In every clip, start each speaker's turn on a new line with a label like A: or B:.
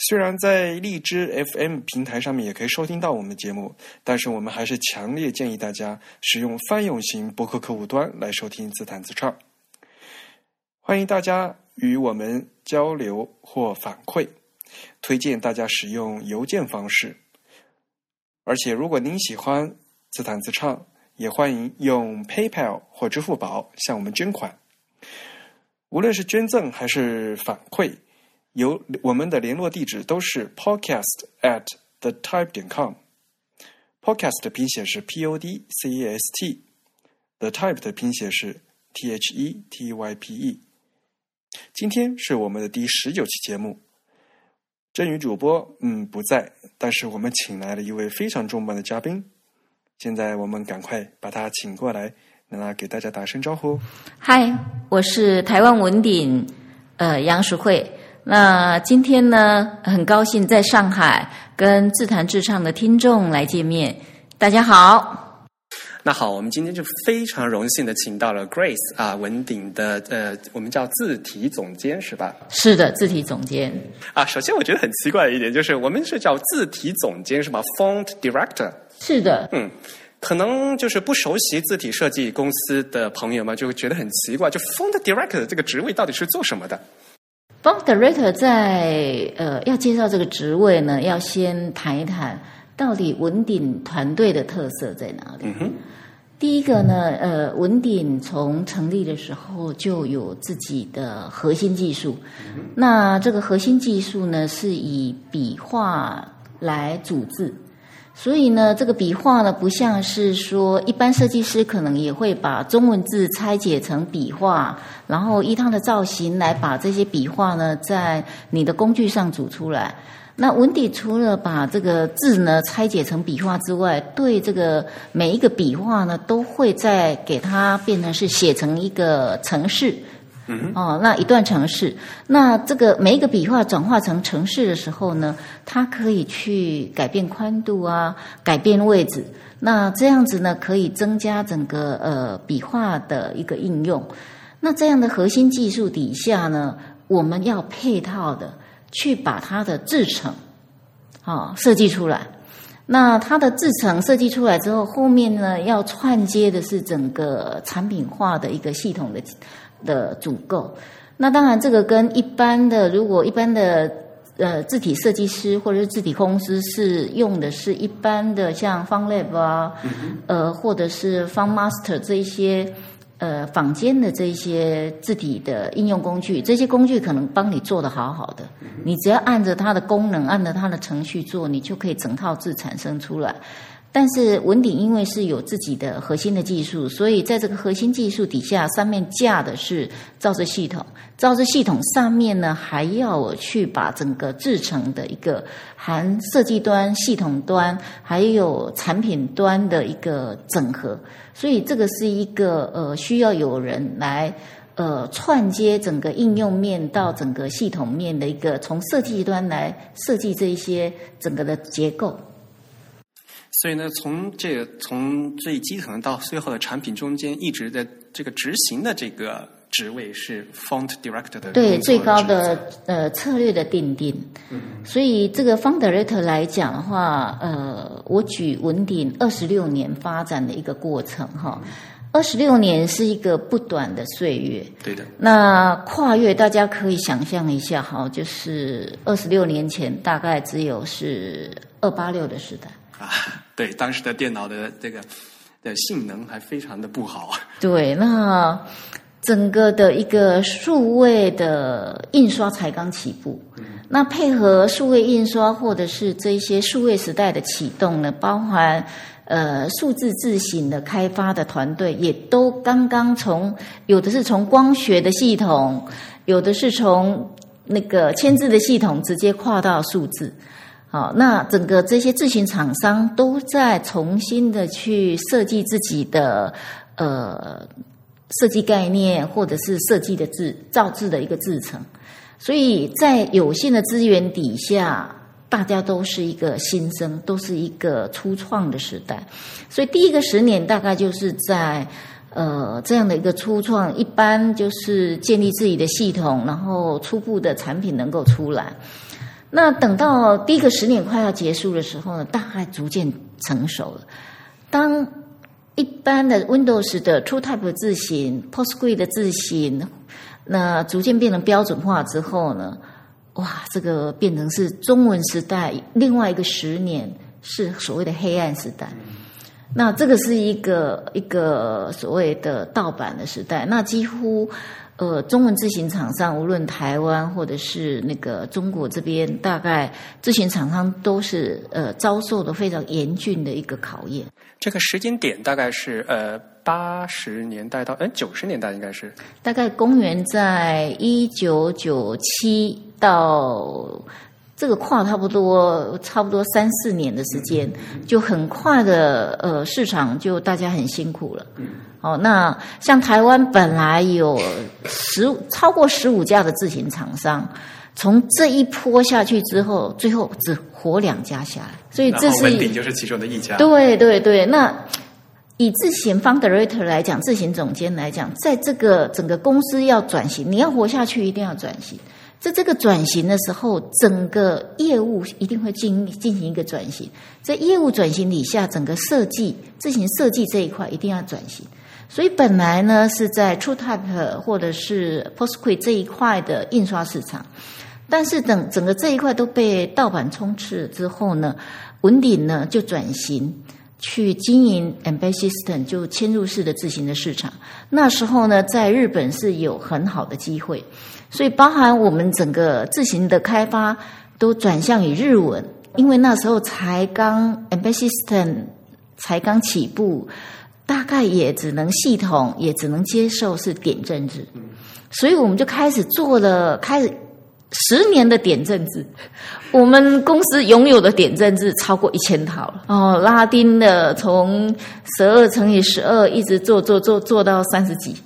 A: 虽然在荔枝 FM 平台上面也可以收听到我们的节目，但是我们还是强烈建议大家使用泛用型博客客户端来收听自弹自唱。欢迎大家与我们交流或反馈，推荐大家使用邮件方式。而且，如果您喜欢自弹自唱，也欢迎用 PayPal 或支付宝向我们捐款。无论是捐赠还是反馈。有我们的联络地址都是 podcast at the type 点 com。podcast 的拼写是 p o d c e s t，the type 的拼写是 t h e t y p e。今天是我们的第十九期节目，振宇主播嗯不在，但是我们请来了一位非常重磅的嘉宾，现在我们赶快把他请过来，让他给大家打声招呼。
B: 嗨，我是台湾文鼎呃杨淑慧。那今天呢，很高兴在上海跟自弹自唱的听众来见面。大家好，
A: 那好，我们今天就非常荣幸的请到了 Grace 啊，文鼎的呃，我们叫字体总监是吧？
B: 是的，字体总监
A: 啊。首先，我觉得很奇怪的一点就是，我们是叫字体总监是吧？Font Director
B: 是的，
A: 嗯，可能就是不熟悉字体设计公司的朋友们就会觉得很奇怪，就 Font Director 这个职位到底是做什么的
B: ？Font Director 在呃要介绍这个职位呢，要先谈一谈到底文鼎团队的特色在哪里。第一个呢，呃，文鼎从成立的时候就有自己的核心技术，那这个核心技术呢是以笔画来组字。所以呢，这个笔画呢，不像是说一般设计师可能也会把中文字拆解成笔画，然后依它的造型来把这些笔画呢，在你的工具上组出来。那文底除了把这个字呢拆解成笔画之外，对这个每一个笔画呢，都会再给它变成是写成一个程式。哦，那一段城市，那这个每一个笔画转化成城市的时候呢，它可以去改变宽度啊，改变位置，那这样子呢，可以增加整个呃笔画的一个应用。那这样的核心技术底下呢，我们要配套的去把它的制成，啊设计出来。那它的制成设计出来之后，后面呢要串接的是整个产品化的一个系统的。的组构，那当然这个跟一般的，如果一般的呃字体设计师或者是字体公司是用的是一般的像 FontLab 啊，呃或者是 FontMaster 这一些呃坊间的这一些字体的应用工具，这些工具可能帮你做的好好的，你只要按着它的功能，按着它的程序做，你就可以整套字产生出来。但是文鼎因为是有自己的核心的技术，所以在这个核心技术底下，上面架的是造字系统。造字系统上面呢，还要我去把整个制成的一个含设计端、系统端，还有产品端的一个整合。所以这个是一个呃，需要有人来呃串接整个应用面到整个系统面的一个，从设计端来设计这一些整个的结构。
A: 所以呢，从这个从最基层到最后的产品中间，一直在这个执行的这个职位是 Font Director 的
B: 对最高的呃策略的定定。嗯，所以这个 Font Director 来讲的话，呃，我举文鼎二十六年发展的一个过程哈，二十六年是一个不短的岁月。
A: 对的。
B: 那跨越大家可以想象一下哈，就是二十六年前大概只有是二八六的时代。
A: 啊，对，当时的电脑的这个的性能还非常的不好。
B: 对，那整个的一个数位的印刷才刚起步，那配合数位印刷或者是这些数位时代的启动呢，包含呃数字字型的开发的团队，也都刚刚从有的是从光学的系统，有的是从那个签字的系统直接跨到数字。好，那整个这些自行厂商都在重新的去设计自己的呃设计概念，或者是设计的制造制的一个制成，所以在有限的资源底下，大家都是一个新生，都是一个初创的时代，所以第一个十年大概就是在。呃，这样的一个初创，一般就是建立自己的系统，然后初步的产品能够出来。那等到第一个十年快要结束的时候呢，大概逐渐成熟了。当一般的 Windows 的 TrueType 字型、PostScript 的字型，那逐渐变成标准化之后呢，哇，这个变成是中文时代另外一个十年，是所谓的黑暗时代。那这个是一个一个所谓的盗版的时代，那几乎呃中文自行厂商，无论台湾或者是那个中国这边，大概自行厂商都是呃遭受的非常严峻的一个考验。
A: 这个时间点大概是呃八十年代到呃九十年代，应该是
B: 大概公元在一九九七到。这个跨差不多差不多三四年的时间，就很快的呃市场就大家很辛苦了。哦，那像台湾本来有十超过十五家的自行厂商，从这一波下去之后，最后只活两家下来，所以这是
A: 文鼎就是其中的一家。
B: 对对对，那以自行方 director 来讲，自行总监来讲，在这个整个公司要转型，你要活下去，一定要转型。在这个转型的时候，整个业务一定会进进行一个转型。在业务转型底下，整个设计自行设计这一块一定要转型。所以本来呢是在 TrueType 或者是 PostScript 这一块的印刷市场，但是等整个这一块都被盗版充斥之后呢，文鼎呢就转型去经营 Embed System，就嵌入式的自行的市场。那时候呢，在日本是有很好的机会。所以，包含我们整个自行的开发都转向于日文，因为那时候才刚 Embed System 才刚起步，大概也只能系统也只能接受是点阵制，所以我们就开始做了，开始十年的点阵制。我们公司拥有的点阵制超过一千套了哦，拉丁的从十二乘以十二一直做做做做到三十几，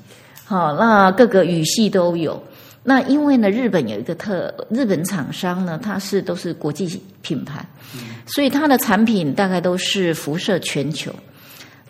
B: 好，那各个语系都有。那因为呢，日本有一个特日本厂商呢，它是都是国际品牌，所以它的产品大概都是辐射全球。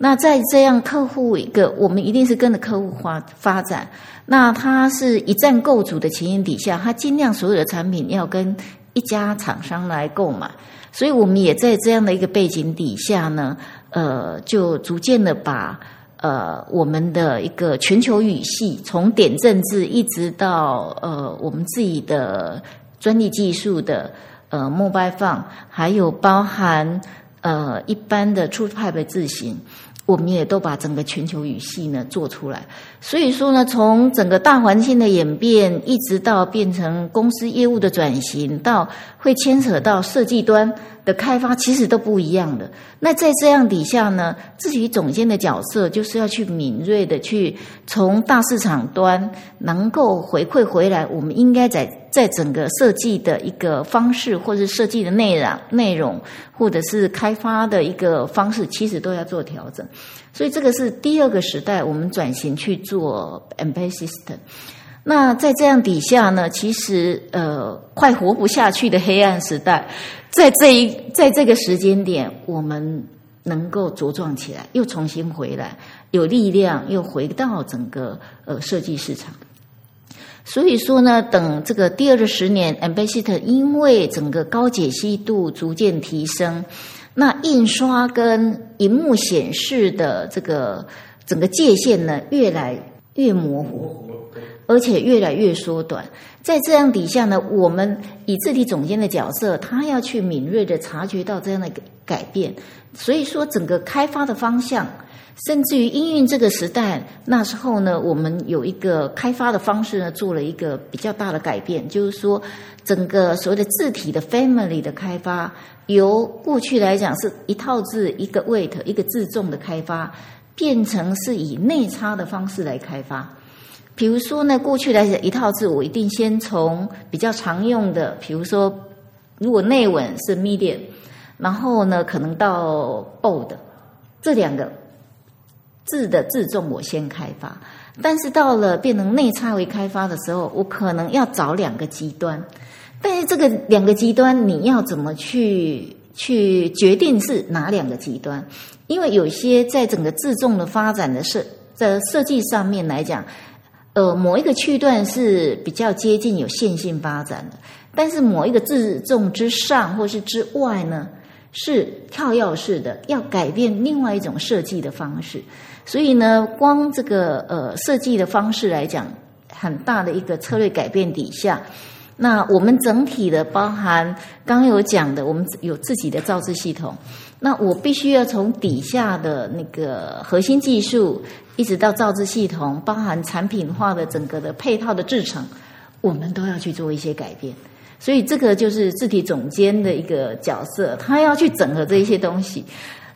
B: 那在这样客户一个，我们一定是跟着客户发发展。那它是一站购足的情形底下，它尽量所有的产品要跟一家厂商来购买。所以我们也在这样的一个背景底下呢，呃，就逐渐的把。呃，我们的一个全球语系，从点阵字一直到呃，我们自己的专利技术的呃，mobile phone，还有包含呃一般的 TrueType 字型。我们也都把整个全球语系呢做出来，所以说呢，从整个大环境的演变，一直到变成公司业务的转型，到会牵扯到设计端的开发，其实都不一样的。那在这样底下呢，自己总监的角色就是要去敏锐的去从大市场端能够回馈回来，我们应该在在整个设计的一个方式，或者设计的内容内容。或者是开发的一个方式，其实都要做调整，所以这个是第二个时代，我们转型去做 Embed System。那在这样底下呢，其实呃，快活不下去的黑暗时代，在这一在这个时间点，我们能够茁壮起来，又重新回来，有力量，又回到整个呃设计市场。所以说呢，等这个第二个十年，Ambassador 因为整个高解析度逐渐提升，那印刷跟荧幕显示的这个整个界限呢，越来越模糊，而且越来越缩短。在这样底下呢，我们以字体总监的角色，他要去敏锐的察觉到这样的改变。所以说，整个开发的方向。甚至于应运这个时代，那时候呢，我们有一个开发的方式呢，做了一个比较大的改变，就是说，整个所谓的字体的 family 的开发，由过去来讲是一套字一个 weight 一个字重的开发，变成是以内插的方式来开发。比如说呢，过去来讲一套字，我一定先从比较常用的，比如说如果内稳是 medium，然后呢可能到 bold 这两个字的字重我先开发，但是到了变成内插为开发的时候，我可能要找两个极端，但是这个两个极端你要怎么去去决定是哪两个极端？因为有些在整个自重的发展的设在设计上面来讲，呃，某一个区段是比较接近有线性发展的，但是某一个自重之上或是之外呢，是跳跃式的，要改变另外一种设计的方式。所以呢，光这个呃设计的方式来讲，很大的一个策略改变底下。那我们整体的包含刚有讲的，我们有自己的造字系统。那我必须要从底下的那个核心技术，一直到造字系统，包含产品化的整个的配套的制成，我们都要去做一些改变。所以这个就是字体总监的一个角色，他要去整合这一些东西。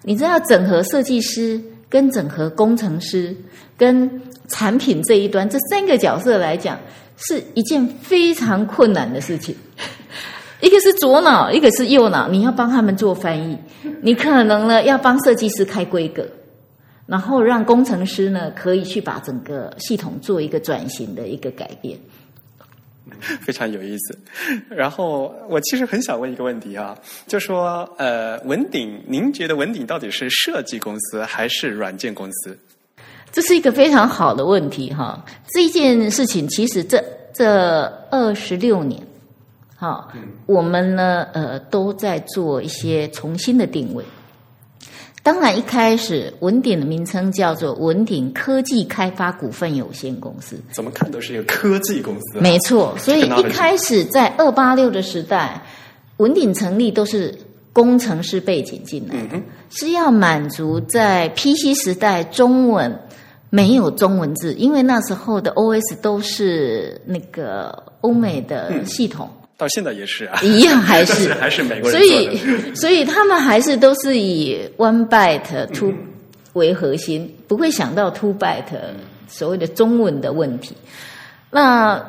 B: 你知道，整合设计师、跟整合工程师、跟产品这一端这三个角色来讲。是一件非常困难的事情，一个是左脑，一个是右脑，你要帮他们做翻译，你可能呢要帮设计师开规格，然后让工程师呢可以去把整个系统做一个转型的一个改变，
A: 非常有意思。然后我其实很想问一个问题啊，就说呃，文鼎，您觉得文鼎到底是设计公司还是软件公司？
B: 这是一个非常好的问题哈！这件事情其实这这二十六年，好，我们呢呃都在做一些重新的定位。当然，一开始文鼎的名称叫做文鼎科技开发股份有限公司，
A: 怎么看都是一个科技公司。
B: 没错，所以一开始在二八六的时代，文鼎成立都是工程师背景进来的，是要满足在 PC 时代中文。没有中文字，因为那时候的 OS 都是那个欧美的系统，
A: 到现在也是啊，
B: 一样还是
A: 还是美国
B: 人所以，所以他们还是都是以 one byte two 为核心，不会想到 two byte 所谓的中文的问题。那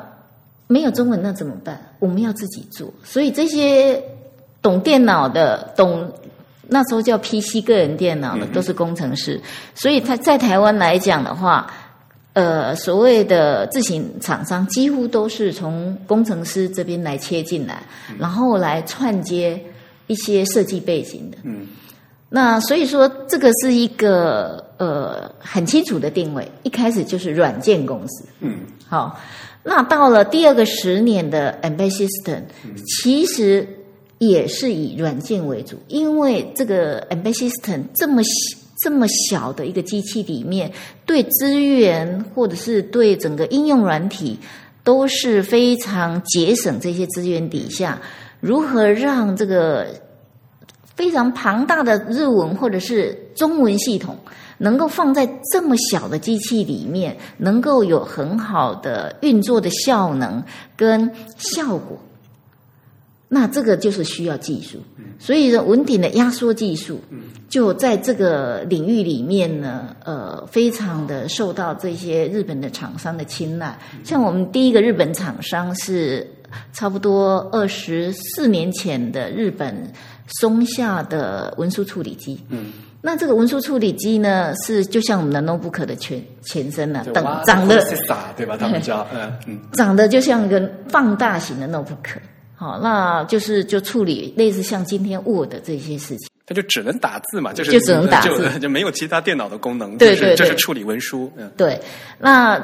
B: 没有中文那怎么办？我们要自己做。所以这些懂电脑的懂。那时候叫 PC 个人电脑的都是工程师，所以他在台湾来讲的话，呃，所谓的自行厂商几乎都是从工程师这边来切进来，然后来串接一些设计背景的。嗯，那所以说这个是一个呃很清楚的定位，一开始就是软件公司。嗯，好，那到了第二个十年的 Embedded System，其实。也是以软件为主，因为这个 embedded system 这么小这么小的一个机器里面，对资源或者是对整个应用软体都是非常节省这些资源底下，如何让这个非常庞大的日文或者是中文系统能够放在这么小的机器里面，能够有很好的运作的效能跟效果。那这个就是需要技术，所以呢，文鼎的压缩技术就在这个领域里面呢，呃，非常的受到这些日本的厂商的青睐。像我们第一个日本厂商是差不多二十四年前的日本松下的文书处理机。嗯，那这个文书处理机呢，是就像我们的 notebook 的前前身了，
A: 等长得对吧？他们叫 嗯，
B: 长得就像一个放大型的 notebook。好，那就是就处理类似像今天 Word 这些事情，
A: 它就只能打字嘛，就是
B: 就只能打字，
A: 就没有其他电脑的功能，
B: 对对对，
A: 就是处理文书。
B: 嗯，对。那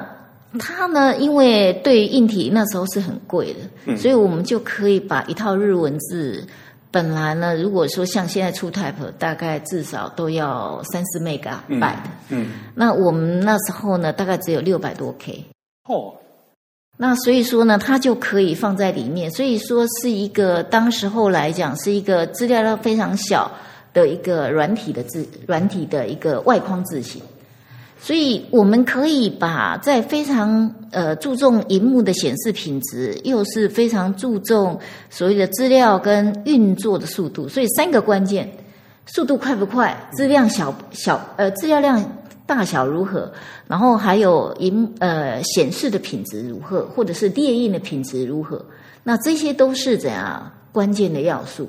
B: 它呢，因为对硬体那时候是很贵的，所以我们就可以把一套日文字，本来呢，如果说像现在出 Type，大概至少都要三四 Meg 百的，嗯，那我们那时候呢，大概只有六百多 K。哦。那所以说呢，它就可以放在里面。所以说是一个当时候来讲，是一个资料量非常小的一个软体的字，软体的一个外框字型。所以我们可以把在非常呃注重荧幕的显示品质，又是非常注重所谓的资料跟运作的速度。所以三个关键：速度快不快，质量小小呃资料量。大小如何？然后还有荧呃显示的品质如何，或者是列印的品质如何？那这些都是怎样关键的要素。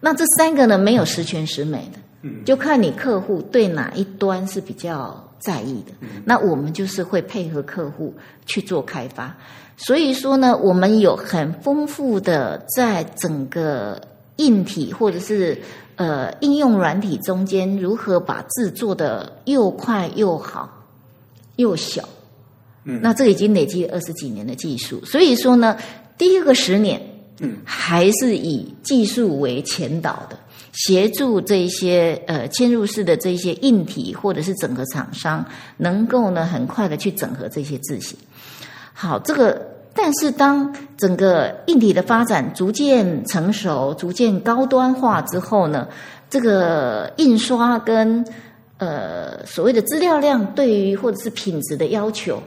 B: 那这三个呢，没有十全十美的，嗯，就看你客户对哪一端是比较在意的。那我们就是会配合客户去做开发。所以说呢，我们有很丰富的在整个硬体或者是呃应用软体中间，如何把字做的又快又好又小。嗯，那这已经累积二十几年的技术。所以说呢，第一个十年，嗯，还是以技术为前导的，协助这些呃嵌入式的这些硬体或者是整合厂商，能够呢很快的去整合这些字型。好，这个但是当整个硬体的发展逐渐成熟、逐渐高端化之后呢，这个印刷跟呃所谓的资料量对于或者是品质的要求，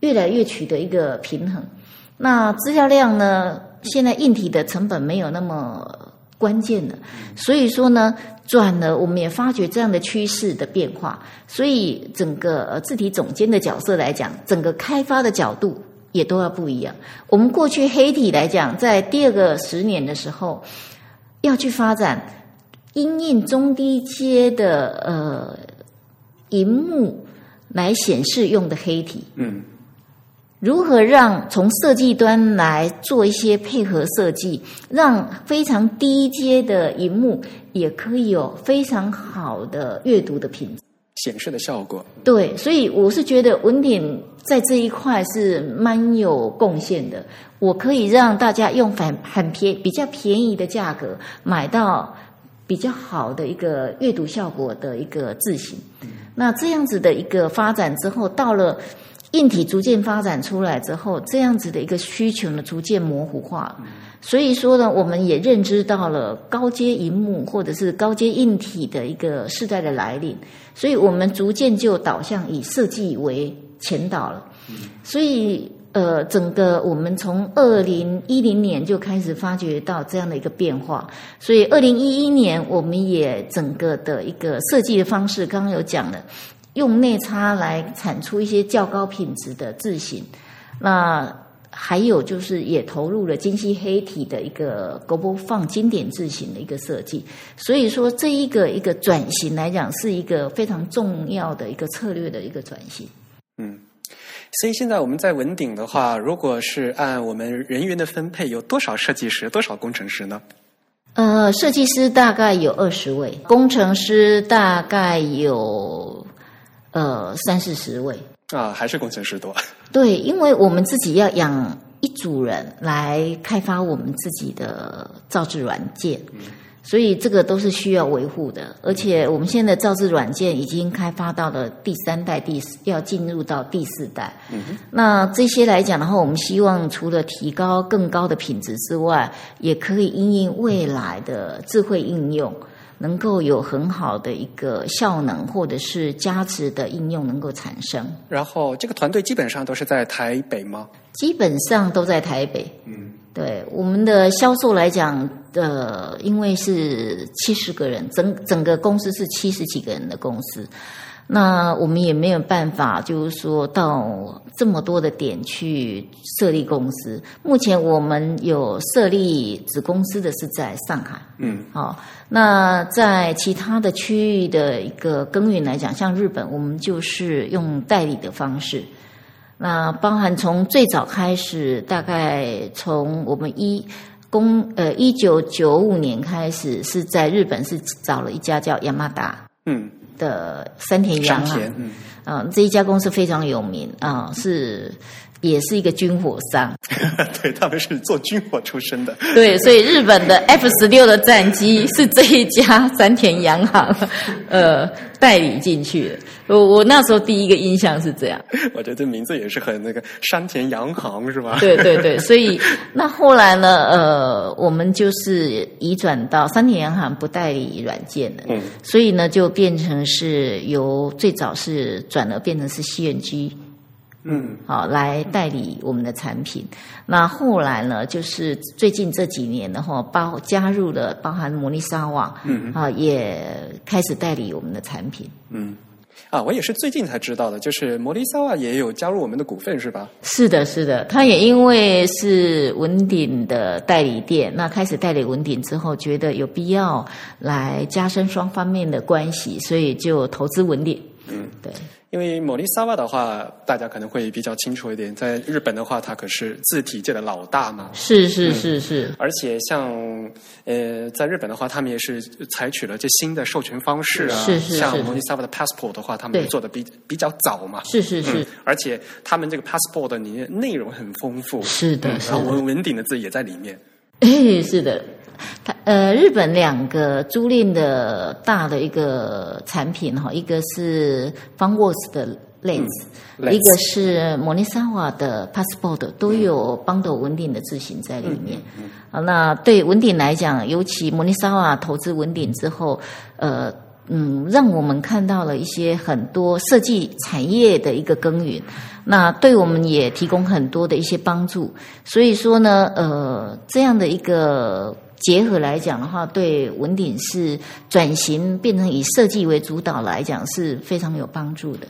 B: 越来越取得一个平衡。那资料量呢，现在硬体的成本没有那么关键了，所以说呢，转了我们也发觉这样的趋势的变化，所以整个字体总监的角色来讲，整个开发的角度。也都要不一样。我们过去黑体来讲，在第二个十年的时候，要去发展音印中低阶的呃荧幕来显示用的黑体。嗯，如何让从设计端来做一些配合设计，让非常低阶的荧幕也可以有非常好的阅读的品质。
A: 显示的效果，
B: 对，所以我是觉得文鼎在这一块是蛮有贡献的。我可以让大家用很很便比较便宜的价格买到比较好的一个阅读效果的一个字型。那这样子的一个发展之后，到了硬体逐渐发展出来之后，这样子的一个需求呢逐渐模糊化。所以说呢，我们也认知到了高阶荧幕或者是高阶硬体的一个时代的来临，所以我们逐渐就导向以设计为前导了。所以呃，整个我们从二零一零年就开始发觉到这样的一个变化，所以二零一一年我们也整个的一个设计的方式，刚刚有讲了，用内插来产出一些较高品质的字型，那。还有就是也投入了精细黑体的一个 Global 放经典字型的一个设计，所以说这一个一个转型来讲是一个非常重要的一个策略的一个转型。
A: 嗯，所以现在我们在文鼎的话，如果是按我们人员的分配，有多少设计师，多少工程师呢？
B: 呃，设计师大概有二十位，工程师大概有呃三四十位。
A: 啊，还是工程师多。
B: 对，因为我们自己要养一组人来开发我们自己的造字软件，所以这个都是需要维护的。而且我们现在造字软件已经开发到了第三代，第四要进入到第四代。嗯那这些来讲的话，我们希望除了提高更高的品质之外，也可以因应未来的智慧应用。能够有很好的一个效能，或者是价值的应用能够产生。
A: 然后，这个团队基本上都是在台北吗？
B: 基本上都在台北。嗯，对，我们的销售来讲，呃，因为是七十个人，整整个公司是七十几个人的公司。那我们也没有办法，就是说到这么多的点去设立公司。目前我们有设立子公司的是在上海，嗯，好。那在其他的区域的一个耕耘来讲，像日本，我们就是用代理的方式。那包含从最早开始，大概从我们一公呃一九九五年开始，是在日本是找了一家叫亚马达，嗯。的山田洋行，嗯，这一家公司非常有名啊，是也是一个军火商，
A: 对他们是做军火出身的，
B: 对，所以日本的 F 十六的战机是这一家山田洋行呃代理进去的。我我那时候第一个印象是这样，
A: 我觉得这名字也是很那个山田洋行是吧？
B: 对对对，所以那后来呢，呃，我们就是移转到山田洋行不代理软件的，嗯，所以呢就变成是由最早是转而变成是 CNG，嗯，好来代理我们的产品。那后来呢，就是最近这几年的话，包加入了包含摩尼沙网，嗯，啊，也开始代理我们的产品，嗯。
C: 啊，我也是最近才知道的，就是摩利萨瓦也有加入我们的股份，是吧？
B: 是的，是的，他也因为是文鼎的代理店，那开始代理文鼎之后，觉得有必要来加深双方面的关系，所以就投资文鼎。嗯，对。
C: 因为莫利萨瓦的话，大家可能会比较清楚一点。在日本的话，他可是字体界的老大嘛。
B: 是是是是。
C: 而且像呃，在日本的话，他们也是采取了这新的授权方式啊。
B: 是是是。
C: 像莫利萨瓦的 passport 的话，他们做的比比较早嘛。
B: 是是是。
C: 而且他们这个 passport 的里面内容很丰富。
B: 是的。
C: 然后文文鼎的字也在里面。
B: 哎，是的。它呃，日本两个租赁的大的一个产品哈，一个是 Funworks 的 Lens，一个是 Monisawa 的 Passport，都有邦斗文鼎的字型在里面。啊，那对文鼎来讲，尤其 Monisawa 投资文鼎之后，呃。嗯，让我们看到了一些很多设计产业的一个耕耘，那对我们也提供很多的一些帮助。所以说呢，呃，这样的一个结合来讲的话，对文鼎是转型变成以设计为主导来讲是非常有帮助的。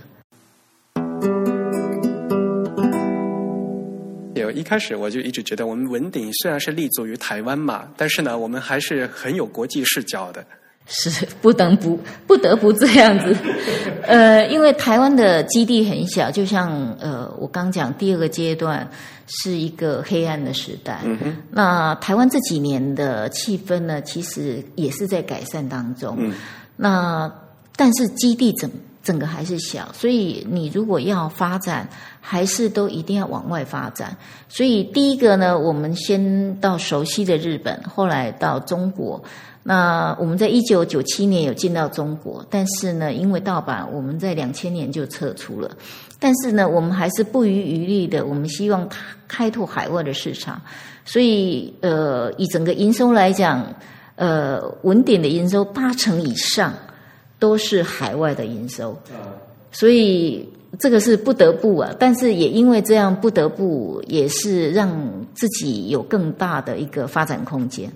C: 有一开始我就一直觉得，我们文鼎虽然是立足于台湾嘛，但是呢，我们还是很有国际视角的。
B: 是不能不不得不这样子，呃，因为台湾的基地很小，就像呃，我刚讲第二个阶段是一个黑暗的时代。嗯哼。那台湾这几年的气氛呢，其实也是在改善当中。嗯。那但是基地整整个还是小，所以你如果要发展，还是都一定要往外发展。所以第一个呢，我们先到熟悉的日本，后来到中国。那我们在一九九七年有进到中国，但是呢，因为盗版，我们在两千年就撤出了。但是呢，我们还是不遗余力的，我们希望开拓海外的市场。所以，呃，以整个营收来讲，呃，稳点的营收八成以上都是海外的营收。所以这个是不得不啊，但是也因为这样不得不，也是让自己有更大的一个发展空间。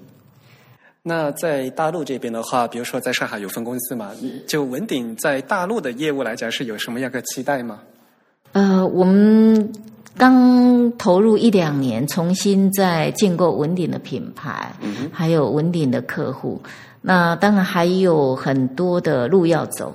C: 那在大陆这边的话，比如说在上海有分公司嘛，就文鼎在大陆的业务来讲是有什么样的期待吗？
B: 呃，我们刚投入一两年，重新再建构文鼎的品牌，还有文鼎的客户。那当然还有很多的路要走。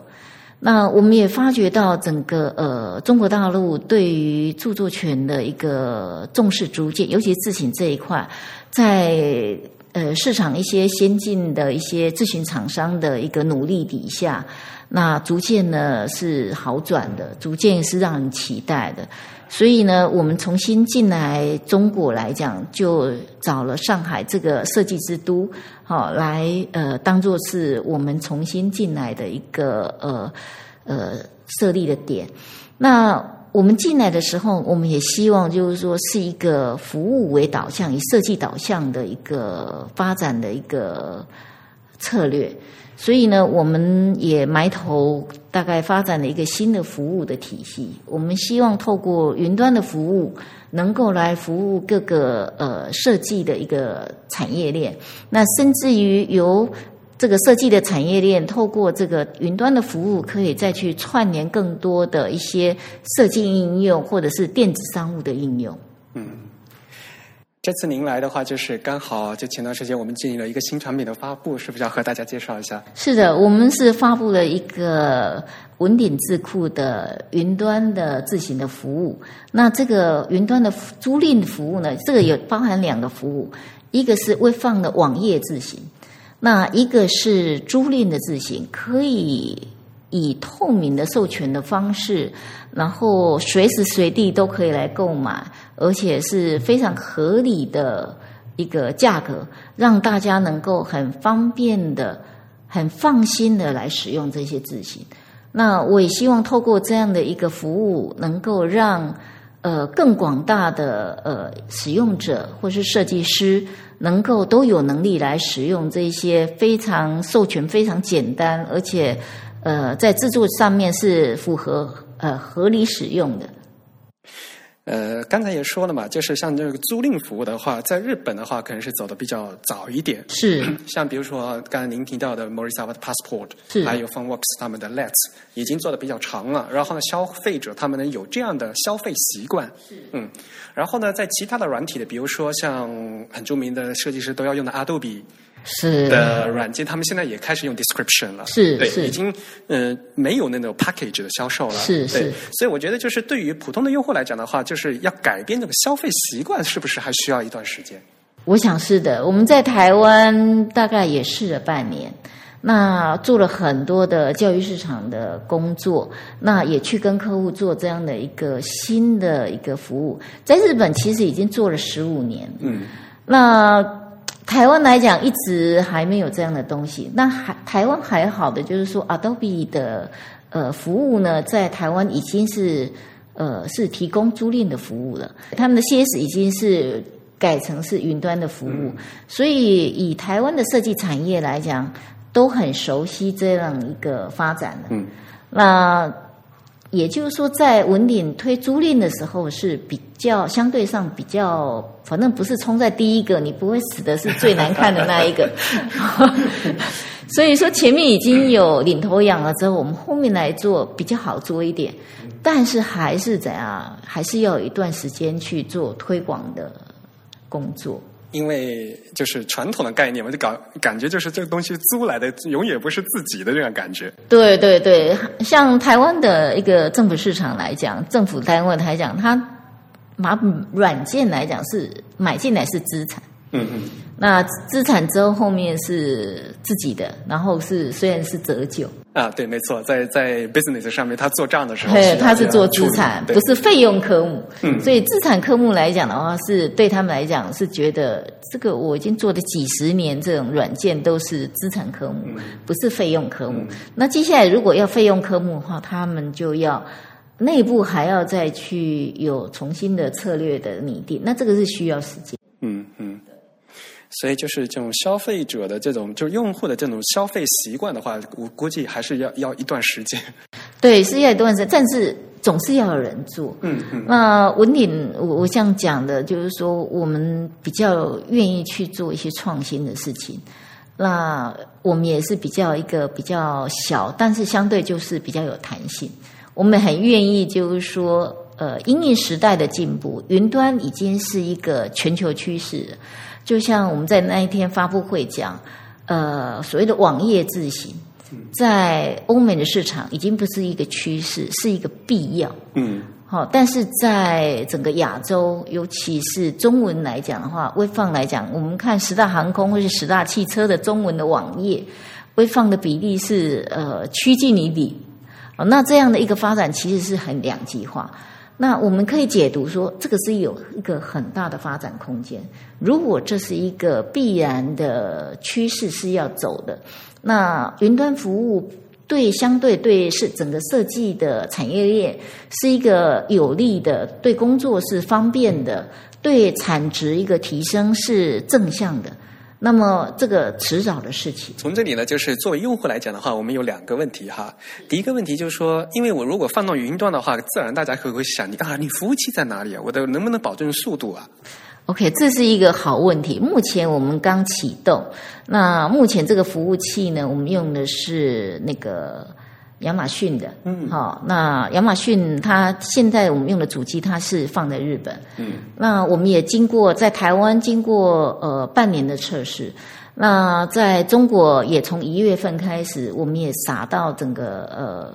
B: 那我们也发觉到整个呃中国大陆对于著作权的一个重视逐渐，尤其自行这一块，在。呃，市场一些先进的一些咨询厂商的一个努力底下，那逐渐呢是好转的，逐渐是让人期待的。所以呢，我们重新进来中国来讲，就找了上海这个设计之都，好来呃，当做是我们重新进来的一个呃呃设立的点。那我们进来的时候，我们也希望就是说是一个服务为导向、以设计导向的一个发展的一个策略，所以呢，我们也埋头大概发展了一个新的服务的体系。我们希望透过云端的服务，能够来服务各个呃设计的一个产业链，那甚至于由。这个设计的产业链，透过这个云端的服务，可以再去串联更多的一些设计应用，或者是电子商务的应用。嗯，
C: 这次您来的话，就是刚好就前段时间我们进行了一个新产品的发布，是不是要和大家介绍一下？
B: 是的，我们是发布了一个文鼎智库的云端的自行的服务。那这个云端的租赁服务呢，这个有包含两个服务，一个是微放的网页自行。那一个是租赁的字型，可以以透明的授权的方式，然后随时随地都可以来购买，而且是非常合理的一个价格，让大家能够很方便的、很放心的来使用这些字型。那我也希望透过这样的一个服务，能够让呃更广大的呃使用者或是设计师。能够都有能力来使用这些非常授权非常简单，而且呃在制作上面是符合呃合理使用的。
C: 呃，刚才也说了嘛，就是像这个租赁服务的话，在日本的话，可能是走的比较早一点。
B: 是，
C: 像比如说刚才您提到的 Morisawa 的 Passport，
B: 是
C: 还有 FunWorks 他们的 Let's，已经做的比较长了。然后呢，消费者他们呢有这样的消费习惯。是，嗯。然后呢，在其他的软体的，比如说像很著名的设计师都要用的 Adobe。
B: 是。
C: 的软件，他们现在也开始用 description 了，
B: 是
C: 对，已经呃没有那种 package 的销售了，
B: 是是，
C: 所以我觉得就是对于普通的用户来讲的话，就是要改变这个消费习惯，是不是还需要一段时间？
B: 我想是的，我们在台湾大概也试了半年，那做了很多的教育市场的工作，那也去跟客户做这样的一个新的一个服务，在日本其实已经做了十五年，嗯，那。台湾来讲，一直还没有这样的东西。那还台湾还好的就是说，Adobe 的呃服务呢，在台湾已经是呃是提供租赁的服务了。他们的 CS 已经是改成是云端的服务，所以以台湾的设计产业来讲，都很熟悉这样一个发展的。嗯，那。也就是说，在文鼎推租赁的时候是比较相对上比较，反正不是冲在第一个，你不会死的是最难看的那一个。所以说前面已经有领头羊了之后，我们后面来做比较好做一点，但是还是怎样，还是要有一段时间去做推广的工作。
C: 因为就是传统的概念嘛，就感感觉就是这个东西租来的，永远不是自己的这样感觉。
B: 对对对，像台湾的一个政府市场来讲，政府单位来讲，它把软件来讲是买进来是资产。嗯嗯。那资产之后后面是自己的，然后是虽然是折旧。
C: 啊，对，没错，在在 business 上面，他做账的时候，
B: 对，他是做资产，不是费用科目。嗯，所以资产科目来讲的话，是对他们来讲是觉得这个我已经做了几十年，这种软件都是资产科目，不是费用科目。那接下来如果要费用科目的话，他们就要内部还要再去有重新的策略的拟定，那这个是需要时间。嗯嗯。
C: 所以就是这种消费者的这种，就是用户的这种消费习惯的话，我估计还是要要一段时间。
B: 对，是要一段时间，但是总是要有人做。嗯嗯。那文鼎，我我想讲的就是说，我们比较愿意去做一些创新的事情。那我们也是比较一个比较小，但是相对就是比较有弹性。我们很愿意就是说，呃，因应时代的进步，云端已经是一个全球趋势。就像我们在那一天发布会讲，呃，所谓的网页自行，在欧美的市场已经不是一个趋势，是一个必要。嗯，好，但是在整个亚洲，尤其是中文来讲的话，微放来讲，我们看十大航空或是十大汽车的中文的网页，微放的比例是呃趋近于零。那这样的一个发展其实是很两极化。那我们可以解读说，这个是有一个很大的发展空间。如果这是一个必然的趋势是要走的，那云端服务对相对对是整个设计的产业链是一个有利的，对工作是方便的，对产值一个提升是正向的。那么这个迟早的事情。
C: 从这里呢，就是作为用户来讲的话，我们有两个问题哈。第一个问题就是说，因为我如果放到云端的话，自然大家会会想，你啊，你服务器在哪里啊？我的能不能保证速度啊
B: ？OK，这是一个好问题。目前我们刚启动，那目前这个服务器呢，我们用的是那个。亚马逊的，嗯，好，那亚马逊它现在我们用的主机，它是放在日本，嗯，那我们也经过在台湾经过呃半年的测试，那在中国也从一月份开始，我们也撒到整个呃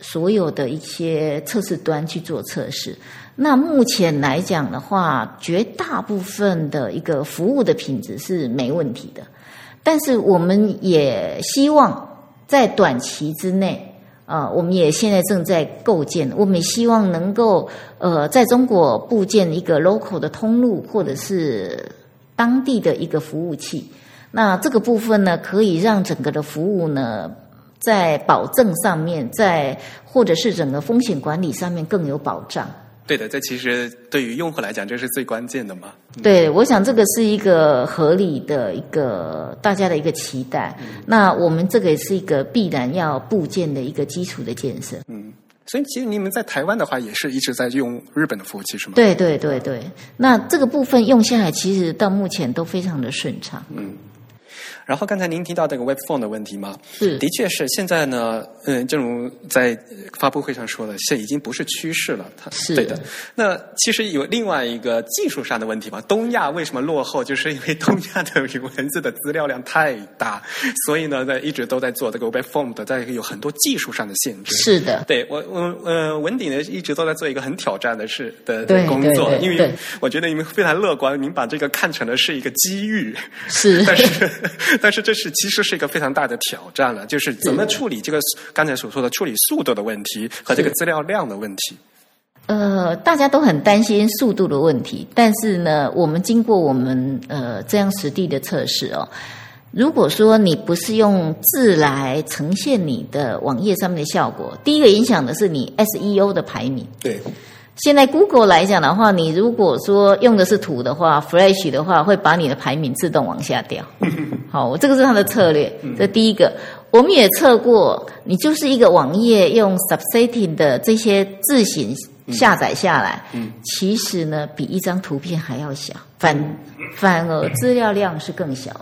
B: 所有的一些测试端去做测试。那目前来讲的话，绝大部分的一个服务的品质是没问题的，但是我们也希望。在短期之内，啊，我们也现在正在构建，我们也希望能够，呃，在中国布建一个 local 的通路，或者是当地的一个服务器。那这个部分呢，可以让整个的服务呢，在保证上面，在或者是整个风险管理上面更有保障。
C: 对的，这其实对于用户来讲，这是最关键的嘛。
B: 对，我想这个是一个合理的一个大家的一个期待。那我们这个也是一个必然要部件的一个基础的建设。嗯，
C: 所以其实你们在台湾的话，也是一直在用日本的服务器，是吗？
B: 对对对对，那这个部分用下来，其实到目前都非常的顺畅。
C: 嗯。然后刚才您提到这个 Web Phone 的问题嘛，
B: 是，
C: 的确是现在呢，嗯，正如在发布会上说的，现在已经不是趋势了，它
B: 是
C: 对的。那其实有另外一个技术上的问题嘛，东亚为什么落后？就是因为东亚的文字的资料量太大，所以呢，在一直都在做这个 Web Phone 的，在有很多技术上的限制。
B: 是的，
C: 对我我呃文鼎呢一直都在做一个很挑战的事的工作，因为我觉得你们非常乐观，您把这个看成了是一个机遇，
B: 是，
C: 但是。但是这是其实是一个非常大的挑战了，就是怎么处理这个刚才所说的处理速度的问题和这个资料量的问题。
B: 呃，大家都很担心速度的问题，但是呢，我们经过我们呃这样实地的测试哦，如果说你不是用字来呈现你的网页上面的效果，第一个影响的是你 SEO 的排名。
C: 对。
B: 现在 Google 来讲的话，你如果说用的是图的话，Flash 的话，会把你的排名自动往下掉。好，这个是它的策略。这第一个，我们也测过，你就是一个网页用 Subsetting 的这些字型下载下来，其实呢，比一张图片还要小，反反而资料量是更小。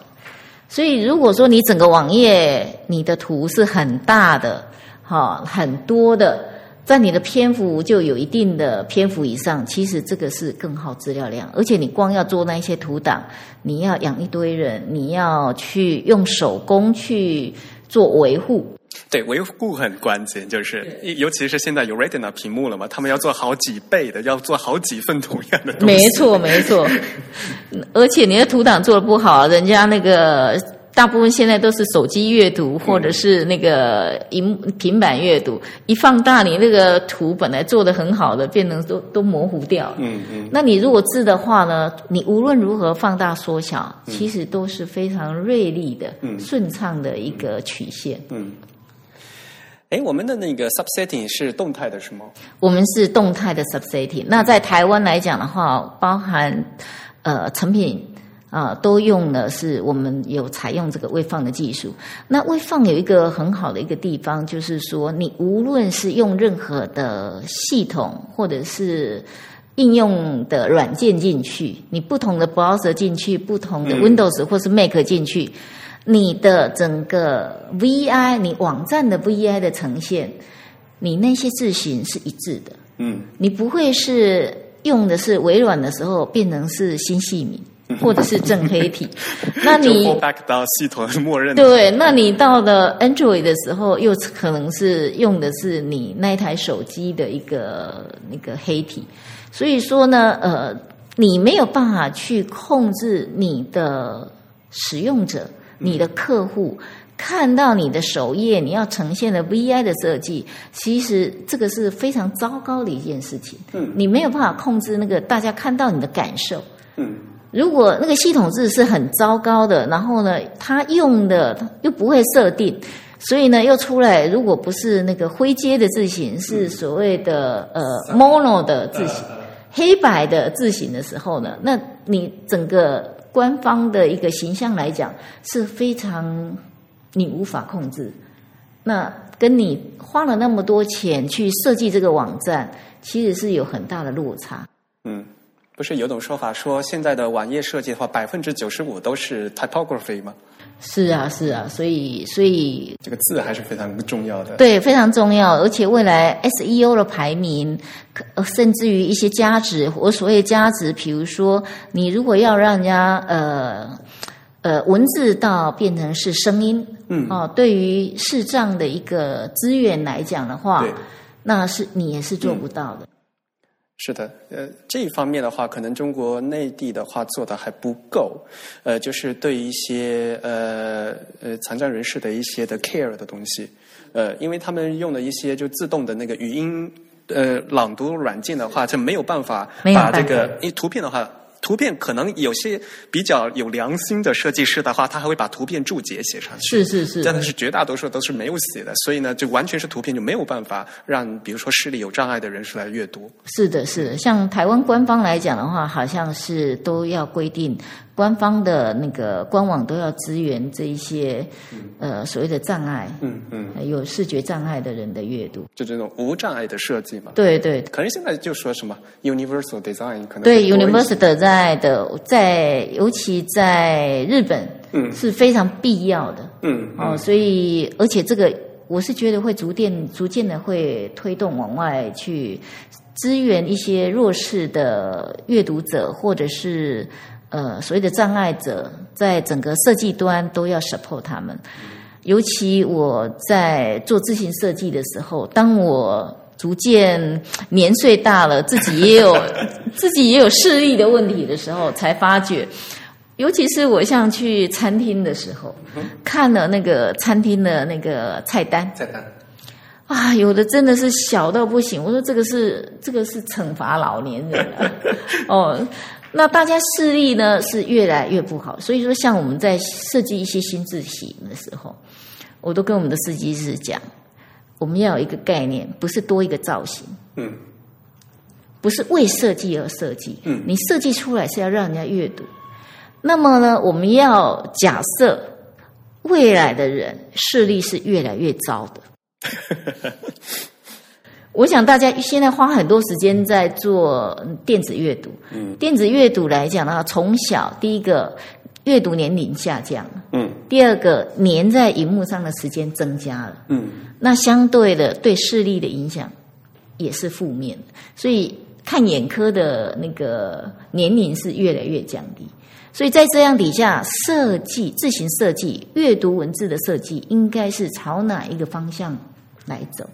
B: 所以，如果说你整个网页你的图是很大的，哈，很多的。在你的篇幅就有一定的篇幅以上，其实这个是更耗资料量，而且你光要做那些图档，你要养一堆人，你要去用手工去做维护。
C: 对，维护很关键，就是尤其是现在有 Retina 屏幕了嘛，他们要做好几倍的，要做好几份同样的东
B: 西。没错，没错。而且你的图档做的不好，人家那个。大部分现在都是手机阅读，或者是那个荧平板阅读，一放大，你那个图本来做的很好的，变成都都模糊掉。嗯嗯。那你如果字的话呢？你无论如何放大缩小，其实都是非常锐利的、顺畅的一个曲线。嗯。
C: 哎，我们的那个 subsetting 是动态的，是吗？
B: 我们是动态的 subsetting。那在台湾来讲的话，包含呃成品。啊，都用的是我们有采用这个微放的技术。那微放有一个很好的一个地方，就是说你无论是用任何的系统或者是应用的软件进去，你不同的 browser 进去，不同的 Windows 或是 Mac 进去，你的整个 VI，你网站的 VI 的呈现，你那些字形是一致的。嗯，你不会是用的是微软的时候变成是新细米。或者是正黑体，那你
C: back 到系统是默认
B: 对，那你到了 Android 的时候，又可能是用的是你那一台手机的一个那个黑体，所以说呢，呃，你没有办法去控制你的使用者、你的客户看到你的首页你要呈现的 VI 的设计，其实这个是非常糟糕的一件事情。嗯，你没有办法控制那个大家看到你的感受。嗯。如果那个系统字是很糟糕的，然后呢，他用的又不会设定，所以呢，又出来如果不是那个灰阶的字型，是所谓的呃 mono 的字型，黑白的字型的时候呢，那你整个官方的一个形象来讲是非常你无法控制，那跟你花了那么多钱去设计这个网站，其实是有很大的落差。嗯。
C: 不是有种说法说，现在的网页设计的话，百分之九十五都是 typography 吗？
B: 是啊，是啊，所以，所以
C: 这个字还是非常重要的。
B: 对，非常重要，而且未来 SEO 的排名，甚至于一些价值，我所谓价值，比如说，你如果要让人家呃呃文字到变成是声音，嗯，哦，对于视障的一个资源来讲的话，那是你也是做不到的。
C: 是的，呃，这一方面的话，可能中国内地的话做的还不够，呃，就是对一些呃呃残障人士的一些的 care 的东西，呃，因为他们用的一些就自动的那个语音呃朗读软件的话，就没有办法把这个因为图片的话。图片可能有些比较有良心的设计师的话，他还会把图片注解写上
B: 去。是是是，
C: 但是绝大多数都是没有写的，所以呢，就完全是图片，就没有办法让比如说视力有障碍的人士来阅读。
B: 是的，是的，像台湾官方来讲的话，好像是都要规定官方的那个官网都要支援这一些呃所谓的障碍，
C: 嗯嗯，
B: 有视觉障碍的人的阅读。
C: 就这种无障碍的设计嘛。
B: 对对
C: 可能现在就说什么 universal design，可能
B: 对，Universal design 的在尤其在日本，
C: 嗯
B: 是非常必要的。
C: 嗯
B: 哦，所以而且这个我是觉得会逐渐逐渐的会推动往外去支援一些弱势的阅读者，或者是呃所谓的障碍者，在整个设计端都要 support 他们。尤其我在做自行设计的时候，当我逐渐年岁大了，自己也有 自己也有视力的问题的时候，才发觉。尤其是我像去餐厅的时候，看了那个餐厅的那个菜单
C: 菜单，
B: 啊，有的真的是小到不行。我说这个是这个是惩罚老年人啊 哦。那大家视力呢是越来越不好，所以说像我们在设计一些新字体的时候，我都跟我们的设计师讲，我们要有一个概念，不是多一个造型，
C: 嗯
B: 不是为设计而设计，
C: 嗯
B: 你设计出来是要让人家阅读。那么呢，我们要假设未来的人视力是越来越糟的。我想大家现在花很多时间在做嗯电子阅读，
C: 嗯
B: 电子阅读来讲的话，从小第一个阅读年龄下降了，
C: 嗯
B: 第二个粘在荧幕上的时间增加了。
C: 嗯
B: 那相对的对视力的影响也是负面的，所以看眼科的那个年龄是越来越降低。所以在这样底下，设计自行设计阅读文字的设计，应该是朝哪一个方向来走？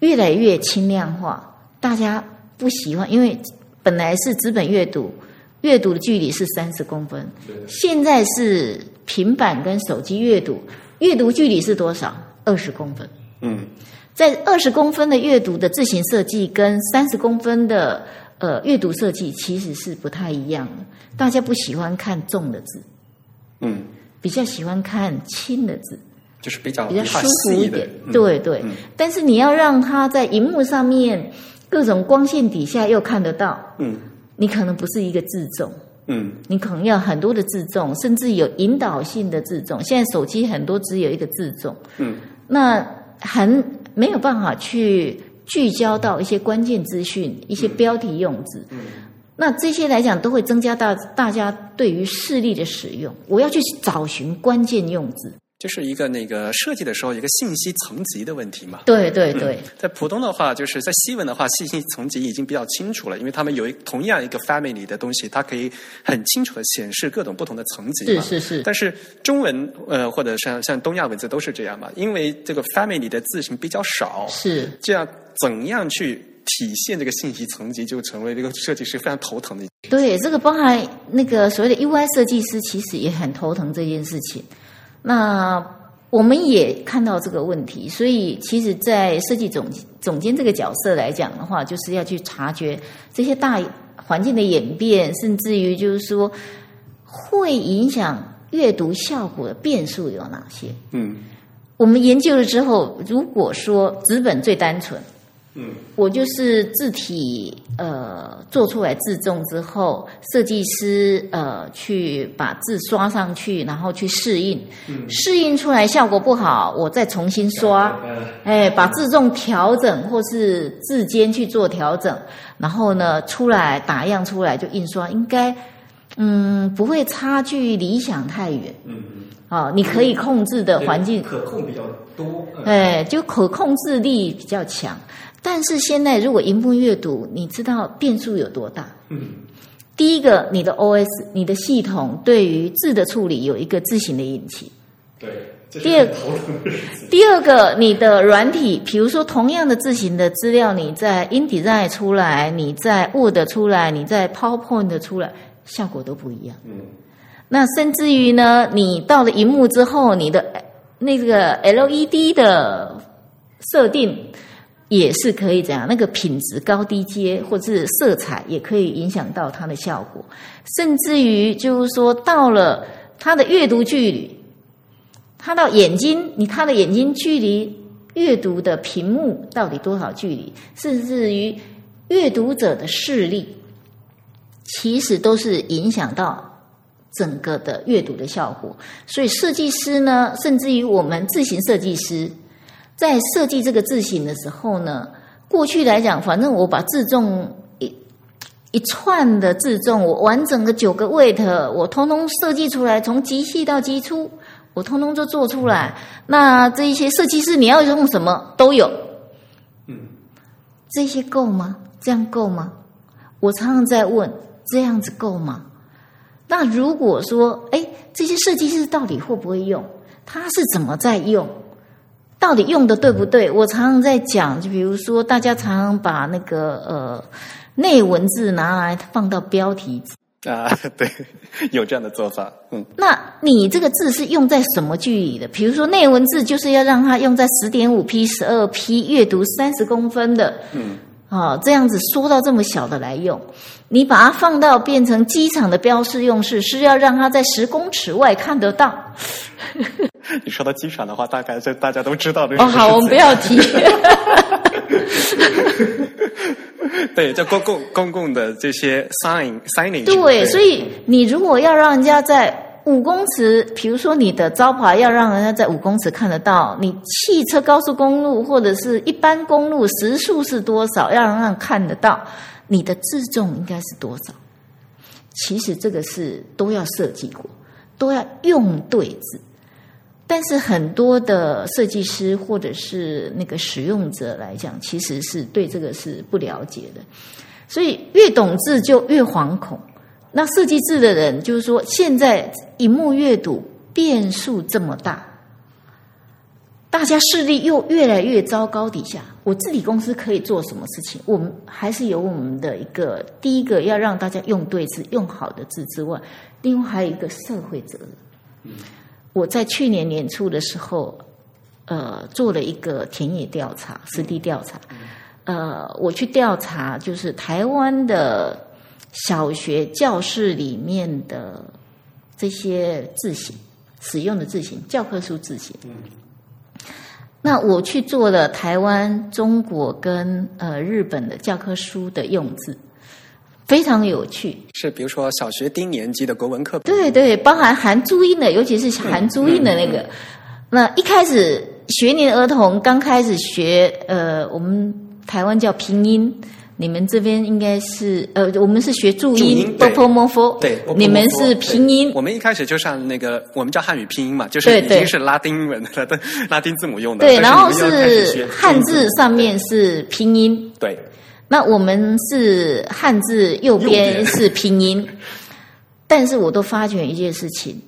B: 越来越轻量化，大家不喜欢，因为本来是纸本阅读，阅读的距离是三十公分，现在是平板跟手机阅读，阅读距离是多少？二十公分。
C: 嗯
B: 在二十公分的阅读的字形设计跟三十公分的呃阅读设计其实是不太一样的。大家不喜欢看重的字，
C: 嗯，
B: 比较喜欢看轻的字，
C: 就是比较
B: 比较舒服一点。
C: 嗯
B: 对对，但是你要让他在荧幕上面各种光线底下又看得到，
C: 嗯
B: 你可能不是一个自重。
C: 嗯
B: 你可能要很多的自重，甚至有引导性的自重。现在手机很多只有一个自重，
C: 嗯
B: 那很没有办法去聚焦到一些关键资讯、一些标题用字。嗯那这些来讲都会增加大大家对于视力的使用。我要去找寻关键用字。
C: 就是一个那个设计的时候一个信息层级的问题嘛。
B: 对对对，
C: 在普通的话，就是在西文的话，信息层级已经比较清楚了，因为他们有一同样一个 family 的东西，它可以很清楚的显示各种不同的层级嘛。
B: 是是是，
C: 但是中文呃或者像像东亚文字都是这样嘛，因为这个 family 的字形比较少，
B: 是
C: 这样怎样去体现这个信息层级，就成为这个设计师非常头疼的。
B: 对这个包含那个所谓的 UI 设计师，其实也很头疼这件事情。那我们也看到这个问题，所以其实，在设计总总监这个角色来讲的话，就是要去察觉这些大环境的演变，甚至于就是说会影响阅读效果的变数有哪些。
C: 嗯
B: 我们研究了之后，如果说纸本最单纯，
C: 嗯
B: 我就是字体呃做出来自重之后，设计师呃去把字刷上去，然后去适应，适应出来效果不好，我再重新刷，哎，把字重调整或是字间去做调整，然后呢出来打样出来就印刷，应该嗯不会差距理想太远。
C: 嗯，
B: 啊，你可以控制的环境。
C: 可控比较多。
B: 哎，就可控制力比较强。但是现在如果荧幕阅读，你知道变数有多大？
C: 嗯
B: 第一个，你的 OS，你的系统对于字的处理有一个字形的引擎。
C: 对，
B: 第二。第二个，你的软体，比如说同样的字形的资料，你在 InDesign 出来，你在 Word 出来，你在 PowerPoint 出来，效果都不一样。
C: 嗯
B: 那甚至于呢，你到了荧幕之后，你的那个 LED 的设定也是可以怎样？那个品质高低阶或是色彩也可以影响到它的效果，甚至于就是说到了它的阅读距离，它到眼睛，你它的眼睛距离阅读的屏幕到底多少距离，甚至于阅读者的视力。其实都是影响到整个的阅读的效果。所以设计师呢，甚至于我们自行设计师，在设计这个字形的时候呢，过去来讲，反正我把字重一一串的字重，我完整的九个 weight，我通通设计出来，从极细到极粗，我通通就做出来。那这一些设计师你要用什么都有，嗯，这些够吗？这样够吗？我常常在问，这样子够吗？那如果说，哎，这些设计师到底会不会用？他是怎么在用？到底用的对不对？我常常在讲，就比如说，大家常常把那个呃内文字拿来放到标题
C: 啊，对，有这样的做法，嗯。
B: 那你这个字是用在什么句里的？比如说内文字就是要让它用在十点五 P、十二 P，阅读三十公分的，嗯。啊，这样子缩到这么小的来用，你把它放到变成机场的标示用式，是要让它在十公尺外看得到。
C: 你说到机场的话，大概这大家都知道的。
B: 哦，好，我们不要提。
C: 对，叫公共公共的这些 sign signing。
B: 对，所以你如果要让人家在。五公尺，比如说你的招牌要让人家在五公尺看得到，你汽车高速公路或者是一般公路时速是多少，要让人看得到，你的自重应该是多少？其实这个是都要设计过，都要用对字，但是很多的设计师或者是那个使用者来讲，其实是对这个是不了解的，所以越懂字就越惶恐。那设计字的人就是说，现在荧幕阅读变数这么大，大家视力又越来越糟糕底下，我自己公司可以做什么事情？我们还是有我们的一个第一个要让大家用对字、用好的字之外，另外还有一个社会责任。我在去年年初的时候，呃，做了一个田野调查、实地调查，呃，我去调查就是台湾的。小学教室里面的这些字形，使用的字形，教科书字形。嗯。那我去做了台湾、中国跟呃日本的教科书的用字，非常有趣。
C: 是，比如说小学低年级的国文课
B: 本。对对，包含含注音的，尤其是含注音的那个。那一开始学龄儿童刚开始学，呃，我们台湾叫拼音。你们这边应该是呃，我们是学注音 o m o f
C: 对，
B: 你们是拼音。
C: 我们一开始就上那个，我们叫汉语拼音嘛，就是已经是拉丁文的拉丁字母用的。
B: 对，然后是汉字上面是拼音。
C: 对，
B: 那我们是汉字右边是拼音，但是我都发觉一件事情。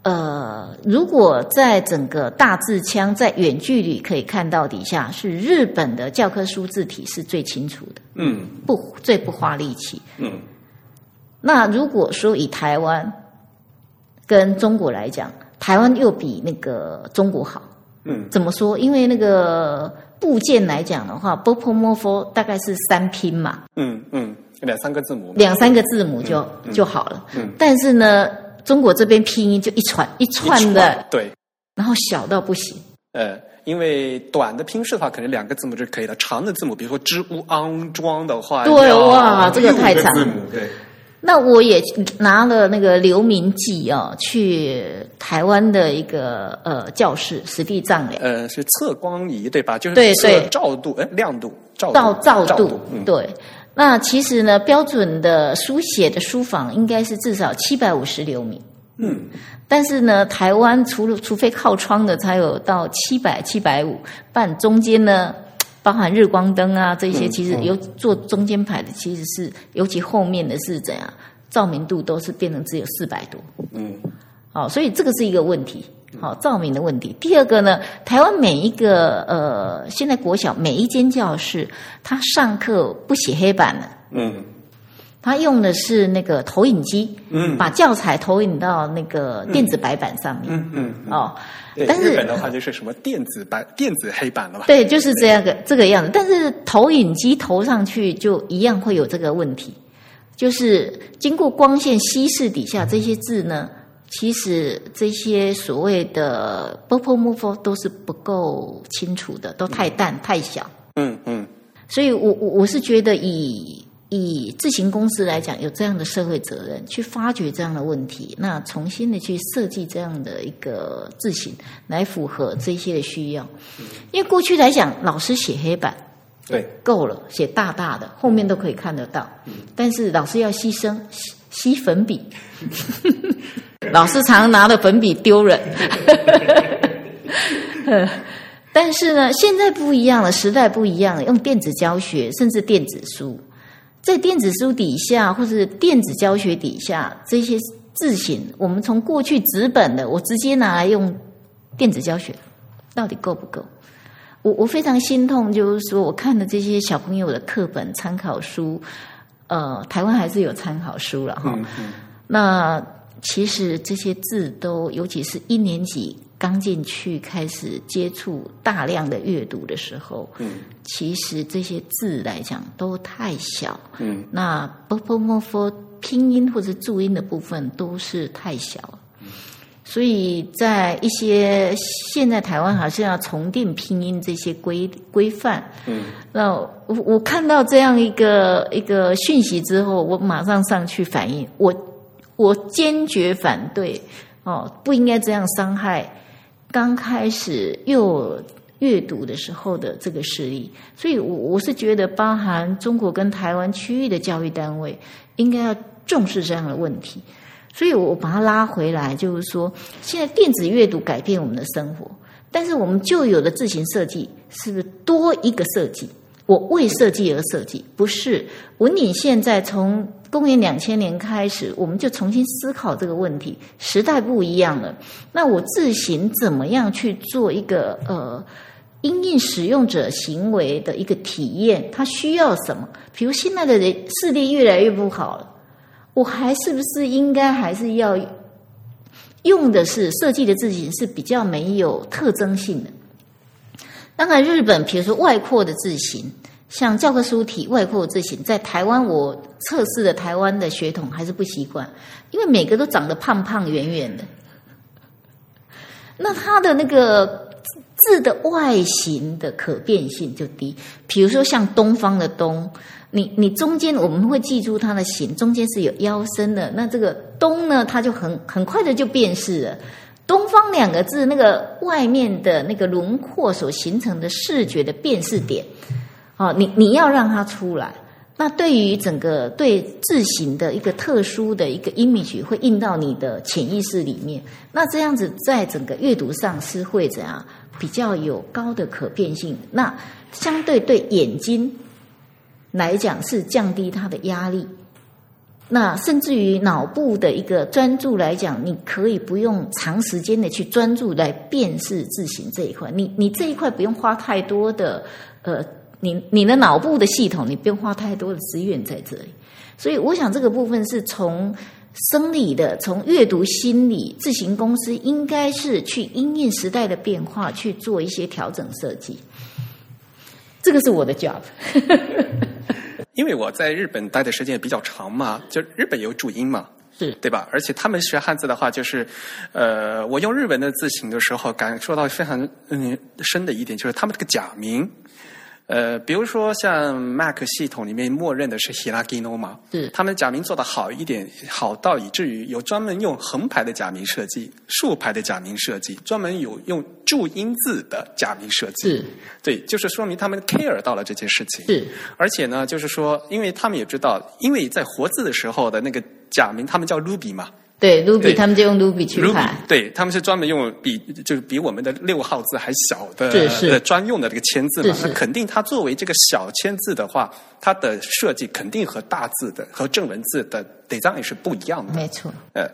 B: 呃，如果在整个大字腔在远距离可以看到底下，是日本的教科书字体是最清楚的，
C: 嗯，
B: 不最不花力气，
C: 嗯。
B: 那如果说以台湾跟中国来讲，台湾又比那个中国好，
C: 嗯，
B: 怎么说？因为那个部件来讲的话 m o f o 大概是三拼嘛，
C: 嗯嗯，两三个字母，
B: 两三个字母就就好了，嗯。但是呢。中国这边拼音就一串一串的，
C: 对，
B: 然后小到不行。
C: 呃，因为短的拼式的话，可能两个字母就可以了。长的字母，比如说“之乌昂庄”的话，
B: 对哇，这个太长。
C: 对。
B: 那我也拿了那个刘铭记啊，去台湾的一个呃教室实地丈量。
C: 呃，是测光仪对吧？就是
B: 对对，
C: 照度哎，亮度照
B: 照照度对。那其实呢，标准的书写的书房应该是至少七百五十流米。
C: 嗯，
B: 但是呢，台湾除了除非靠窗的才有到七百七百五，但中间呢，包含日光灯啊这些，其实有做中间排的，其实是尤其后面的是怎样，照明度都是变成只有四百多。
C: 嗯，
B: 好，所以这个是一个问题。好，照明的问题。第二个呢，台湾每一个呃，现在国小每一间教室，他上课不写黑板了，
C: 嗯，
B: 他用的是那个投影机，
C: 嗯，
B: 把教材投影到那个电子白板上面，
C: 嗯嗯，
B: 哦，
C: 但是日本的话就是什么电子白电子黑板了吧？
B: 对，就是这样个这个样子。但是投影机投上去就一样会有这个问题，就是经过光线稀释底下这些字呢。其实这些所谓的 b o p o m o f o 都是不够清楚的，都太淡太小。
C: 嗯嗯。
B: 所以我我我是觉得以以自行公司来讲，有这样的社会责任去发掘这样的问题，那重新的去设计这样的一个字形，来符合这些的需要。因为过去来讲，老师写黑板，
C: 对，
B: 够了，写大大的，后面都可以看得到。但是老师要牺牲吸吸粉笔，老师常拿着粉笔丢人。但是呢，现在不一样了，时代不一样了，用电子教学，甚至电子书。在电子书底下，或者电子教学底下，这些字形，我们从过去纸本的，我直接拿来用电子教学，到底够不够？我我非常心痛，就是说，我看的这些小朋友的课本参考书，呃，台湾还是有参考书了哈。那其实这些字都，尤其是一年级。刚进去开始接触大量的阅读的时候，嗯，其实这些字来讲都太小，嗯，那 b o m o f 拼音或者注音的部分都是太小，所以在一些现在台湾好像要重定拼音这些规规范，嗯，那我我看到这样一个一个讯息之后，我马上上去反映，我我坚决反对，哦，不应该这样伤害。刚开始又阅读的时候的这个实力，所以我我是觉得，包含中国跟台湾区域的教育单位，应该要重视这样的问题。所以我把它拉回来，就是说，现在电子阅读改变我们的生活，但是我们旧有的自行设计是不是多一个设计？我为设计而设计，不是文鼎现在从。公元两千年开始，我们就重新思考这个问题。时代不一样了，那我自行怎么样去做一个呃，因应使用者行为的一个体验？他需要什么？比如现在的人视力越来越不好了，我还是不是应该还是要用的是设计的字形是比较没有特征性的？当然，日本比如说外扩的字形。像教科书体外扩字型，在台湾我测试的台湾的血统还是不习惯，因为每个都长得胖胖圆圆的，那它的那个字的外形的可变性就低。比如说像东方的东，你你中间我们会记住它的形，中间是有腰身的，那这个东呢，它就很很快的就辨识了。东方两个字那个外面的那个轮廓所形成的视觉的辨识点。哦，你你要让它出来，那对于整个对字形的一个特殊的一个 image 会印到你的潜意识里面，那这样子在整个阅读上是会怎样比较有高的可变性？那相对对眼睛来讲是降低它的压力，那甚至于脑部的一个专注来讲，你可以不用长时间的去专注来辨识字形这一块，你你这一块不用花太多的呃。你你的脑部的系统，你不用花太多的资源在这里，所以我想这个部分是从生理的，从阅读心理，自行公司应该是去因应时代的变化去做一些调整设计。这个是我的 job。
C: 因为我在日本待的时间也比较长嘛，就日本有注音嘛，
B: 是
C: 对吧？而且他们学汉字的话，就是呃，我用日文的字形的时候，感受到非常嗯深的一点，就是他们这个假名。呃，比如说像 Mac 系统里面默认的是 Hiragino 嘛，
B: 是
C: 他们假名做的好一点，好到以至于有专门用横排的假名设计、竖排的假名设计，专门有用注音字的假名设计。
B: 是，
C: 对，就是说明他们 care 到了这件事情。
B: 是，
C: 而且呢，就是说，因为他们也知道，因为在活字的时候的那个假名，他们叫 Ruby 嘛。
B: 对，Ruby 他们就用 Ruby 去排，
C: 对他们是专门用比就是比我们的六号字还小的专用的这个签字嘛，那肯定它作为这个小签字的话，它的设计肯定和大字的和正文字的 design 是不一样的，
B: 没错，
C: 呃。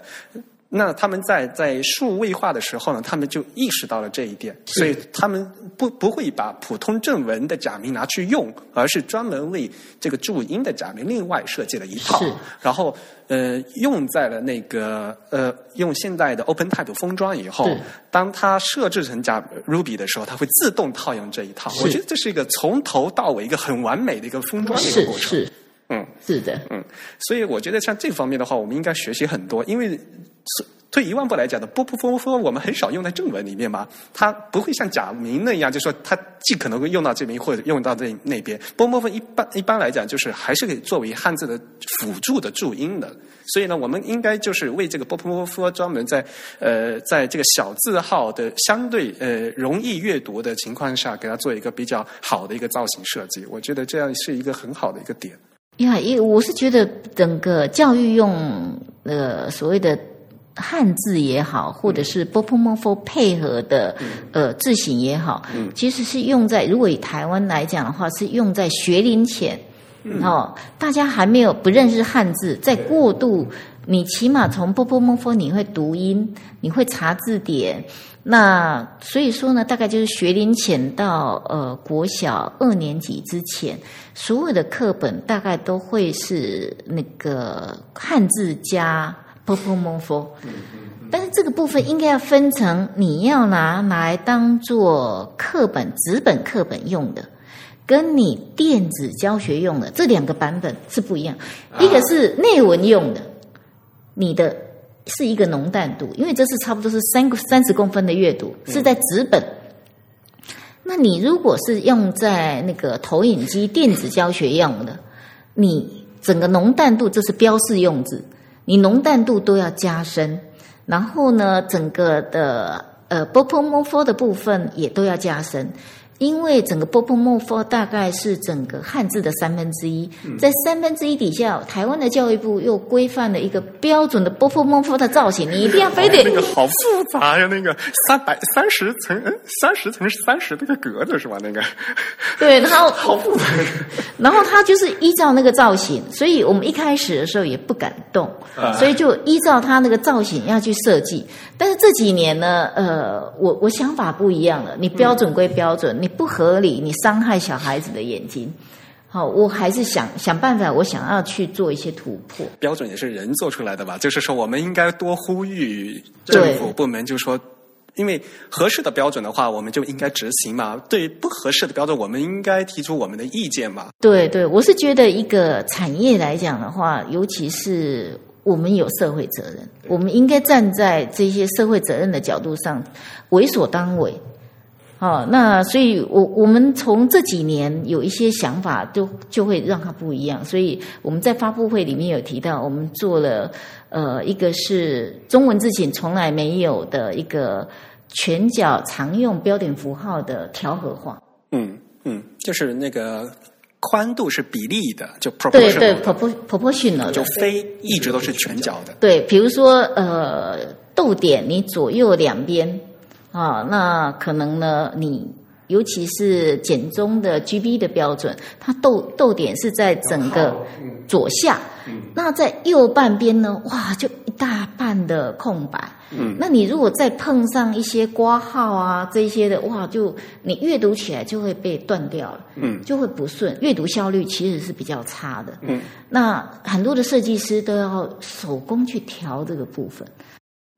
C: 那他们在在数位化的时候呢，他们就意识到了这一点，所以他们不不会把普通正文的假名拿去用，而是专门为这个注音的假名另外设计了一套，然后呃用在了那个呃用现在的 OpenType 封装以后，当它设置成假 Ruby 的时候，它会自动套用这一套。我觉得这是一个从头到尾一个很完美的一个封装的一个过程。
B: 嗯，是的，
C: 嗯，所以我觉得像这方面的话，我们应该学习很多，因为退一万步来讲的，波波波波我们很少用在正文里面嘛，它不会像假名那样，就说它既可能会用到这边或者用到这那边。波波波一般一般来讲，就是还是可以作为汉字的辅助的注音的。所以呢，我们应该就是为这个波波波专门在呃，在这个小字号的相对呃容易阅读的情况下，给它做一个比较好的一个造型设计。我觉得这样是一个很好的一个点。
B: 呀，因我是觉得整个教育用呃所谓的汉字也好，或者是波波摩佛配合的呃字形也好，其实是用在如果以台湾来讲的话，是用在学龄前。哦，大家还没有不认识汉字，在过渡，你起码从波波摩佛你会读音，你会查字典，那所以说呢，大概就是学龄前到呃国小二年级之前，所有的课本大概都会是那个汉字加波波摩佛，但是这个部分应该要分成你要拿来当做课本纸本课本用的。跟你电子教学用的这两个版本是不一样，一个是内文用的，你的是一个浓淡度，因为这是差不多是三三十公分的阅读，是在纸本。那你如果是用在那个投影机电子教学用的，你整个浓淡度这是标示用字，你浓淡度都要加深，然后呢，整个的呃波波摩佛的部分也都要加深。因为整个波波莫佛大概是整个汉字的三分之一，在三分之一底下，台湾的教育部又规范了一个标准的波波莫佛的造型，你一定要非得
C: 那个好复杂呀，那个三百三十层，嗯，三十层是三十那个格子是吧？那个
B: 对，然后
C: 好复杂，
B: 然后他就是依照那个造型，所以我们一开始的时候也不敢动，所以就依照他那个造型要去设计。但是这几年呢，呃，我我想法不一样了，你标准归标准。你不合理，你伤害小孩子的眼睛。好，我还是想想办法，我想要去做一些突破。
C: 标准也是人做出来的吧？就是说，我们应该多呼吁政府部门，就是说，因为合适的标准的话，我们就应该执行嘛。对不合适的标准，我们应该提出我们的意见嘛。
B: 对对，我是觉得一个产业来讲的话，尤其是我们有社会责任，我们应该站在这些社会责任的角度上，为所当为。哦，那所以，我我们从这几年有一些想法，就就会让它不一样。所以我们在发布会里面有提到，我们做了呃，一个是中文字形从来没有的一个全角常用标点符号的调和化。
C: 嗯嗯，就是那个宽度是比例的，就
B: proportion，对，proportional
C: 就非一直都是全角的。
B: 对，比如说呃，逗点你左右两边。啊，那可能呢？你尤其是简中的 GB 的标准，它逗逗点是在整个左下，那在右半边呢？哇，就一大半的空白。嗯，那你如果再碰上一些挂号啊这些的，哇，就你阅读起来就会被断掉了，嗯，就会不顺，阅读效率其实是比较差的。嗯，那很多的设计师都要手工去调这个部分。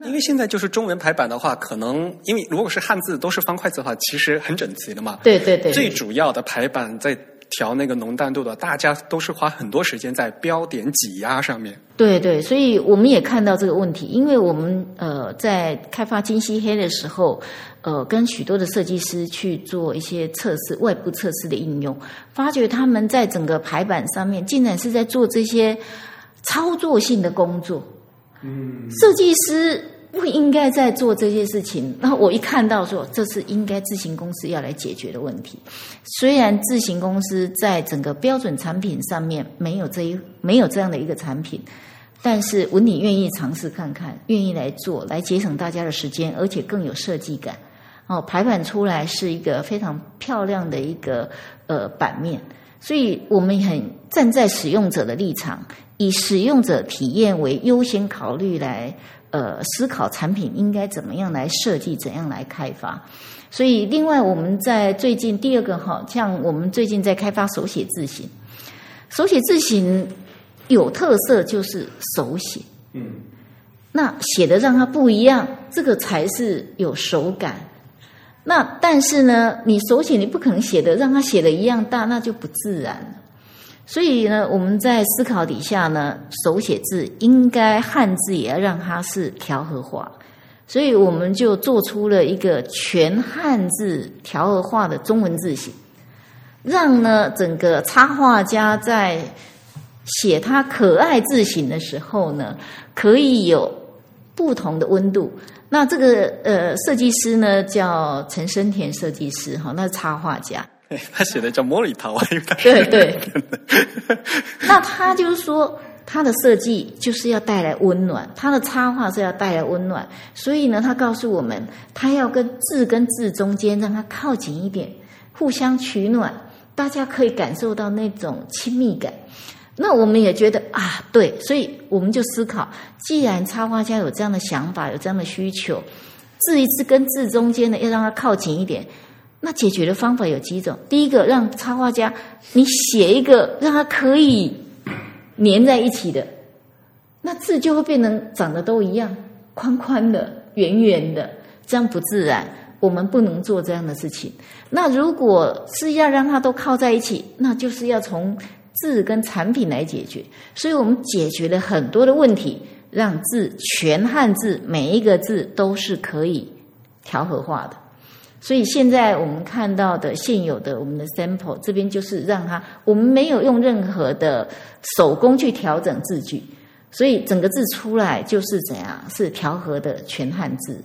C: 因为现在就是中文排版的话，可能因为如果是汉字都是方块字的话，其实很整齐的嘛。
B: 对对对。
C: 最主要的排版在调那个浓淡度的，大家都是花很多时间在标点挤压上面。
B: 对对，所以我们也看到这个问题，因为我们呃在开发金漆黑的时候，呃跟许多的设计师去做一些测试，外部测试的应用，发觉他们在整个排版上面，竟然是在做这些操作性的工作。嗯，设计师不应该在做这些事情。那我一看到说，这是应该自行公司要来解决的问题。虽然自行公司在整个标准产品上面没有这一没有这样的一个产品，但是文理愿意尝试看看，愿意来做，来节省大家的时间，而且更有设计感。哦，排版出来是一个非常漂亮的一个呃版面，所以我们很站在使用者的立场。以使用者体验为优先考虑来，呃，思考产品应该怎么样来设计，怎样来开发。所以，另外我们在最近第二个哈，像我们最近在开发手写字型，手写字型有特色就是手写，嗯，那写的让它不一样，这个才是有手感。那但是呢，你手写你不可能写的让它写的一样大，那就不自然了。所以呢，我们在思考底下呢，手写字应该汉字也要让它是调和化，所以我们就做出了一个全汉字调和化的中文字型，让呢整个插画家在写他可爱字形的时候呢，可以有不同的温度。那这个呃设计师呢叫陈生田设计师哈，那是插画家。
C: 他写的叫莫里塔，我还以为他
B: 对对。那他就是说，他的设计就是要带来温暖，他的插画是要带来温暖，所以呢，他告诉我们，他要跟字跟字中间让它靠近一点，互相取暖，大家可以感受到那种亲密感。那我们也觉得啊，对，所以我们就思考，既然插画家有这样的想法，有这样的需求，字一字跟字中间呢，要让它靠近一点。那解决的方法有几种？第一个，让插画家你写一个让它可以粘在一起的，那字就会变成长得都一样，宽宽的、圆圆的，这样不自然。我们不能做这样的事情。那如果是要让它都靠在一起，那就是要从字跟产品来解决。所以我们解决了很多的问题，让字全汉字每一个字都是可以调和化的。所以现在我们看到的现有的我们的 sample 这边就是让它，我们没有用任何的手工去调整字句，所以整个字出来就是怎样是调和的全汉字。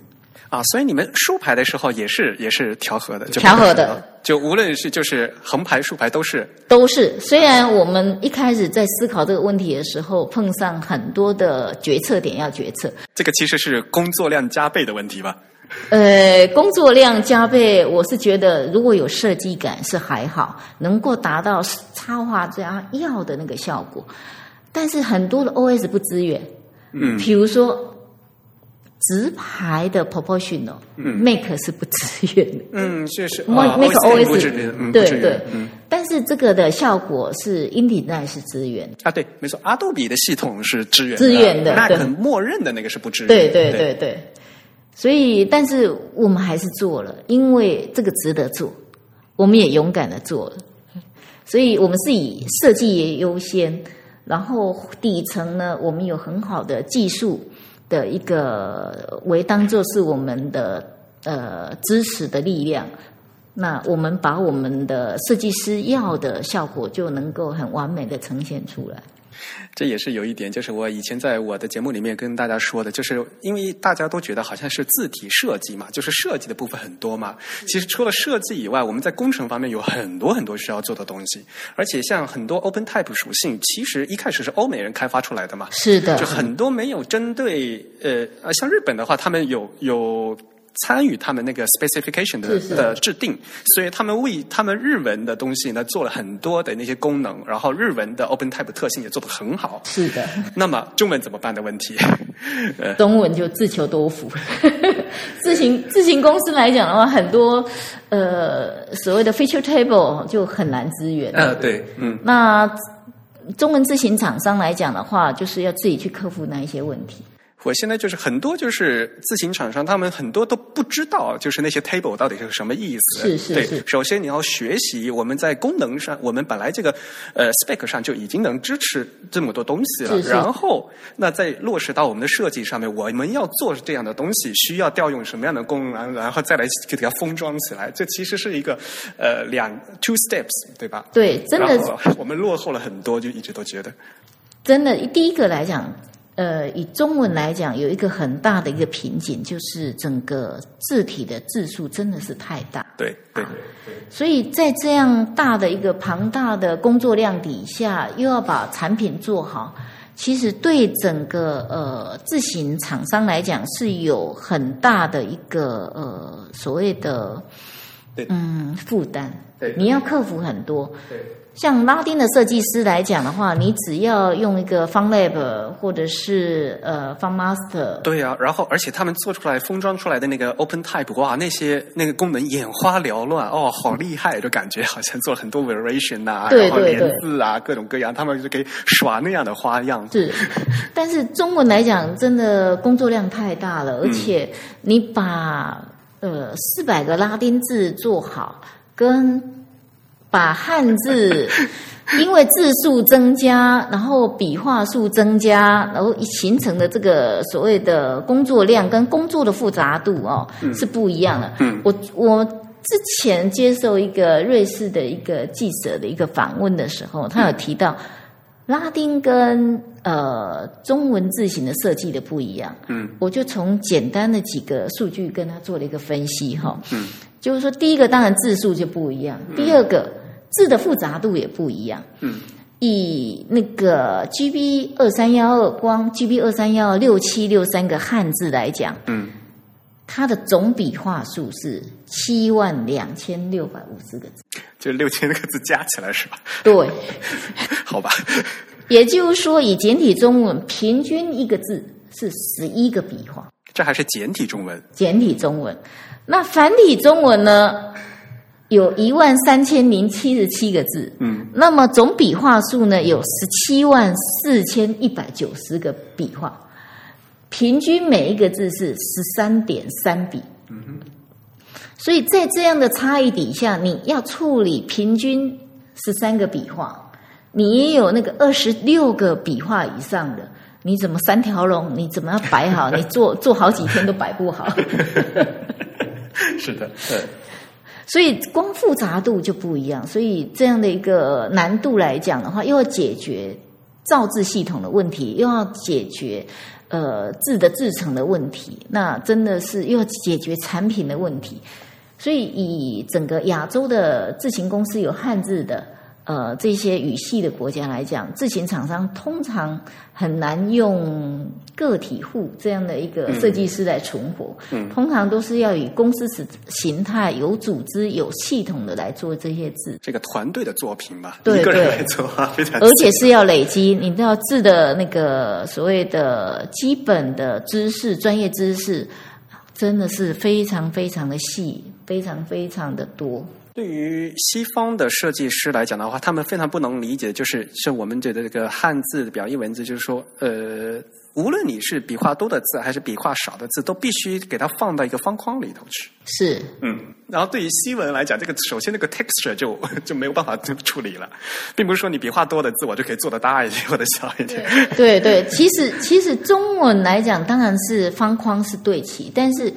C: 啊，所以你们竖排的时候也是也是调和的，
B: 调和的，
C: 就无论是就是横排竖排都是
B: 都是。虽然我们一开始在思考这个问题的时候碰上很多的决策点要决策，
C: 这个其实是工作量加倍的问题吧。
B: 呃，工作量加倍，我是觉得如果有设计感是还好，能够达到插画家要的那个效果。但是很多的 OS 不支援，嗯，比如说直排的 proportional，嗯，make 是不支援的，
C: 嗯，确实
B: ，make
C: OS
B: 对对，嗯，但是这个的效果是 Indesign 是支援
C: 啊，对，没错，阿杜比的系统是支援
B: 支援的
C: ，Mac 默认的那个是不支援，
B: 对。对对对。所以，但是我们还是做了，因为这个值得做，我们也勇敢的做了。所以我们是以设计也优先，然后底层呢，我们有很好的技术的一个为当做是我们的呃支持的力量。那我们把我们的设计师要的效果就能够很完美的呈现出来。
C: 这也是有一点，就是我以前在我的节目里面跟大家说的，就是因为大家都觉得好像是字体设计嘛，就是设计的部分很多嘛。其实除了设计以外，我们在工程方面有很多很多需要做的东西。而且像很多 Open Type 属性，其实一开始是欧美人开发出来的嘛。
B: 是的，
C: 就很多没有针对呃呃，像日本的话，他们有有。参与他们那个 specification 的的制定，所以他们为他们日文的东西呢做了很多的那些功能，然后日文的 Open Type 特性也做得很好。
B: 是的。
C: 那么中文怎么办的问题？
B: 中文就自求多福。自行自行公司来讲的话，很多呃所谓的 feature table 就很难支援。
C: 呃，对，嗯。
B: 那中文自行厂商来讲的话，就是要自己去克服那一些问题。
C: 我现在就是很多就是自行厂商，他们很多都不知道，就是那些 table 到底是什么意思。
B: 是是
C: 是。首先你要学习，我们在功能上，我们本来这个呃 spec 上就已经能支持这么多东西了。
B: 是是。
C: 然后，那在落实到我们的设计上面，我们要做这样的东西，需要调用什么样的功能，然后再来给它封装起来。这其实是一个呃两 two steps，对吧？
B: 对，真的。
C: 我们落后了很多，就一直都觉得。
B: 真的，第一个来讲。呃，以中文来讲，有一个很大的一个瓶颈，就是整个字体的字数真的是太大。
C: 对对
B: 对。所以在这样大的一个庞大的工作量底下，又要把产品做好，其实对整个呃自行厂商来讲是有很大的一个呃所谓的嗯负担。
C: 对，
B: 你要克服很多。
C: 对。
B: 像拉丁的设计师来讲的话，你只要用一个 FunLab 或者是呃 FunMaster。
C: 对啊，然后而且他们做出来封装出来的那个 OpenType，哇，那些那个功能眼花缭乱，哦，好厉害，就感觉好像做了很多 variation 啊，然后连字啊，各种各样，他们就可以耍那样的花样。
B: 是，但是中文来讲，真的工作量太大了，而且你把呃四百个拉丁字做好跟。把汉字。因为字数增加，然后笔画数增加，然后形成的这个所谓的工作量跟工作的复杂度哦，是不一样的。
C: 嗯，
B: 我我之前接受一个瑞士的一个记者的一个访问的时候，他有提到拉丁跟呃中文字形的设计的不一样。
C: 嗯，
B: 我就从简单的几个数据跟他做了一个分析哈。
C: 嗯，
B: 就是说第一个当然字数就不一样，第二个。字的复杂度也不一样。
C: 嗯，
B: 以那个 GB 二三幺二光 GB 二三幺二六七六三个汉字来讲，
C: 嗯，
B: 它的总笔画数是七万两千六百五十个字，
C: 就六千个字加起来是吧？
B: 对，
C: 好吧。
B: 也就是说，以简体中文平均一个字是十一个笔画，
C: 这还是简体中文。
B: 简体中文，那繁体中文呢？有一万三千零七十七个字，
C: 嗯，
B: 那么总笔画数呢有十七万四千一百九十个笔画，平均每一个字是十三点三笔，
C: 嗯哼，
B: 所以在这样的差异底下，你要处理平均十三个笔画，你也有那个二十六个笔画以上的，你怎么三条龙？你怎么样摆好？你做 做好几天都摆不好。
C: 是的，对。
B: 所以光复杂度就不一样，所以这样的一个难度来讲的话，又要解决造字系统的问题，又要解决呃字的制成的问题，那真的是又要解决产品的问题。所以以整个亚洲的字形公司有汉字的。呃，这些语系的国家来讲，自行厂商通常很难用个体户这样的一个设计师来存活。
C: 嗯，
B: 通常都是要以公司形形态、有组织、有系统的来做这些字。
C: 这个团队的作品嘛，
B: 对
C: 一个人来做啊，非常。
B: 而且是要累积，你知道字的那个所谓的基本的知识、专业知识，真的是非常非常的细，非常非常的多。
C: 对于西方的设计师来讲的话，他们非常不能理解，就是是我们觉得这个汉字的表意文字，就是说，呃，无论你是笔画多的字还是笔画少的字，都必须给它放到一个方框里头去。
B: 是，
C: 嗯。然后对于西文来讲，这个首先那个 texture 就就没有办法处理了，并不是说你笔画多的字我就可以做的大一点或者小一点。
B: 对对，其实其实中文来讲，当然是方框是对齐，但是。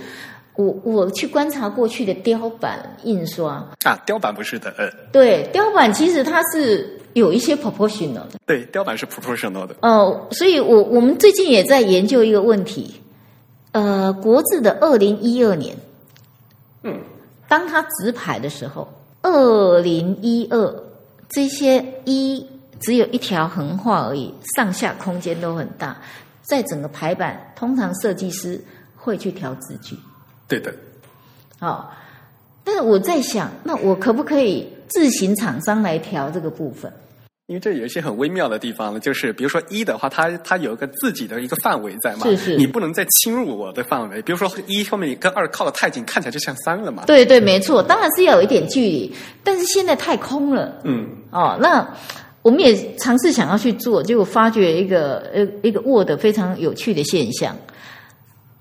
B: 我我去观察过去的雕版印刷
C: 啊，雕版不是的，呃，
B: 对，雕版其实它是有一些 proportional 的，
C: 对，雕版是 proportional 的，
B: 哦，所以我我们最近也在研究一个问题，呃，国字的二零一二年，
C: 嗯，
B: 当它直排的时候，二零一二这些一只有一条横画而已，上下空间都很大，在整个排版，通常设计师会去调字距。
C: 对的，
B: 好，但是我在想，那我可不可以自行厂商来调这个部分？
C: 因为这有一些很微妙的地方呢，就是比如说一的话，它它有一个自己的一个范围在嘛，
B: 是是，
C: 你不能再侵入我的范围。比如说一后面你跟二靠的太近，看起来就像三了嘛。
B: 对对，没错，当然是要有一点距离，但是现在太空了。
C: 嗯，
B: 哦，那我们也尝试想要去做，结果发觉一个呃一个 Word 非常有趣的现象，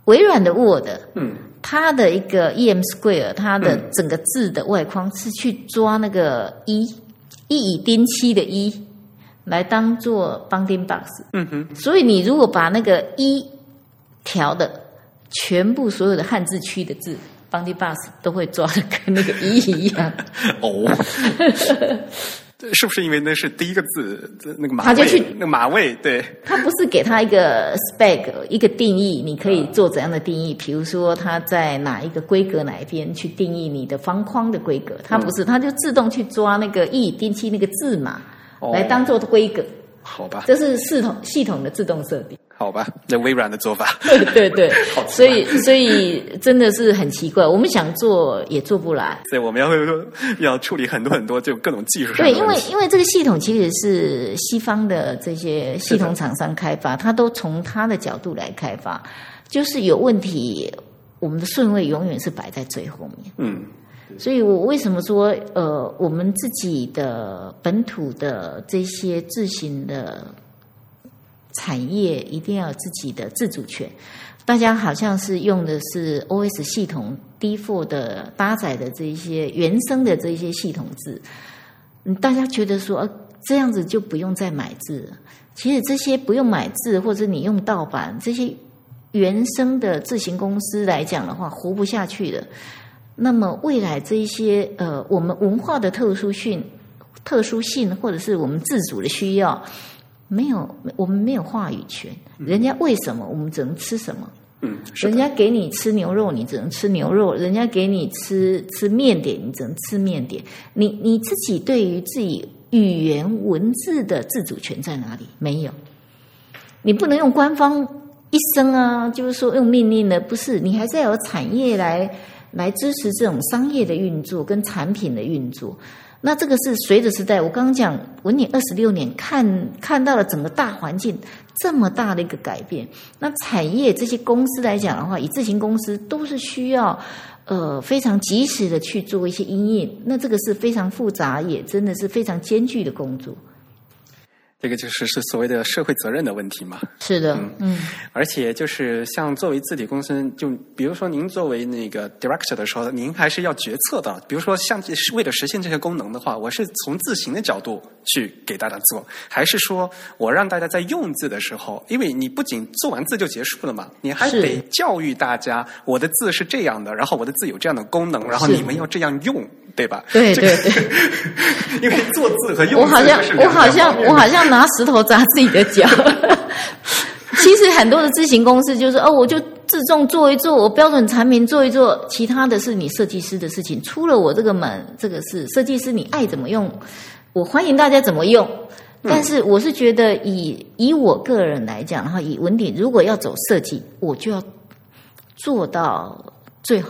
B: 微软的 Word，
C: 嗯。
B: 它的一个 E M Square，它的整个字的外框是去抓那个一一以丁七的一来当做 bounding box。
C: 嗯哼。
B: 所以你如果把那个一调的全部所有的汉字区的字 bounding box 都会抓的跟那个一一样。
C: 哦。是不是因为那是第一个字，那个马
B: 他就去
C: 那个马位？对，
B: 他不是给他一个 spec 一个定义，你可以做怎样的定义？比如说他在哪一个规格哪一边去定义你的方框的规格？他不是，他就自动去抓那个一定期那个字码来当做规格。
C: 好吧，
B: 这是系统系统的自动设定。
C: 好吧，那微软的做法。
B: 对对对，所以所以真的是很奇怪，我们想做也做不来。
C: 所以我们要要处理很多很多就各种技术上。
B: 对，因为因为这个系统其实是西方的这些系统厂商开发，他都从他的角度来开发，就是有问题，我们的顺位永远是摆在最后面。
C: 嗯，
B: 所以我为什么说呃，我们自己的本土的这些自行的。产业一定要有自己的自主权。大家好像是用的是 OS 系统 default 的搭载的这一些原生的这些系统字，嗯，大家觉得说、呃、这样子就不用再买字了。其实这些不用买字，或者你用盗版这些原生的字形公司来讲的话，活不下去的。那么未来这一些呃，我们文化的特殊性、特殊性，或者是我们自主的需要，没有我们没有话语权。人家为什么，我们只能吃什么。
C: 嗯，
B: 人家给你吃牛肉，你只能吃牛肉；人家给你吃吃面点，你只能吃面点。你你自己对于自己语言文字的自主权在哪里？没有，你不能用官方一声啊，就是说用命令的，不是，你还是要有产业来来支持这种商业的运作跟产品的运作。那这个是随着时代，我刚刚讲文理二十六年，看看到了整个大环境这么大的一个改变。那产业这些公司来讲的话，以自行公司都是需要呃非常及时的去做一些应应。那这个是非常复杂，也真的是非常艰巨的工作。
C: 这个就是是所谓的社会责任的问题嘛。
B: 是的，嗯
C: 而且就是像作为字体公司，就比如说您作为那个 director 的时候，您还是要决策的。比如说像这是为了实现这些功能的话，我是从字形的角度去给大家做，还是说我让大家在用字的时候，因为你不仅做完字就结束了嘛，你还得教育大家，我的字是这样的，然后我的字有这样的功能，然后你们要这样用，对吧？
B: 对
C: 这个
B: 对对。
C: 因为做字和用字
B: 我好像
C: 是
B: 我好像我好像拿石头砸自己的脚。其实很多的自行公司就是哦，我就自重做一做，我标准产品做一做，其他的是你设计师的事情。出了我这个门，这个是设计师你爱怎么用，我欢迎大家怎么用。但是我是觉得以以我个人来讲，然后以文鼎如果要走设计，我就要做到最好。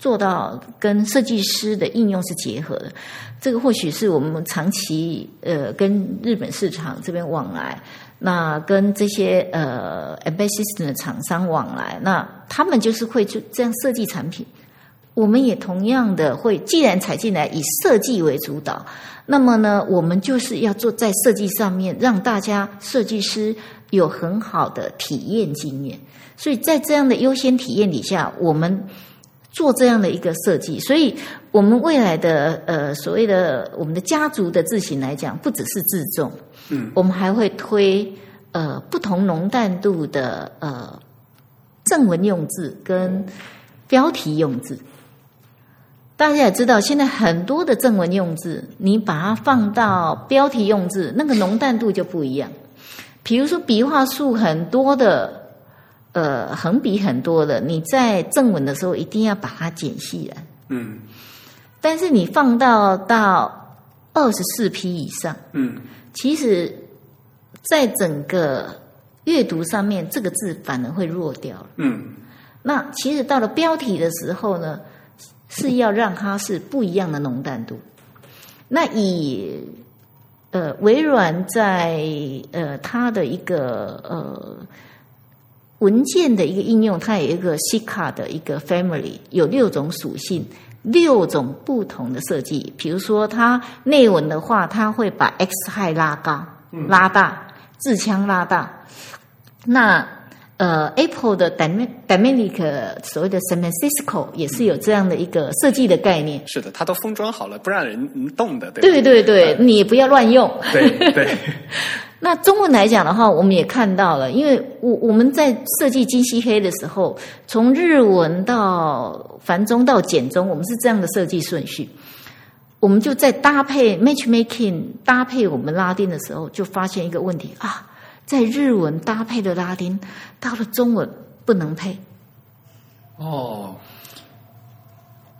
B: 做到跟设计师的应用是结合的，这个或许是我们长期呃跟日本市场这边往来，那跟这些呃 embedded system 的厂商往来，那他们就是会就这样设计产品。我们也同样的会，既然采进来以设计为主导，那么呢，我们就是要做在设计上面，让大家设计师有很好的体验经验。所以在这样的优先体验底下，我们。做这样的一个设计，所以我们未来的呃所谓的我们的家族的字型来讲，不只是自重，
C: 嗯，
B: 我们还会推呃不同浓淡度的呃正文用字跟标题用字。大家也知道，现在很多的正文用字，你把它放到标题用字，那个浓淡度就不一样。比如说笔画数很多的。呃，横笔很多的，你在正文的时候一定要把它剪细了。
C: 嗯
B: 但是你放到到二十四批以上，
C: 嗯
B: 其实在整个阅读上面，这个字反而会弱掉了。
C: 嗯
B: 那其实到了标题的时候呢，是要让它是不一样的浓淡度。那以呃微软在呃它的一个呃。文件的一个应用，它有一个 C 卡的一个 family，有六种属性，六种不同的设计。比如说，它内文的话，它会把 X high 拉高、拉大，字腔拉大。那呃，Apple 的 Dynamic 所谓的 San Francisco 也是有这样的一个设计的概念。
C: 是的，它都封装好了，不让人动的，对吧
B: 对对对，你不要乱用。
C: 对对，
B: 那中文来讲的话，我们也看到了，因为我我们在设计金漆黑的时候，从日文到繁中到简中，我们是这样的设计顺序。我们就在搭配 matchmaking 搭配我们拉丁的时候，就发现一个问题啊，在日文搭配的拉丁，到了中文不能配。
C: 哦，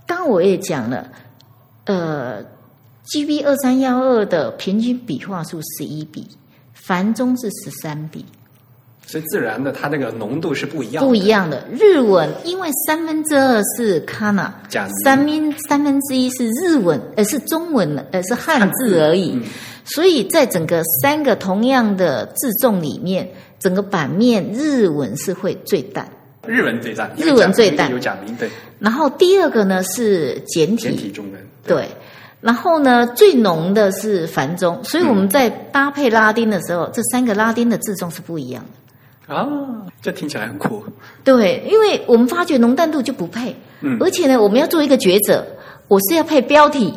B: 刚刚我也讲了，呃，GB 二三幺二的平均笔画数十一笔，繁中是十三笔。
C: 所以自然的它那个浓度是不一样的，
B: 不一样的。日文因为三分之二是 kana，
C: 假名
B: 三分三分之一是日文，呃是中文，呃是汉字而已。
C: 嗯
B: 所以在整个三个同样的字重里面，整个版面日文是会最淡。
C: 日文最淡，
B: 日文最淡
C: 有假名，对，
B: 然后第二个呢是简体，
C: 简体中文，
B: 对。然后呢，最浓的是繁中，所以我们在搭配拉丁的时候，这三个拉丁的字重是不一样的。
C: 啊，这听起来很酷，
B: 对，因为我们发觉浓淡度就不配，
C: 嗯
B: 而且呢，我们要做一个抉择，我是要配标题，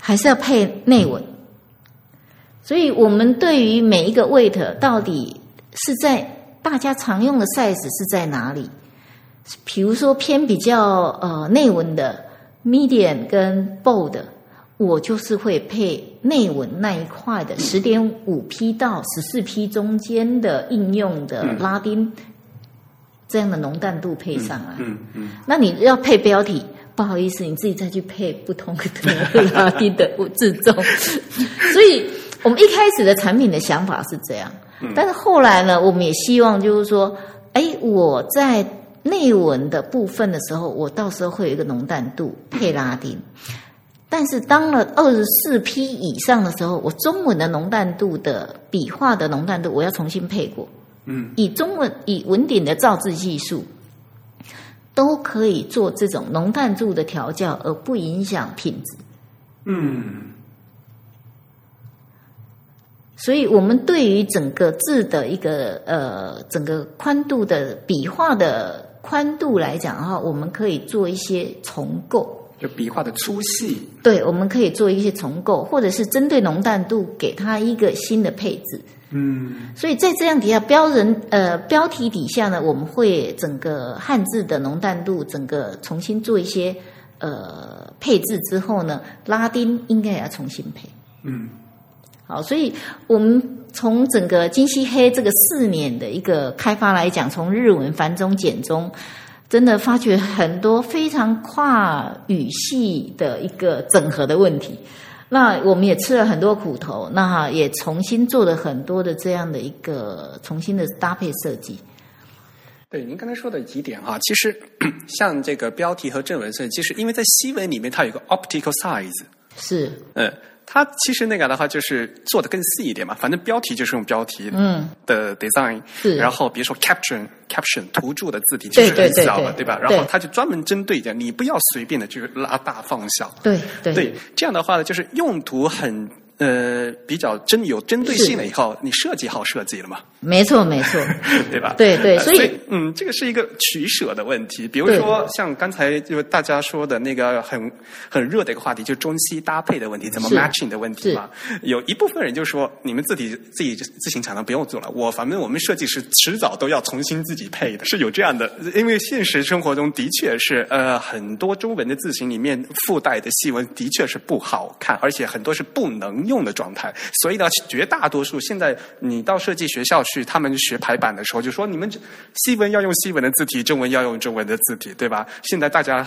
B: 还是要配内文？所以我们对于每一个 weight 到底是在大家常用的 size 是在哪里？比如说偏比较呃内文的 medium 跟 bold，我就是会配内文那一块的十点五 P 到十四 P 中间的应用的拉丁这样的浓淡度配上来。
C: 嗯嗯，
B: 那你要配标题，不好意思，你自己再去配不同的拉丁的 字重。所以我们一开始的产品的想法是这样，但是后来呢，我们也希望就是说，哎，我在内文的部分的时候，我到时候会有一个浓淡度配拉丁。但是当了二十四批以上的时候，我中文的浓淡度的笔画的浓淡度，我要重新配过。
C: 嗯，
B: 以中文以文鼎的造字技术，都可以做这种浓淡度的调教，而不影响品质。
C: 嗯，
B: 所以，我们对于整个字的一个呃整个宽度的笔画的宽度来讲的话，我们可以做一些重构。
C: 就笔画的粗细，
B: 对，我们可以做一些重构，或者是针对浓淡度给它一个新的配置。
C: 嗯，
B: 所以在这样底下标人呃标题底下呢，我们会整个汉字的浓淡度整个重新做一些呃配置之后呢，拉丁应该也要重新配。
C: 嗯，
B: 好，所以我们从整个金漆黑这个四年的一个开发来讲，从日文繁中简中。真的发觉很多非常跨语系的一个整合的问题，那我们也吃了很多苦头，那也重新做了很多的这样的一个重新的搭配设计。
C: 对，您刚才说的几点哈，其实 像这个标题和正文设计，其实因为在西文里面它有个 optical size，
B: 是，
C: 嗯。它其实那个的话就是做的更细一点嘛，反正标题就是用标题的 design，
B: 是。
C: 然后比如说 caption caption 图注的字体就是很小的，
B: 对
C: 吧？然后它就专门针对着，你不要随便的去拉大放小。
B: 对对。
C: 对，这样的话呢，就是用途很。呃，比较针有针对性了以后，你设计好设计了嘛？
B: 没错，没错，
C: 对吧？
B: 对对，所以
C: 嗯，这个是一个取舍的问题。比如说，像刚才就大家说的那个很很热的一个话题，就中西搭配的问题，怎么 matching 的问题嘛？有一部分人就说，你们自己自己自行产能不用做了，我反正我们设计师迟早都要重新自己配的，是有这样的。因为现实生活中的确是，呃，很多中文的字形里面附带的细纹的确是不好看，而且很多是不能。用的状态，所以呢，绝大多数现在你到设计学校去，他们学排版的时候就说，你们西文要用西文的字体，中文要用中文的字体，对吧？现在大家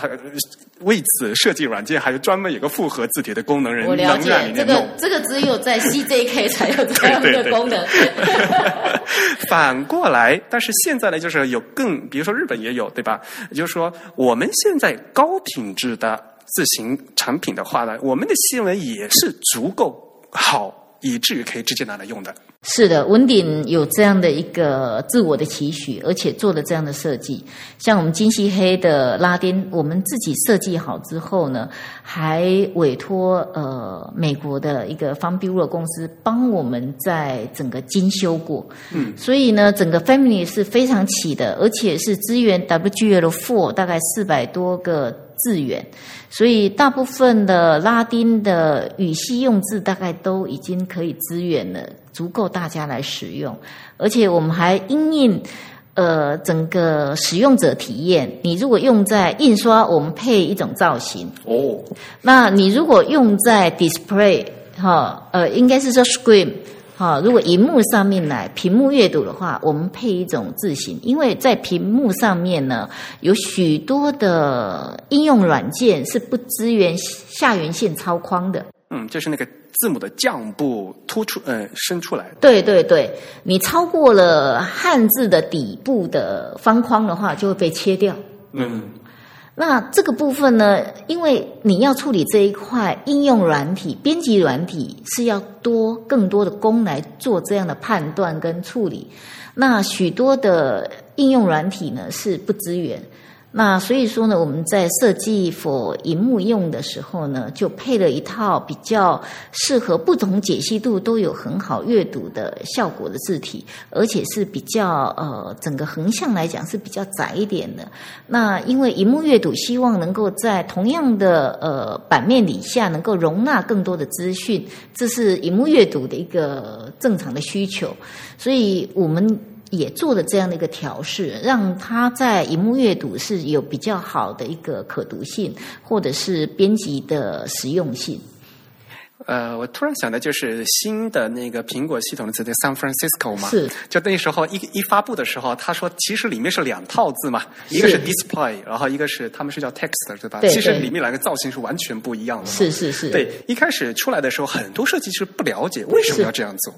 C: 为此设计软件还有专门有个复合字体的功能，人
B: 我了解这个，这个只有在 CJK 才有这样的功能。
C: 反过来，但是现在呢，就是有更，比如说日本也有，对吧？也就是说，我们现在高品质的自行产品的话呢，我们的新闻也是足够。好，以至于可以直接拿来用的。
B: 是的，文鼎有这样的一个自我的期许，而且做了这样的设计。像我们金漆黑的拉丁，我们自己设计好之后呢，还委托呃美国的一个方 bureau 公司帮我们在整个精修过。
C: 嗯，
B: 所以呢，整个 family 是非常齐的，而且是支援 WGL four 大概四百多个字源。所以大部分的拉丁的语系用字大概都已经可以支援了，足够大家来使用。而且我们还因应呃整个使用者体验，你如果用在印刷，我们配一种造型
C: 哦。
B: 那你如果用在 display 哈，呃，应该是说 screen。好，如果荧幕上面来屏幕阅读的话，我们配一种字型，因为在屏幕上面呢，有许多的应用软件是不支援下缘线超框的。
C: 嗯，就是那个字母的降部突出，呃，伸出来。
B: 对对对，你超过了汉字的底部的方框的话，就会被切掉。
C: 嗯。
B: 那这个部分呢？因为你要处理这一块应用软体、编辑软体，是要多更多的工来做这样的判断跟处理。那许多的应用软体呢是不支援。那所以说呢，我们在设计 for 荧幕用的时候呢，就配了一套比较适合不同解析度都有很好阅读的效果的字体，而且是比较呃整个横向来讲是比较窄一点的。那因为荧幕阅读希望能够在同样的呃版面底下能够容纳更多的资讯，这是荧幕阅读的一个正常的需求，所以我们。也做了这样的一个调试，让它在荧幕阅读是有比较好的一个可读性，或者是编辑的实用性。
C: 呃，我突然想的就是新的那个苹果系统的字体 San Francisco 嘛，
B: 是
C: 就那时候一一发布的时候，他说其实里面是两套字嘛，一个是 display，然后一个是他们是叫 text 对吧？
B: 对
C: 其实里面两个造型是完全不一样的。
B: 是是是，
C: 对，一开始出来的时候，很多设计师不了解为什么要这样做。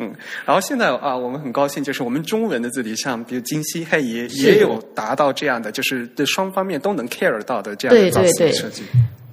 C: 嗯，然后现在啊，我们很高兴，就是我们中文的字体，像比如金希黑也也有达到这样的，就是对双方面都能 care 到的这样的造
B: 对对对
C: 型设计。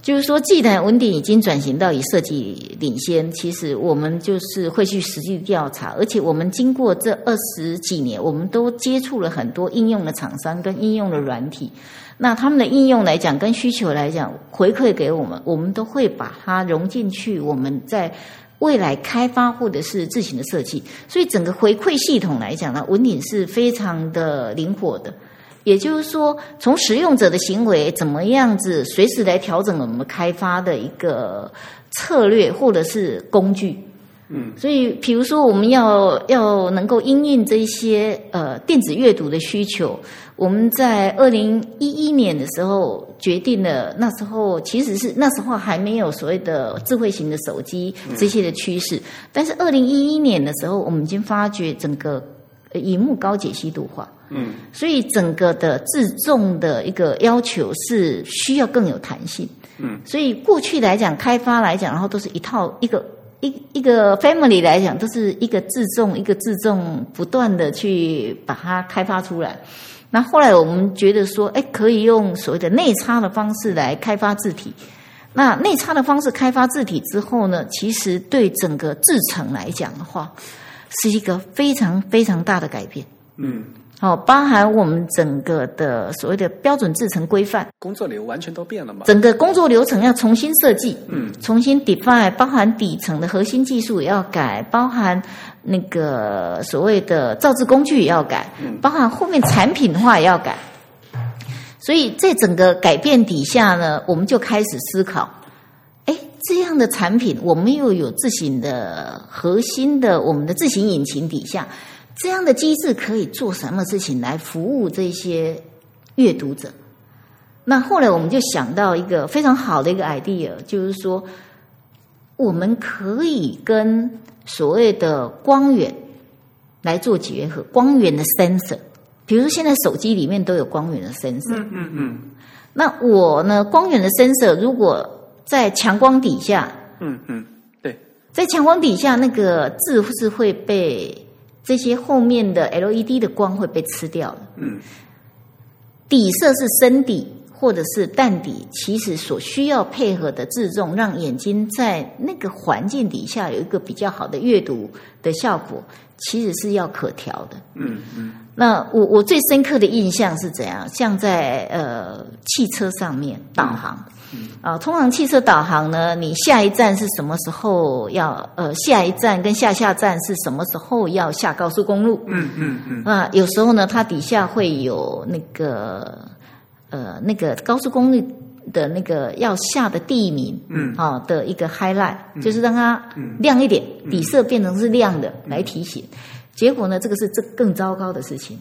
B: 就是说，既然文鼎已经转型到以设计领先，其实我们就是会去实际调查，而且我们经过这二十几年，我们都接触了很多应用的厂商跟应用的软体。那他们的应用来讲，跟需求来讲，回馈给我们，我们都会把它融进去。我们在未来开发或者是自行的设计，所以整个回馈系统来讲呢，文鼎是非常的灵活的。也就是说，从使用者的行为怎么样子，随时来调整我们开发的一个策略或者是工具。
C: 嗯，
B: 所以，比如说，我们要要能够因应这些呃电子阅读的需求，我们在二零一一年的时候决定了，那时候其实是那时候还没有所谓的智慧型的手机这些的趋势，但是二零一一年的时候，我们已经发觉整个呃荧幕高解析度化。
C: 嗯
B: 所以整个的自重的一个要求是需要更有弹性。
C: 嗯，
B: 所以过去来讲，开发来讲，然后都是一套一个一一个 family 来讲，都是一个自重一个自重不断的去把它开发出来。那后来我们觉得说，哎，可以用所谓的内插的方式来开发字体。那内插的方式开发字体之后呢，其实对整个制程来讲的话，是一个非常非常大的改变。
C: 嗯，
B: 哦，包含我们整个的所谓的标准制成规范，
C: 工作流完全都变了嘛。
B: 整个工作流程要重新设计，
C: 嗯，
B: 重新 define，包含底层的核心技术也要改，包含那个所谓的造字工具也要改，
C: 嗯
B: 包含后面产品化也要改。所以在整个改变底下呢，我们就开始思考，哎，这样的产品，我们又有自行的核心的我们的自行引擎底下，这样的机制可以做什么事情来服务这些阅读者？那后来我们就想到一个非常好的一个 idea，就是说，我们可以跟所谓的光源来做结合，光源的 sensor，比如说现在手机里面都有光源的 sensor，
C: 嗯嗯嗯。
B: 那我呢，光源的 sensor 如果在强光底下，
C: 嗯嗯，对，
B: 在强光底下，那个字是会被这些后面的 LED 的光会被吃掉了。
C: 嗯
B: 底色是深底或者是淡底，其实所需要配合的自重，让眼睛在那个环境底下有一个比较好的阅读的效果，其实是要可调的。
C: 嗯嗯
B: 那我我最深刻的印象是怎样？像在呃汽车上面导航，啊，通常汽车导航呢，你下一站是什么时候要呃下一站跟下下站是什么时候要下高速公路？
C: 嗯嗯嗯。
B: 啊，有时候呢，它底下会有那个呃那个高速公路的那个要下的地名，
C: 嗯。
B: 啊的一个 highlight，、就是让它亮一点，底色变成是亮的、来提醒。结果呢，这个是这更糟糕的事情，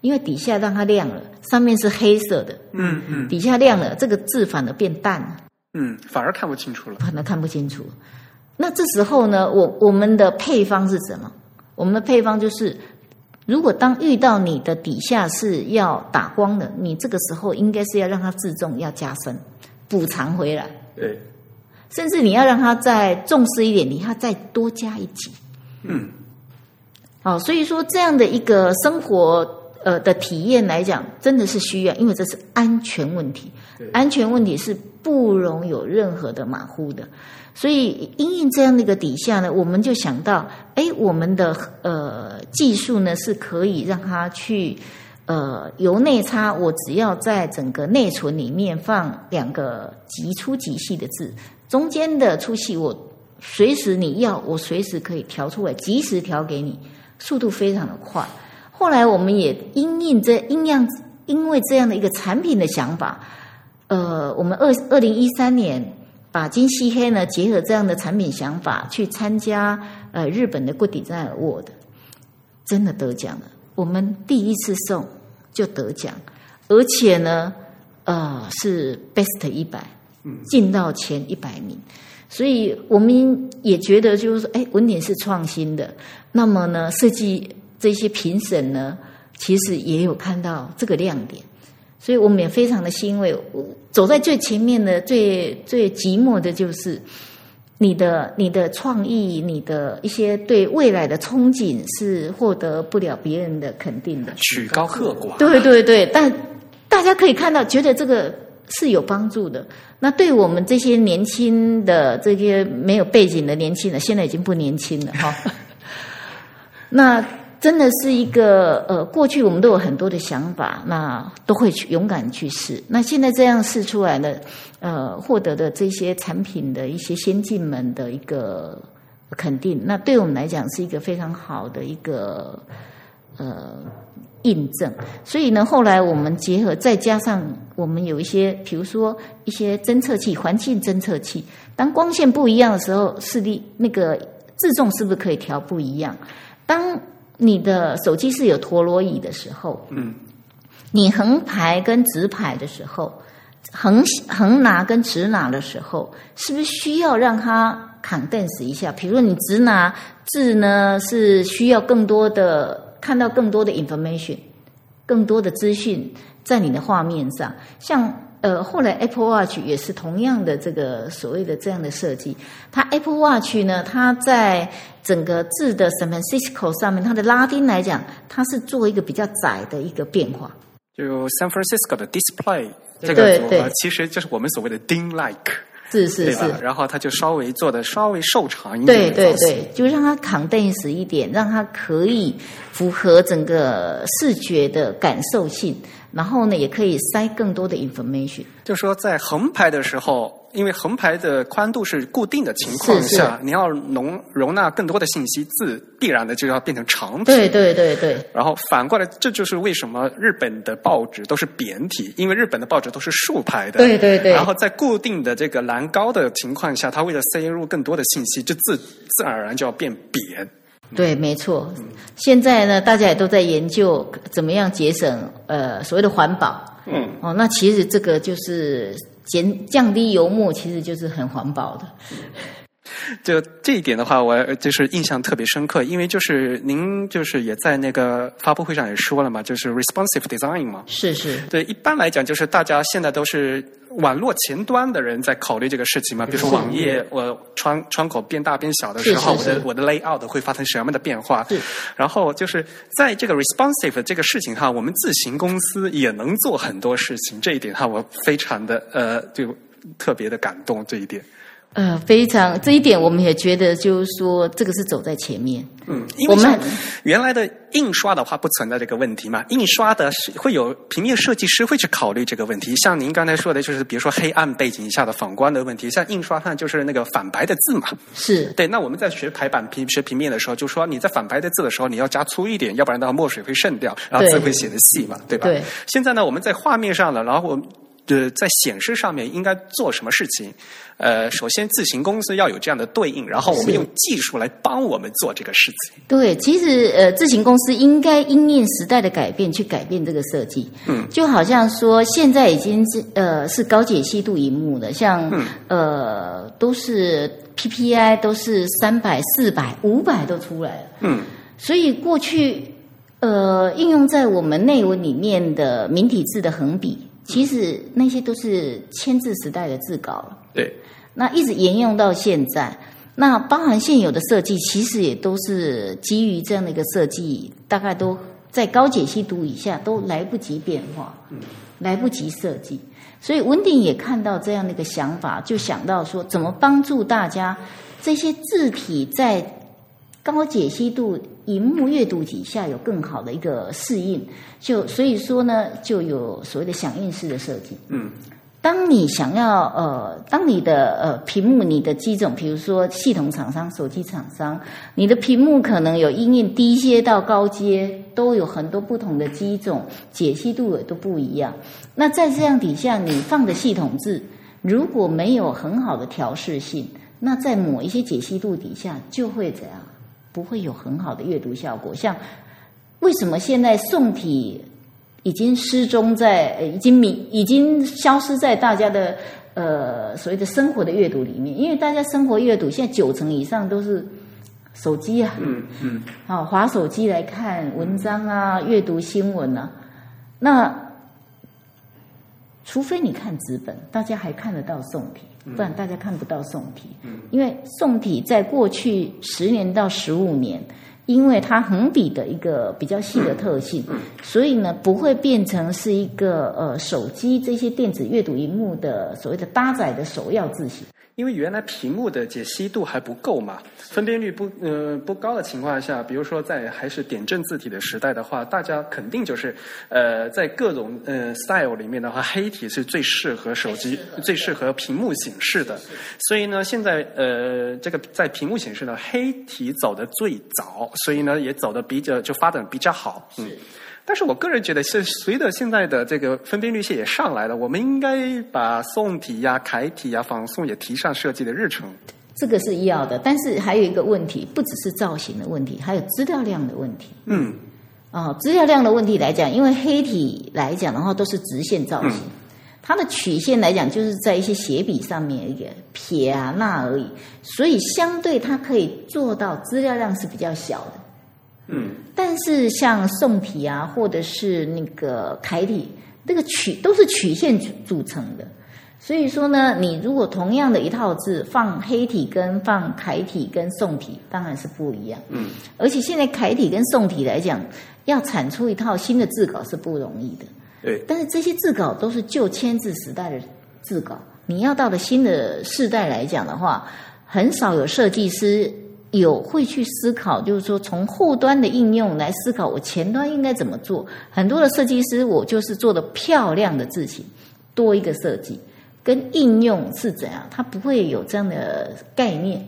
B: 因为底下让它亮了，上面是黑色的，
C: 嗯嗯
B: 底下亮了，这个字反而变淡了。
C: 嗯，反而看不清楚了。
B: 可能看不清楚。那这时候呢，我我们的配方是什么？我们的配方就是，如果当遇到你的底下是要打光的，你这个时候应该是要让它自重要加深，补偿回来，
C: 对，
B: 甚至你要让它再重视一点，你要再多加一级。
C: 嗯
B: 好，所以说这样的一个生活呃的体验来讲，真的是需要，因为这是安全问题，安全问题是不容有任何的马虎的。所以，因应这样的一个底下呢，我们就想到，哎，我们的呃技术呢是可以让它去呃，由内插，我只要在整个内存里面放两个极粗极细的字，中间的粗细我随时你要，我随时可以调出来，及时调给你，速度非常的快。后来我们也因应这因样，因为这样的一个产品的想法，呃，我们二二零一三年把金漆黑呢结合这样的产品想法去参加呃日本的 Good Design Award，真的得奖了。我们第一次送就得奖，而且呢，呃，是 Best 一百，进到前一百名，所以我们也觉得就是说，哎，文典是创新的。那么呢，设计这些评审呢，其实也有看到这个亮点，所以我们也非常的欣慰。走在最前面的、最最寂寞的就是。你的你的创意，你的一些对未来的憧憬是获得不了别人的肯定的，
C: 曲高和寡。
B: 对对对，但大家可以看到，觉得这个是有帮助的。那对我们这些年轻的这些没有背景的年轻人，现在已经不年轻了哈。那。真的是一个呃，过去我们都有很多的想法，那都会去勇敢去试。那现在这样试出来的，呃，获得的这些产品的一些先进们的一个肯定，那对我们来讲是一个非常好的一个呃印证。所以呢，后来我们结合再加上我们有一些，比如说一些侦测器，环境侦测器，当光线不一样的时候，视力那个自重是不是可以调不一样？当你的手机是有陀螺仪的时候，嗯，你横排跟直排的时候，横横拿跟直拿的时候，是不是需要让它 condense 一下？比如说你直拿字呢，是需要更多的看到更多的 information，更多的资讯在你的画面上，像。呃，后来 Apple Watch 也是同样的这个所谓的这样的设计。它 Apple Watch 呢，它在整个字的 San Francisco 上面，它的拉丁来讲，它是做一个比较窄的一个变化。
C: 就 San Francisco 的 Display 这个组合，其实就是我们所谓的 Ding Like，
B: 是是是。
C: 然后它就稍微做的稍微瘦长一点，
B: 对对对，就让它扛定实一点，让它可以符合整个视觉的感受性。然后呢，也可以塞更多的 information。
C: 就是说，在横排的时候，因为横排的宽度是固定的情况下，你要容容纳更多的信息，字必然的就要变成长体。
B: 对对对对。
C: 然后反过来，这就是为什么日本的报纸都是扁体，因为日本的报纸都是竖排的。
B: 对对对。
C: 然后在固定的这个栏高的情况下，它为了塞入更多的信息，就自自然而然就要变扁。
B: 对，没错。现在呢，大家也都在研究怎么样节省呃所谓的环保。嗯。哦，那其实这个就是减降低油墨，其实就是很环保的。
C: 就这一点的话，我就是印象特别深刻，因为就是您就是也在那个发布会上也说了嘛，就是 responsive design 嘛。
B: 是是。
C: 对，一般来讲，就是大家现在都是。网络前端的人在考虑这个事情嘛？比如说网页，我窗窗口变大变小的时候，我的我的 layout 会发生什么样的变化？然后就是在这个 responsive 这个事情哈，我们自行公司也能做很多事情。这一点哈，我非常的呃，就特别的感动这一点。
B: 呃，非常这一点，我们也觉得就是说，这个是走在前面。
C: 嗯，因为像原来的印刷的话，不存在这个问题嘛。印刷的是会有平面设计师会去考虑这个问题。像您刚才说的，就是比如说黑暗背景下的反光的问题。像印刷上就是那个反白的字嘛。
B: 是
C: 对。那我们在学排版平学平面的时候，就说你在反白的字的时候，你要加粗一点，要不然的话墨水会渗掉，然后字会写的细嘛，对吧？
B: 对。
C: 现在呢，我们在画面上了，然后。呃，在显示上面应该做什么事情？呃，首先自行公司要有这样的对应，然后我们用技术来帮我们做这个事情。
B: 对，其实呃，自行公司应该因应时代的改变去改变这个设计。嗯，就好像说现在已经是呃是高解析度荧幕的，像呃都是 PPI 都是三百、四百、五百都出来了。嗯，所以过去呃应用在我们内文里面的明体字的横笔。其实那些都是签字时代的字稿了。
C: 对。
B: 那一直沿用到现在，那包含现有的设计，其实也都是基于这样的一个设计，大概都在高解析度以下都来不及变化，来不及设计。所以文鼎也看到这样的一个想法，就想到说，怎么帮助大家这些字体在高解析度荧幕阅读底下有更好的一个适应，就所以说呢，就有所谓的响应式的设计。
C: 嗯，
B: 当你想要呃，当你的呃屏幕、你的机种，比如说系统厂商、手机厂商，你的屏幕可能有音印低阶到高阶，都有很多不同的机种，解析度也都不一样。那在这样底下，你放的系统字如果没有很好的调试性，那在某一些解析度底下就会怎样？不会有很好的阅读效果。像为什么现在宋体已经失踪在，呃已经明，已经消失在大家的呃所谓的生活的阅读里面？因为大家生活阅读现在九成以上都是手机啊，
C: 嗯嗯，
B: 啊，划手机来看文章啊，阅读新闻啊，那。除非你看纸本，大家还看得到宋体，不然大家看不到宋体。因为宋体在过去十年到十五年，因为它横笔的一个比较细的特性，所以呢不会变成是一个呃手机这些电子阅读荧幕的所谓的搭载的首要字型。
C: 因为原来屏幕的解析度还不够嘛，分辨率不呃不高的情况下，比如说在还是点阵字体的时代的话，大家肯定就是呃在各种呃 style 里面的话，黑体是最适合手机、最适合屏幕显示的。所以呢，现在呃这个在屏幕显示呢，黑体走的最早，所以呢也走的比较就发展比较好，嗯。但是我个人觉得，是随着现在的这个分辨率线也上来了，我们应该把宋体呀、楷体呀、仿宋也提上设计的日程。
B: 这个是要的，但是还有一个问题，不只是造型的问题，还有资料量的问题。
C: 嗯，
B: 啊，资料量的问题来讲，因为黑体来讲的话都是直线造型，它的曲线来讲就是在一些斜笔上面一个撇啊捺而已，所以相对它可以做到资料量是比较小的。
C: 嗯，
B: 但是像宋体啊，或者是那个楷体，那个曲都是曲线组组成的，所以说呢，你如果同样的一套字放黑体跟放楷体跟宋体，当然是不一样。
C: 嗯，
B: 而且现在楷体跟宋体来讲，要产出一套新的字稿是不容易的。
C: 对，
B: 但是这些字稿都是旧签字时代的字稿，你要到了新的世代来讲的话，很少有设计师。有会去思考，就是说从后端的应用来思考，我前端应该怎么做。很多的设计师，我就是做的漂亮的字型，多一个设计跟应用是怎样，他不会有这样的概念。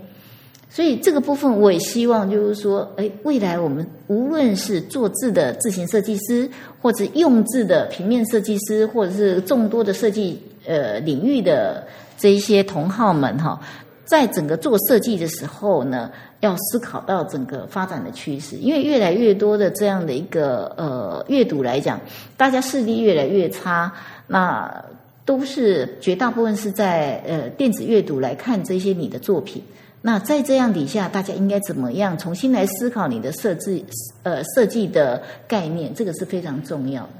B: 所以这个部分，我也希望就是说，哎，未来我们无论是做字的字型设计师，或者用字的平面设计师，或者是众多的设计呃领域的这一些同好们哈。在整个做设计的时候呢，要思考到整个发展的趋势，因为越来越多的这样的一个呃阅读来讲，大家视力越来越差，那都是绝大部分是在呃电子阅读来看这些你的作品。那在这样底下，大家应该怎么样重新来思考你的设置呃设计的概念？这个是非常重要的。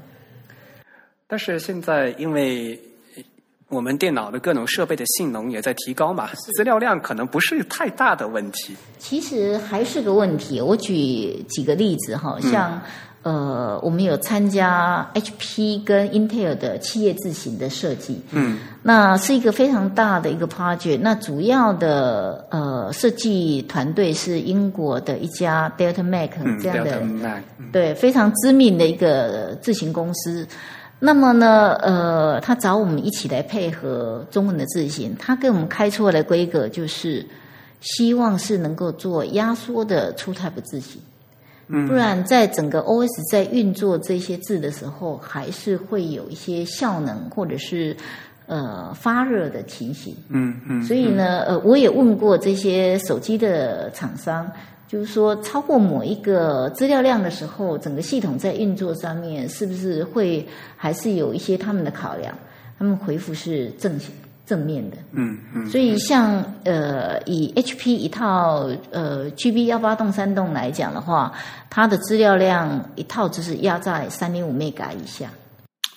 C: 但是现在因为。我们电脑的各种设备的性能也在提高嘛，资料量可能不是太大的问题。
B: 其实还是个问题。我举几个例子哈，像呃，我们有参加 HP 跟 Intel 的企业自行的设计，
C: 嗯，
B: 那是一个非常大的一个 project。那主要的呃设计团队是英国的一家 Delta Mac 这样的，对，非常知名的一个自行公司。那么呢，呃，他找我们一起来配合中文的字型，他给我们开出来的规格就是希望是能够做压缩的粗 type 字型，
C: 嗯，
B: 不然在整个 OS 在运作这些字的时候，还是会有一些效能或者是呃发热的情形，
C: 嗯嗯，
B: 所以呢，呃，我也问过这些手机的厂商。就是说，超过某一个资料量的时候，整个系统在运作上面是不是会还是有一些他们的考量？他们回复是正正面的。
C: 嗯嗯。
B: 所以，像呃，以 HP 一套呃 GB 幺八栋三栋来讲的话，它的资料量一套就是压在三点五 mega 以下。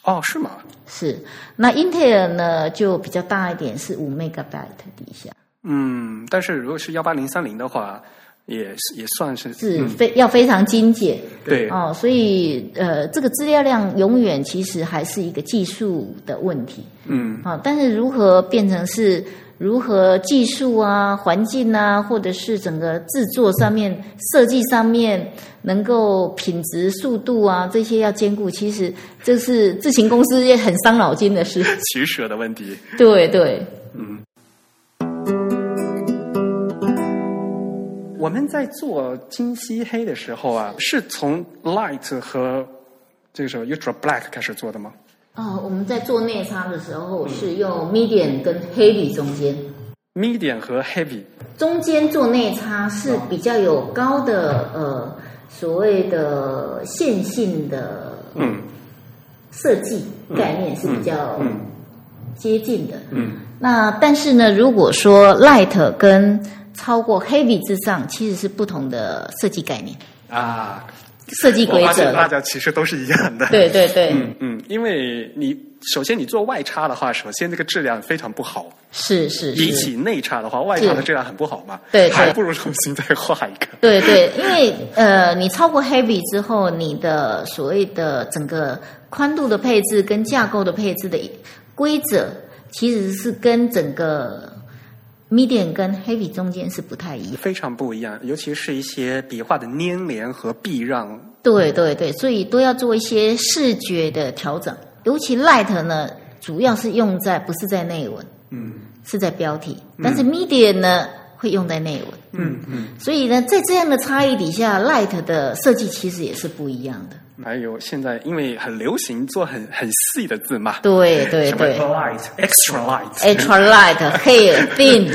C: 哦，是吗？
B: 是。那 Intel 呢，就比较大一点，是五 megabyte 底下。
C: 嗯，但是如果是幺八零三零的话。也是也算是
B: 是非要非常精简，
C: 对
B: 哦，所以呃，这个资料量永远其实还是一个技术的问题，
C: 嗯，
B: 啊，但是如何变成是如何技术啊、环境啊，或者是整个制作上面、设计上面，能够品质、速度啊这些要兼顾，其实这是自行公司也很伤脑筋的事。
C: 取舍的问题。
B: 对对，
C: 嗯。我们在做金漆黑的时候啊，是从 light 和这个时候 ultra black 开始做的吗？
B: 哦，我们在做内插的时候是用 medium 跟 heavy 中间
C: ，medium 和 heavy
B: 中间做内插是比较有高的呃所谓的线性的嗯。设计概念是比较接近的。嗯，那但是呢，如果说 light 跟超过 heavy 之上，其实是不同的设计概念
C: 啊。
B: 设计规则，
C: 大家其实都是一样的。
B: 对对对，
C: 嗯嗯，因为你首先你做外插的话，首先这个质量非常不好。
B: 是是，
C: 比起内插的话，外插的质量很不好嘛。
B: 对，
C: 还不如重新再画一个。
B: 对对，因为呃，你超过 heavy 之后，你的所谓的整个宽度的配置跟架构的配置的规则，其实是跟整个。Medium 跟 heavy 中间是不太一样，
C: 非常不一样，尤其是一些笔画的粘连和避让。
B: 对对对，所以都要做一些视觉的调整。尤其 light 呢，主要是用在不是在内文，嗯，是在标题。但是 medium 呢，会用在内文，嗯嗯。所以呢，在这样的差异底下，light 的设计其实也是不一样的。
C: 还有现在，因为很流行做很很细的字嘛，
B: 对对对
C: ，light，extra light，extra
B: light，黑 thin。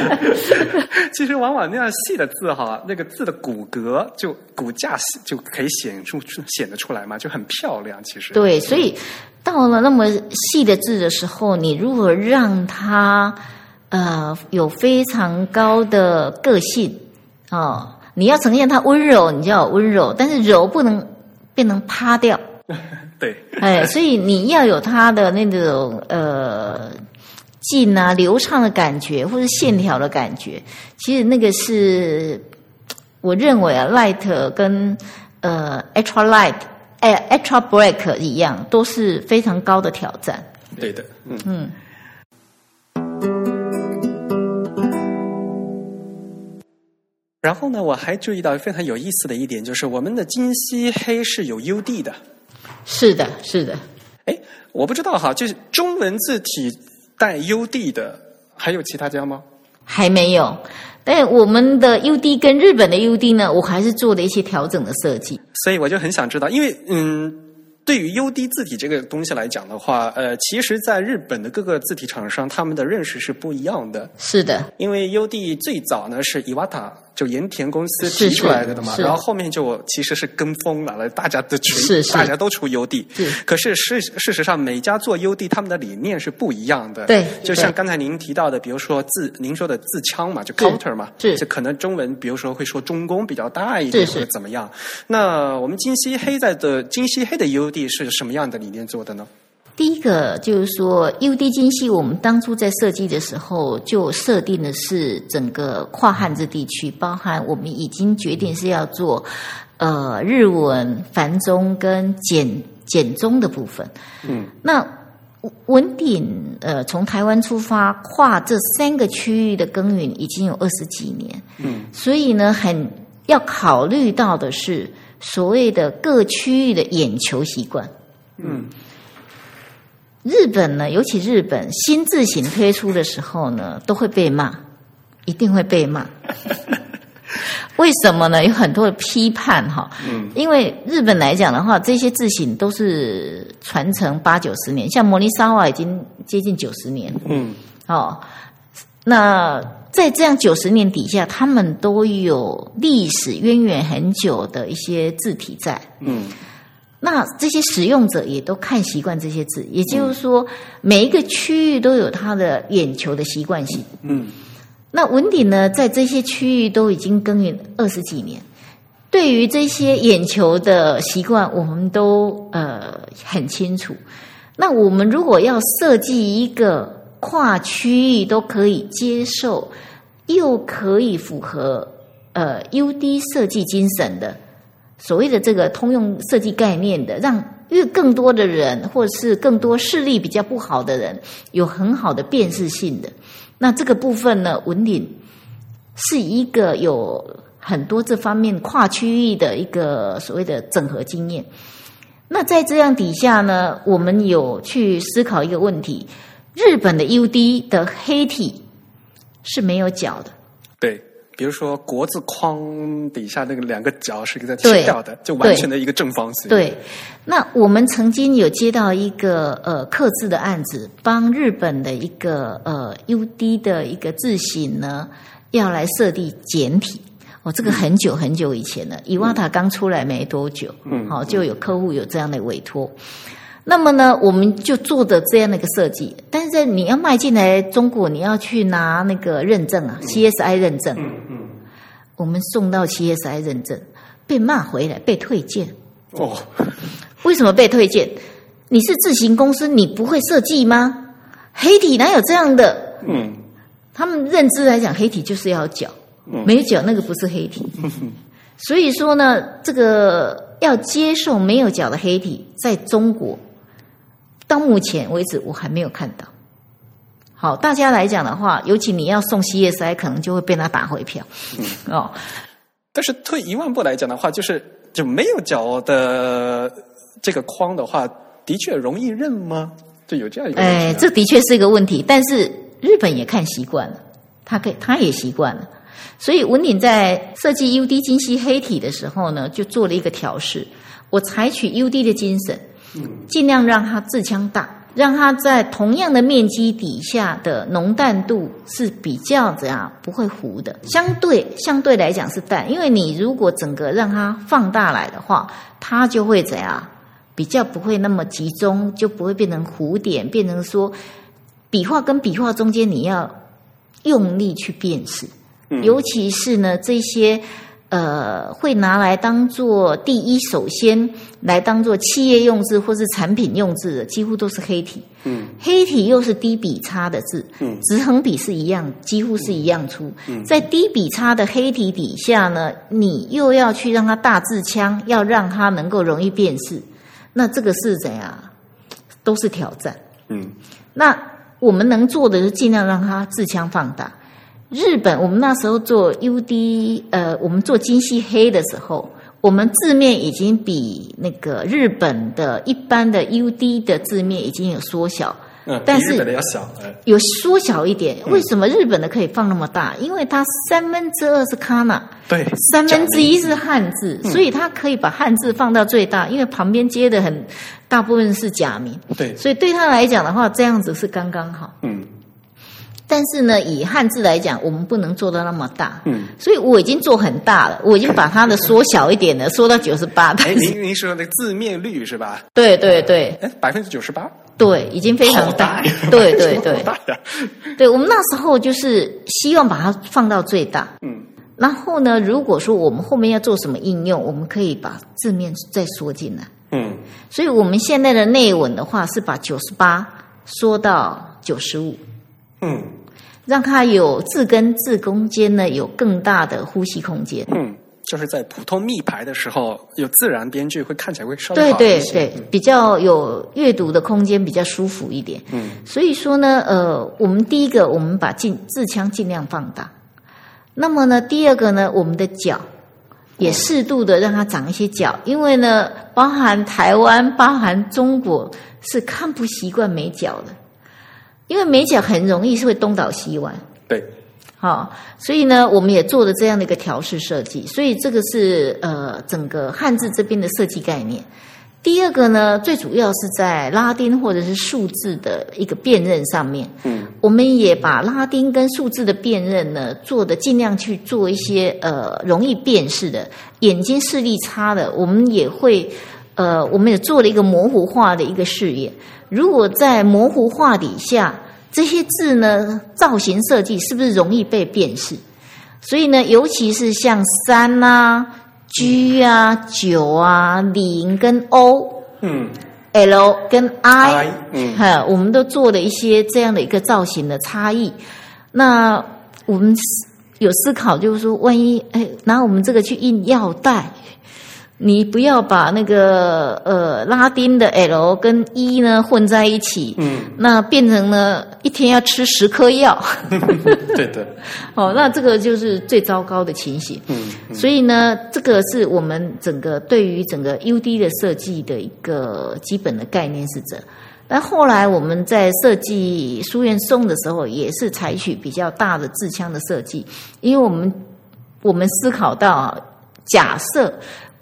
C: 其实往往那样细的字哈，那个字的骨骼就骨架就可以显出显得出来嘛，就很漂亮。其实
B: 对，所以到了那么细的字的时候，你如何让它呃有非常高的个性哦？你要呈现它温柔，你就要温柔，但是柔不能变成趴掉。
C: 对，
B: 哎，所以你要有它的那种呃劲啊、流畅的感觉，或者线条的感觉。其实那个是我认为啊，light 跟呃 extra light、哎 extra break 一样，都是非常高的挑战。
C: 对的，嗯嗯。然后呢，我还注意到非常有意思的一点，就是我们的金漆黑是有 U D 的。
B: 是的，是的。
C: 哎，我不知道哈，就是中文字体带 U D 的，还有其他家吗？
B: 还没有。但我们的 U D 跟日本的 U D 呢，我还是做了一些调整的设计。
C: 所以我就很想知道，因为嗯。对于 U D 字体这个东西来讲的话，呃，其实，在日本的各个字体厂商，他们的认识是不一样的。
B: 是的，
C: 因为 U D 最早呢是 Iwata 就盐田公司提出来的的嘛，然后后面就其实是跟风了，大家都
B: 出
C: 大家都出 U D。可是事事实上，每家做 U D 他们的理念是不一样的。
B: 对，
C: 就像刚才您提到的，比如说自，您说的自腔嘛，就 counter 嘛，
B: 就
C: 可能中文，比如说会说中宫比较大一点或者怎么样。那我们金西黑在的金西黑的 U D 是什么样的理念做的呢？
B: 第一个就是说，U D 精细，我们当初在设计的时候就设定的是整个跨汉字地区，包含我们已经决定是要做呃日文繁中跟简简中的部分。嗯，那文鼎呃从台湾出发跨这三个区域的耕耘已经有二十几年。嗯，所以呢，很要考虑到的是所谓的各区域的眼球习惯。嗯。日本呢，尤其日本新字型推出的时候呢，都会被骂，一定会被骂。为什么呢？有很多的批判哈。嗯。因为日本来讲的话，这些字型都是传承八九十年，像摩尼沙瓦已经接近九十年。嗯。哦，那在这样九十年底下，他们都有历史渊源很久的一些字体在。嗯。那这些使用者也都看习惯这些字，也就是说，每一个区域都有它的眼球的习惯性。嗯，那文鼎呢，在这些区域都已经耕耘二十几年，对于这些眼球的习惯，我们都呃很清楚。那我们如果要设计一个跨区域都可以接受，又可以符合呃 U D 设计精神的。所谓的这个通用设计概念的，让越更多的人，或者是更多视力比较不好的人，有很好的辨识性的，那这个部分呢，文鼎是一个有很多这方面跨区域的一个所谓的整合经验。那在这样底下呢，我们有去思考一个问题：日本的 UD 的黑体是没有角的。
C: 对，比如说国字框底下那个两个角是一个切掉的，就完全的一个正方形。
B: 对，那我们曾经有接到一个呃刻字的案子，帮日本的一个呃 UD 的一个字型呢，要来设立简体。哦，这个很久很久以前了，伊瓦塔刚出来没多久，嗯，好就有客户有这样的委托。那么呢，我们就做的这样的一个设计，但是在你要卖进来中国，你要去拿那个认证啊，CSI 认证，嗯嗯，我们送到 CSI 认证，被骂回来，被退件。哦，为什么被退件？你是自行公司，你不会设计吗？黑体哪有这样的？嗯，他们认知来讲，黑体就是要脚。没有脚那个不是黑体，所以说呢，这个要接受没有脚的黑体，在中国到目前为止我还没有看到。好，大家来讲的话，尤其你要送 CSI，可能就会被他打回票哦。
C: 但是退一万步来讲的话，就是就没有脚的这个框的话，的确容易认吗？就有这样一个
B: 哎，这的确是一个问题。但是日本也看习惯了，他可以，他也习惯了。所以文鼎在设计 UD 精细黑体的时候呢，就做了一个调试。我采取 UD 的精神，尽量让它自腔大，让它在同样的面积底下的浓淡度是比较怎样不会糊的，相对相对来讲是淡。因为你如果整个让它放大来的话，它就会怎样比较不会那么集中，就不会变成糊点，变成说笔画跟笔画中间你要用力去辨识。尤其是呢，这些呃，会拿来当做第一，首先来当做企业用字或是产品用字的，几乎都是黑体。嗯，黑体又是低笔差的字，嗯，直横笔是一样，几乎是一样粗。嗯，在低笔差的黑体底下呢，你又要去让它大字腔，要让它能够容易辨识，那这个是怎样？都是挑战。嗯，那我们能做的是尽量让它字腔放大。日本，我们那时候做 UD，呃，我们做精细黑的时候，我们字面已经比那个日本的一般的 UD 的字面已经有缩小，
C: 嗯，但是日本的要小，
B: 有缩小一点。为什么日本的可以放那么大？因为它三分之二是 kana，
C: 对，
B: 三分之一是汉字，所以它可以把汉字放到最大，因为旁边接的很大部分是假名，
C: 对，
B: 所以对他来讲的话，这样子是刚刚好，嗯。但是呢，以汉字来讲，我们不能做到那么大，嗯，所以我已经做很大了，我已经把它的缩小一点了，缩到九十八。
C: 哎，您您说那字面率是吧？
B: 对对对，
C: 哎，百分之九十八，
B: 对，已经非常大，对对对，对，我们那时候就是希望把它放到最大，嗯，然后呢，如果说我们后面要做什么应用，我们可以把字面再缩进来，嗯，所以我们现在的内文的话是把九十八缩到九十五，嗯。让它有字跟字中间呢有更大的呼吸空间。
C: 嗯，就是在普通密排的时候，有自然编剧会看起来会稍
B: 微对对对，比较有阅读的空间，比较舒服一点。嗯，所以说呢，呃，我们第一个，我们把尽字腔尽量放大。那么呢，第二个呢，我们的脚也适度的让它长一些脚，因为呢，包含台湾、包含中国是看不习惯没脚的。因为美甲很容易是会东倒西歪，
C: 对，
B: 好，所以呢，我们也做了这样的一个调试设计，所以这个是呃整个汉字这边的设计概念。第二个呢，最主要是在拉丁或者是数字的一个辨认上面，嗯，我们也把拉丁跟数字的辨认呢做的尽量去做一些呃容易辨识的，眼睛视力差的，我们也会呃，我们也做了一个模糊化的一个视野。如果在模糊画底下，这些字呢，造型设计是不是容易被辨识？所以呢，尤其是像三啊、G 啊、九啊、零跟 O，嗯，L 跟 I，嗯，哈，我们都做了一些这样的一个造型的差异。那我们有思考，就是说，万一哎，拿我们这个去印药袋。你不要把那个呃拉丁的 L 跟 E 呢混在一起，嗯，那变成呢一天要吃十颗药，
C: 对的，
B: 哦，那这个就是最糟糕的情形。嗯，所以呢，这个是我们整个对于整个 UD 的设计的一个基本的概念是这。那后来我们在设计书院松的时候，也是采取比较大的自枪的设计，因为我们我们思考到啊，假设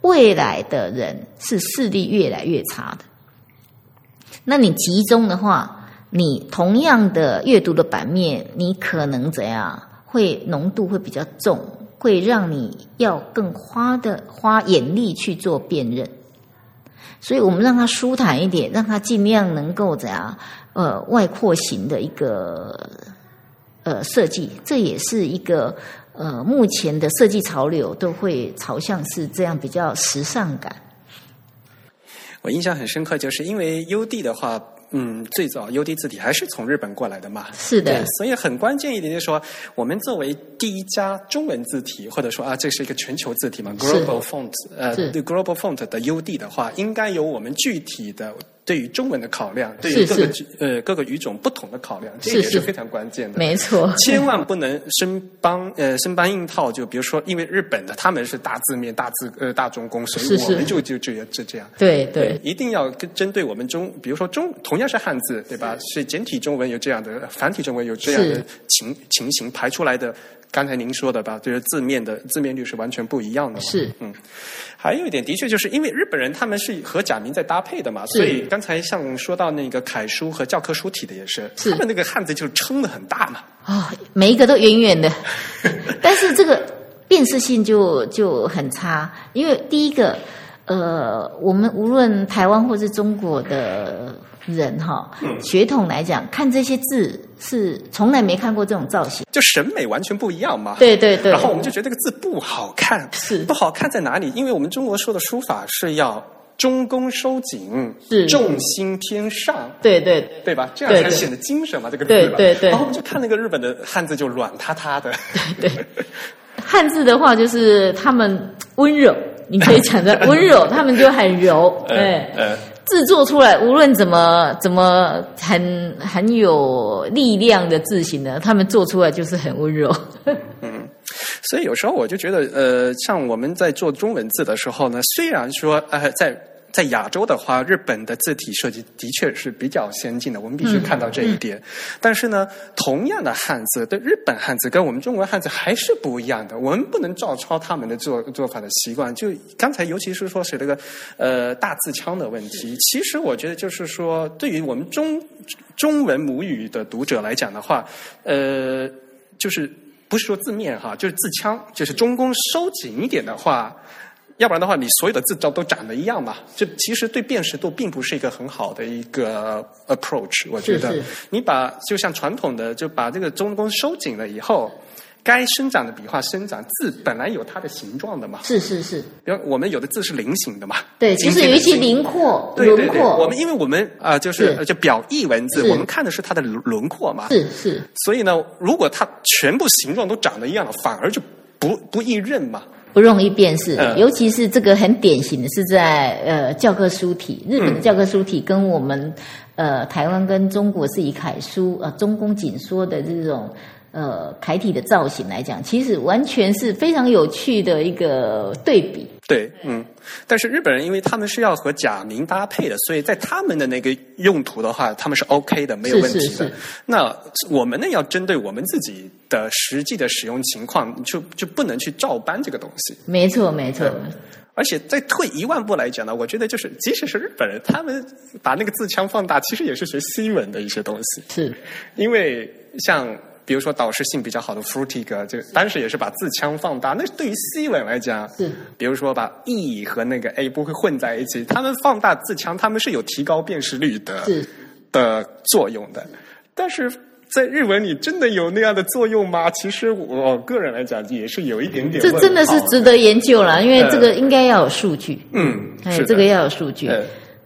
B: 未来的人是视力越来越差的，那你集中的话，你同样的阅读的版面，你可能怎样？会浓度会比较重，会让你要更花的花眼力去做辨认。所以我们让它舒坦一点，让它尽量能够怎样？呃，外扩型的一个呃设计，这也是一个呃目前的设计潮流都会朝向是这样比较时尚感。
C: 我印象很深刻，就是因为 U D 的话。嗯，最早 U D 字体还是从日本过来的嘛？
B: 是的，
C: 所以很关键一点就是说，我们作为第一家中文字体，或者说啊，这是一个全球字体嘛，Global Font，呃，Global Font 的 U D 的话，应该有我们具体的。对于中文的考量，对于各个呃各个语种不同的考量，这也是非常关键的。
B: 没错，
C: 千万不能生搬呃生搬硬套。就比如说，因为日本的他们是大字面、大字呃大中宫，所以我们就就就就这样。
B: 对对，
C: 一定要跟针对我们中，比如说中同样是汉字，对吧？是简体中文有这样的，繁体中文有这样的情情形排出来的。刚才您说的吧，就是字面的字面率是完全不一样的。
B: 是，
C: 嗯，还有一点，的确就是因为日本人他们是和假名在搭配的嘛，所以刚才像说到那个楷书和教科书体的也是，他们那个汉字就撑的很大嘛。
B: 啊，每一个都远远的，但是这个辨识性就就很差，因为第一个，呃，我们无论台湾或是中国的。人哈，血统来讲，看这些字是从来没看过这种造型，
C: 就审美完全不一样嘛。
B: 对对对。
C: 然后我们就觉得这个字不好看，
B: 是
C: 不好看在哪里？因为我们中国说的书法是要中宫收紧，
B: 是
C: 重心偏上，
B: 对对
C: 对吧？这样才显得精神嘛。这个字，
B: 对对对。
C: 然后我们就看那个日本的汉字，就软塌塌的。
B: 对 对。汉字的话，就是他们温柔，你可以讲的 温柔，他们就很柔，对。制作出来，无论怎么怎么很很有力量的字形呢，他们做出来就是很温柔。
C: 嗯，所以有时候我就觉得，呃，像我们在做中文字的时候呢，虽然说呃在。在亚洲的话，日本的字体设计的确是比较先进的，我们必须看到这一点。但是呢，同样的汉字，对日本汉字跟我们中国汉字还是不一样的。我们不能照抄他们的做做法的习惯。就刚才，尤其是说是这个呃大字腔的问题，其实我觉得就是说，对于我们中中文母语的读者来讲的话，呃，就是不是说字面哈，就是字腔，就是中宫收紧一点的话。要不然的话，你所有的字都都长得一样嘛？这其实对辨识度并不是一个很好的一个 approach。我觉得，你把就像传统的，就把这个中宫收紧了以后，该生长的笔画生长，字本来有它的形状的嘛。
B: 是是是。
C: 比如我们有的字是菱形的嘛。
B: 对，其实有一些轮廓，对轮廓。
C: 我们因为我们啊，就是就表意文字，我们看的是它的轮廓嘛。
B: 是是。
C: 所以呢，如果它全部形状都长得一样了，反而就不不易认嘛。
B: 不容易辨识，尤其是这个很典型的是在呃教科书体，日本的教科书体跟我们呃台湾跟中国是以楷书呃中宫紧缩的这种呃楷体的造型来讲，其实完全是非常有趣的一个对比。
C: 对，嗯，但是日本人因为他们是要和假名搭配的，所以在他们的那个用途的话，他们是 OK 的，没有问题的。那我们呢，要针对我们自己的实际的使用情况，就就不能去照搬这个东西。
B: 没错，没错。
C: 而且再退一万步来讲呢，我觉得就是，即使是日本人，他们把那个字腔放大，其实也是学西文的一些东西。
B: 是，
C: 因为像。比如说导师性比较好的 Frutig，就当时也是把字腔放大。那对于西文来讲，
B: 是
C: 比如说把 E 和那个 A 不会混在一起，他们放大字腔，他们是有提高辨识率的的作用的。但是在日文里，真的有那样的作用吗？其实我个人来讲，也是有一点点。
B: 这真的是值得研究了，因为这个应该要有数据。
C: 嗯，
B: 哎，这个要有数据。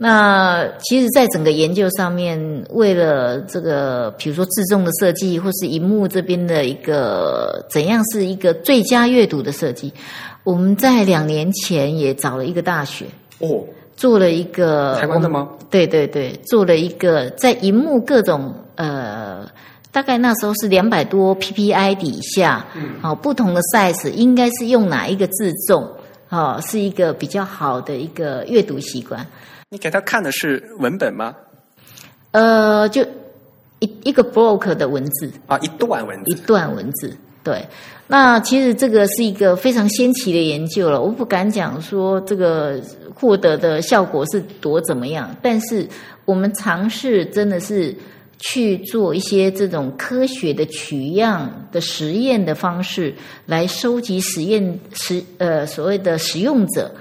B: 那其实，在整个研究上面，为了这个，比如说自重的设计，或是荧幕这边的一个怎样是一个最佳阅读的设计，我们在两年前也找了一个大学
C: 哦，
B: 做了一个
C: 台湾的吗？
B: 对对对，做了一个在荧幕各种呃，大概那时候是两百多 PPI 底下，嗯，好不同的 size 应该是用哪一个自重，哦，是一个比较好的一个阅读习惯。
C: 你给他看的是文本吗？
B: 呃，就一一个 block 的文字
C: 啊，一段文字，
B: 一段文字。对，那其实这个是一个非常先奇的研究了，我不敢讲说这个获得的效果是多怎么样，但是我们尝试真的是去做一些这种科学的取样的实验的方式，来收集实验实呃所谓的使用者。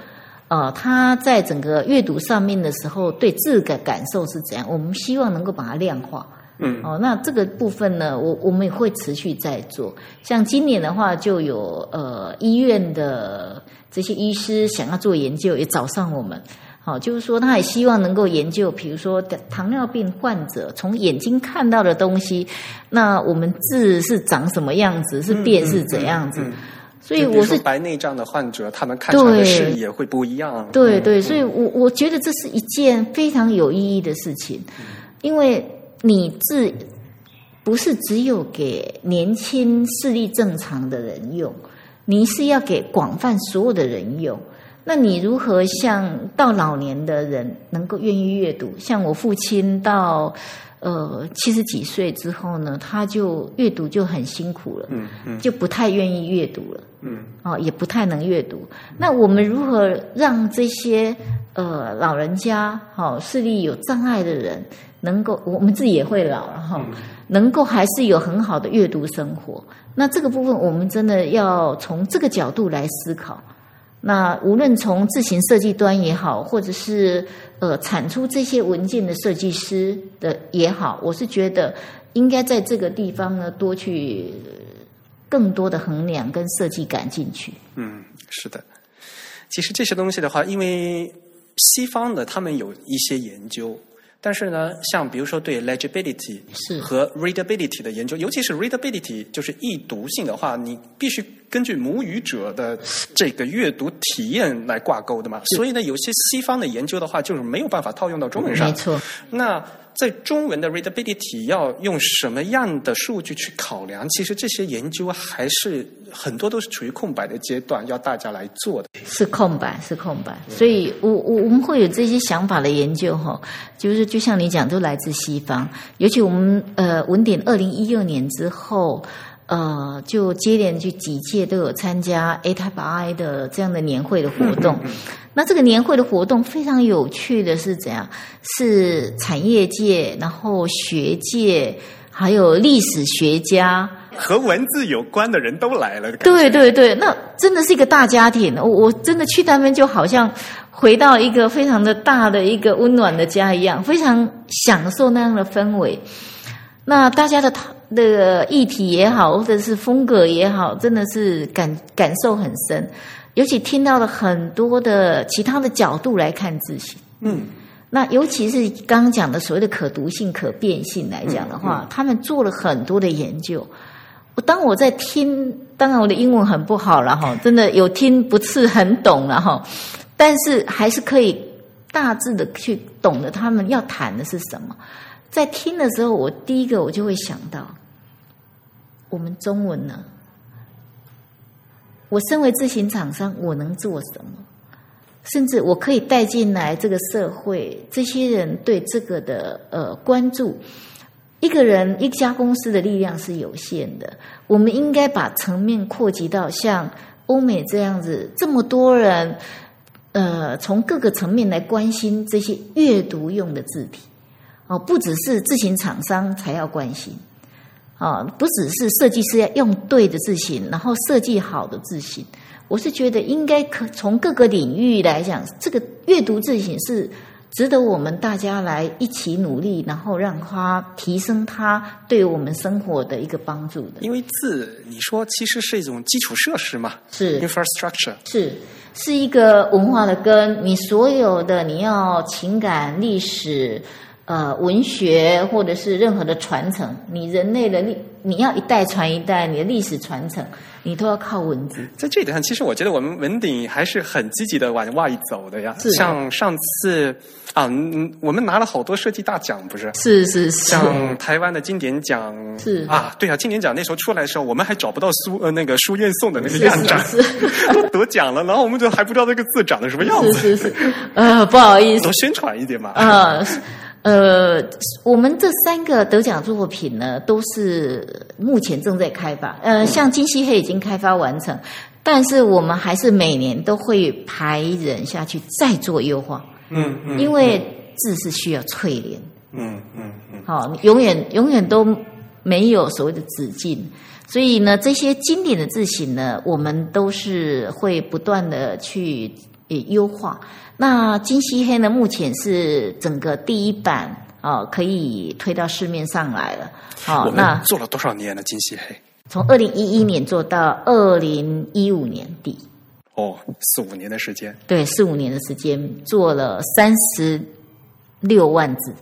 B: 呃，他在整个阅读上面的时候，对字的感受是怎样？我们希望能够把它量化。
C: 嗯，
B: 哦，那这个部分呢，我我们也会持续在做。像今年的话，就有呃医院的这些医师想要做研究，也找上我们。好，就是说他也希望能够研究，比如说糖尿病患者从眼睛看到的东西，那我们字是长什么样子，是变是怎样子。所以我是
C: 白内障的患者，他们看出来的视野会不一样。
B: 对对，所以我我觉得这是一件非常有意义的事情，因为你自不是只有给年轻视力正常的人用，你是要给广泛所有的人用。那你如何像到老年的人能够愿意阅读？像我父亲到。呃，七十几岁之后呢，他就阅读就很辛苦了，
C: 嗯嗯，
B: 就不太愿意阅读了，
C: 嗯，
B: 哦，也不太能阅读。那我们如何让这些呃老人家，好视力有障碍的人，能够我们自己也会老了哈，能够还是有很好的阅读生活？那这个部分，我们真的要从这个角度来思考。那无论从自行设计端也好，或者是呃产出这些文件的设计师的也好，我是觉得应该在这个地方呢多去更多的衡量跟设计感进去。
C: 嗯，是的。其实这些东西的话，因为西方的他们有一些研究。但是呢，像比如说对 legibility 和 readability 的研究，尤其是 readability 就是易读性的话，你必须根据母语者的这个阅读体验来挂钩的嘛。所以呢，有些西方的研究的话，就是没有办法套用到中文上。
B: 没错。
C: 那在中文的 readability 要用什么样的数据去考量？其实这些研究还是很多都是处于空白的阶段，要大家来做的。
B: 是空白，是空白。所以我我我们会有这些想法的研究哈，就是就像你讲，都来自西方。尤其我们呃文典二零一二年之后，呃，就接连就几届都有参加 A Type I 的这样的年会的活动。那这个年会的活动非常有趣的是怎样？是产业界，然后学界，还有历史学家
C: 和文字有关的人都来了。
B: 对对对，那真的是一个大家庭。我我真的去他们就好像回到一个非常的大的一个温暖的家一样，非常享受那样的氛围。那大家的的议题也好，或者是风格也好，真的是感感受很深。尤其听到了很多的其他的角度来看自己，
C: 嗯，
B: 那尤其是刚刚讲的所谓的可读性、可变性来讲的话，他们做了很多的研究。我当我在听，当然我的英文很不好了哈，真的有听不是很懂了哈，但是还是可以大致的去懂得他们要谈的是什么。在听的时候，我第一个我就会想到，我们中文呢？我身为自行厂商，我能做什么？甚至我可以带进来这个社会，这些人对这个的呃关注。一个人一家公司的力量是有限的，我们应该把层面扩及到像欧美这样子，这么多人，呃，从各个层面来关心这些阅读用的字体哦，不只是自行厂商才要关心。啊，不只是设计师要用对的字型，然后设计好的字型，我是觉得应该可从各个领域来讲，这个阅读字型是值得我们大家来一起努力，然后让它提升它对我们生活的一个帮助的。
C: 因为字，你说其实是一种基础设施嘛，
B: 是
C: infrastructure，
B: 是。是一个文化的根。你所有的你要情感、历史、呃文学，或者是任何的传承，你人类的历，你要一代传一代，你的历史传承，你都要靠文字。
C: 在这一点上，其实我觉得我们文鼎还是很积极的往外走的呀。
B: 是
C: 像上次啊，嗯，我们拿了好多设计大奖，不是？
B: 是是是，
C: 像台湾的经典奖
B: 是
C: 啊，对啊，经典奖那时候出来的时候，我们还找不到书呃那个书院送的那个
B: 是
C: 样展，
B: 是是
C: 都得奖了，然后我们就还不知道那个字长得什么样子，
B: 是是是，呃，不好意思
C: 多，宣传一点嘛。
B: 呃呃，我们这三个得奖作品呢，都是目前正在开发。呃，像金漆黑已经开发完成，但是我们还是每年都会排人下去再做优化，
C: 嗯嗯
B: 因为字是需要淬炼。
C: 嗯嗯嗯，
B: 好、你永远永远都没有所谓的止境，所以呢，这些经典的字形呢，我们都是会不断的去呃优化。那金漆黑呢，目前是整个第一版哦，可以推到市面上来了。好、
C: 我
B: 那
C: 做了多少年了？金漆黑
B: 从二零一一年做到二零一五年底，
C: 哦，四五年的时间，
B: 对，四五年的时间做了三十六万字，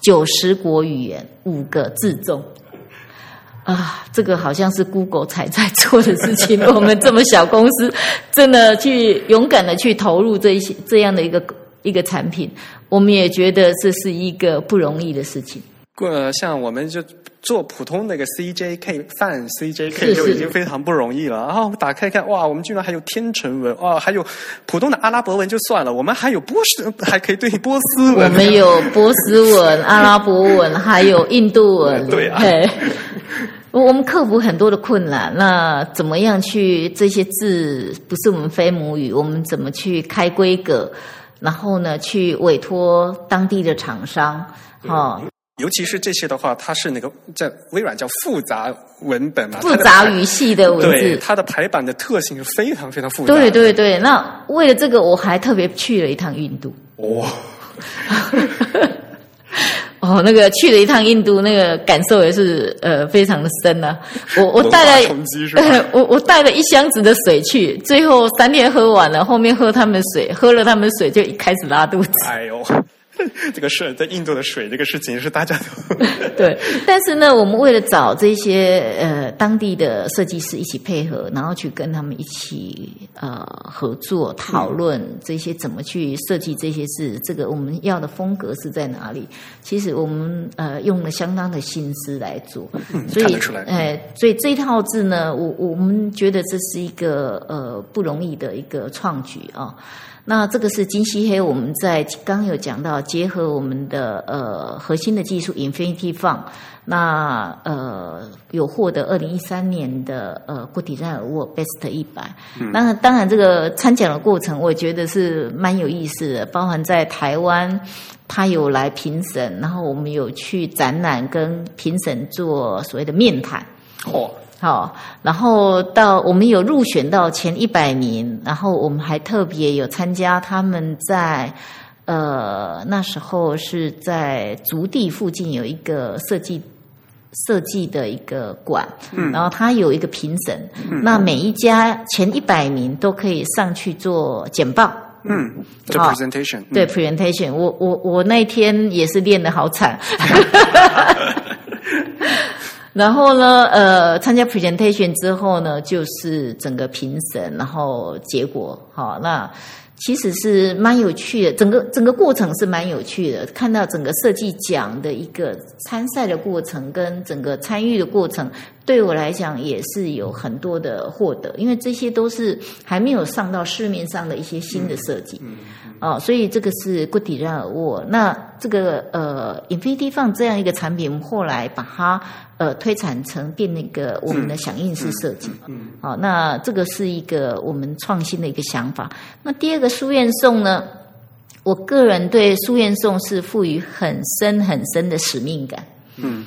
B: 九十国语言，五个字重。啊，这个好像是 Google 才在做的事情。我们这么小公司，真的去勇敢的去投入这一些这样的一个一个产品，我们也觉得这是一个不容易的事情。
C: 呃，像我们就做普通那个 CJK 泛 CJK
B: 是
C: 就已经非常不容易了。然后打开看，哇，我们居然还有天成文，哇，还有普通的阿拉伯文就算了，我们还有波斯，还可以对波斯文。
B: 我们有波斯文、阿拉伯文，还有印度文。
C: 对啊
B: 嘿我们克服很多的困难。那怎么样去这些字不是我们非母语，我们怎么去开规格？然后呢，去委托当地的厂商，哦、
C: 尤其是这些的话，它是那个在微软叫复杂文本嘛，
B: 复杂语系的文字。
C: 对它的排版的特性是非常非常复杂。
B: 对对对，那为了这个，我还特别去了一趟印度。
C: 哇、
B: 哦，那个去了一趟印度，那个感受也是呃非常的深呢、我我带了 我我带了一箱子的水去，最后三天喝完了，后面喝他们水，喝了他们水就一开始拉肚子。
C: 哎呦，这个事在印度的水这个事情是大家都
B: 对，但是呢，我们为了找这些呃当地的设计师一起配合，然后去跟他们一起呃合作讨论这些怎么去设计这些字，这个我们要的风格是在哪里？其实我们呃用了相当的心思来做，所以哎、所以这一套字呢，我我们觉得这是一个呃不容易的一个创举啊。那这个是金漆黑，我们在刚刚有讲到，结合我们的呃核心的技术 Infinity Font，那呃有获得二零一三年的呃固体赞尔沃 Best 一百、那当然这个参奖的过程，我觉得是蛮有意思的，包含在台湾。他有来评审，然后我们有去展览，跟评审做所谓的面谈。
C: 哦，
B: 好，然后到我们有入选到前一百名，然后我们还特别有参加他们在呃那时候是在竹地附近有一个设计设计的一个馆，嗯然后他有一个评审，那每一家前一百名都可以上去做简报。
C: 嗯，这
B: 好
C: presentation，嗯
B: 对 presentation，我我我那天也是练得好惨。然后呢，呃，参加 presentation 之后呢，就是整个评审，然后结果，好，那其实是蛮有趣的，整个整个过程是蛮有趣的，看到整个设计奖的一个参赛的过程跟整个参与的过程，对我来讲也是有很多的获得，因为这些都是还没有上到市面上的一些新的设计。哦，所以这个是固体让尔沃。那这个呃，Infinity Font 这样一个产品，我们后来把它呃推产成变那个我们的响应式设计。嗯，好、那这个是一个我们创新的一个想法。那第二个书院颂呢，我个人对书院颂是赋予很深很深的使命感。
C: 嗯，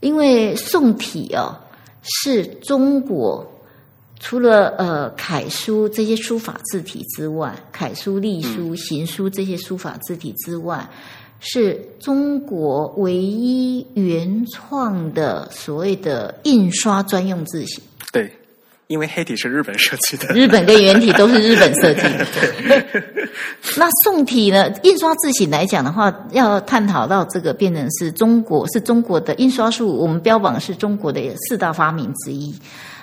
B: 因为宋体哦是中国除了呃楷书这些书法字体之外，楷书、隶书、行书这些书法字体之外，是中国唯一原创的所谓的印刷专用字型。
C: 对，因为黑体是日本设计的，
B: 日本跟圆体都是日本设计的。那宋体呢？印刷字型来讲的话，要探讨到这个变成是中国是中国的印刷术，我们标榜是中国的四大发明之一。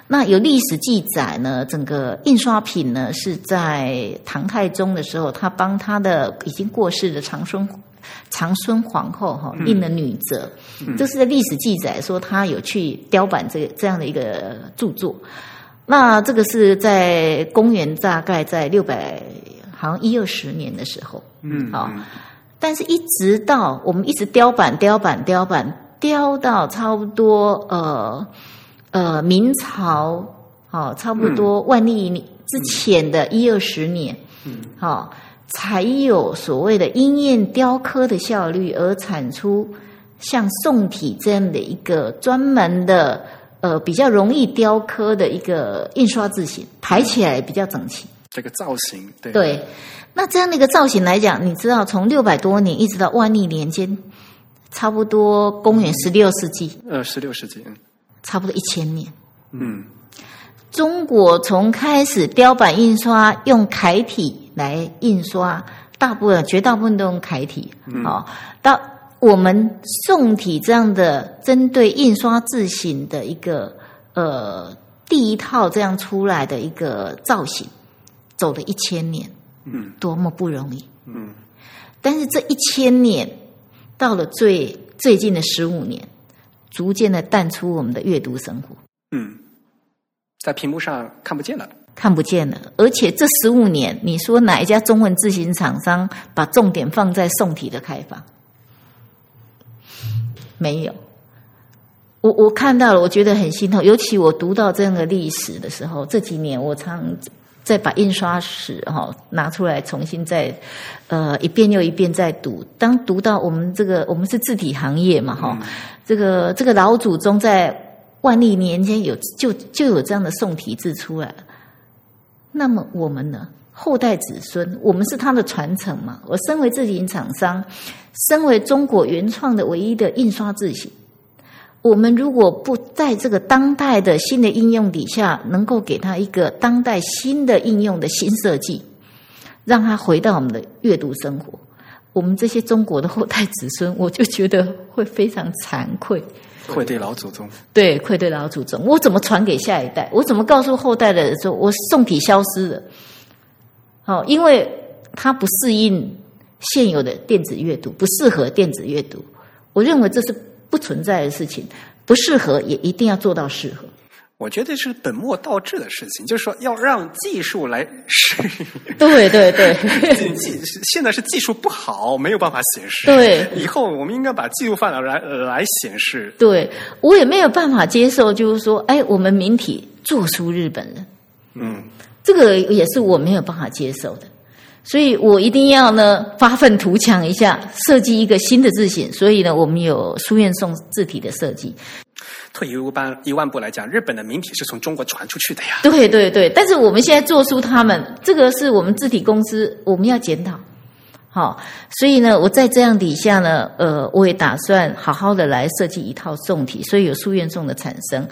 B: 那有历史记载呢？整个印刷品呢是在唐太宗的时候，他帮他的已经过世的长孙长孙皇后哈印了女则，这是在历史记载说他有去雕版这个这样的一个著作。那这个是在公元大概在六百，好像一二十年的时候，
C: 嗯，
B: 好，但是一直到我们一直雕版、雕版、雕版，雕到差不多呃呃明朝，好，差不多万历之前的一二十年，嗯，好，才有所谓的应验雕刻的效率，而产出像宋体这样的一个专门的。呃，比较容易雕刻的一个印刷字型，排起来比较整齐。
C: 这个造型，对
B: 对。那这样的一个造型来讲，你知道，从六百多年一直到万历年间，差不多公元十六世纪。
C: 呃，十六世纪，嗯，
B: 差不多一千年。
C: 嗯，
B: 中国从开始雕版印刷用楷体来印刷，大部分绝大部分都用楷体。好，到。我们宋体这样的针对印刷字型的一个呃第一套这样出来的一个造型，走了一千年，
C: 嗯，
B: 多么不容易，
C: 嗯，
B: 但是这一千年到了最最近的十五年，逐渐的淡出我们的阅读生活，
C: 嗯，在屏幕上看不见了，
B: 看不见了，而且这十五年，你说哪一家中文字型厂商把重点放在宋体的开发？没有，我我看到了，我觉得很心痛。尤其我读到这样的历史的时候，这几年我常在把印刷史哈拿出来重新再呃一遍又一遍再读。当读到我们这个我们是字体行业嘛哈，这个这个老祖宗在万历年间有就就有这样的宋体字出来了，那么我们呢？后代子孙，我们是他的传承嘛？我身为字体厂商，身为中国原创的唯一的印刷字型，我们如果不在这个当代的新的应用底下，能够给他一个当代新的应用的新设计，让他回到我们的阅读生活，我们这些中国的后代子孙，我就觉得会非常惭愧，
C: 愧对老祖宗。
B: 对，愧对老祖宗。我怎么传给下一代？我怎么告诉后代的人说，我宋体消失了？哦，因为它不适应现有的电子阅读，不适合电子阅读。我认为这是不存在的事情，不适合也一定要做到适合。
C: 我觉得是本末倒置的事情，就是说要让技术来适应。
B: 对对对，
C: 技 现在是技术不好，没有办法显示。
B: 对，
C: 以后我们应该把技术放到来来显示。
B: 对我也没有办法接受，就是说，哎，我们明体做出日本人。
C: 嗯。
B: 这个也是我没有办法接受的，所以我一定要呢发愤图强一下，设计一个新的字形。所以呢，我们有书院送字体的设计。
C: 退一万一万步来讲，日本的名体是从中国传出去的呀。
B: 对对对，但是我们现在做出他们这个是我们字体公司，我们要检讨。好，所以呢，我在这样底下呢，呃，我也打算好好的来设计一套宋体，所以有书院送的产生。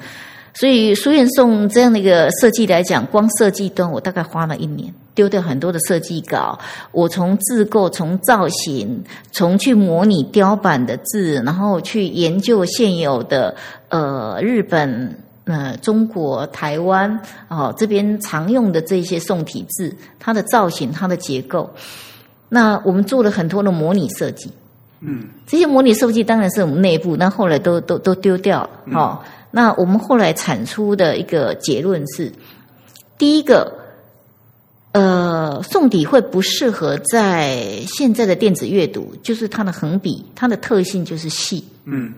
B: 所以书院送这样的一个设计来讲，光设计端我大概花了一年，丢掉很多的设计稿。我从字构、从造型、从去模拟雕版的字，然后去研究现有的呃日本、呃中国、台湾哦这边常用的这些宋体字，它的造型、它的结构。那我们做了很多的模拟设计，
C: 嗯，
B: 这些模拟设计当然是我们内部，那后来都都都丢掉了，哦。那我们后来产出的一个结论是：第一个，呃，宋体会不适合在现在的电子阅读，就是它的横笔，它的特性就是细。
C: 嗯，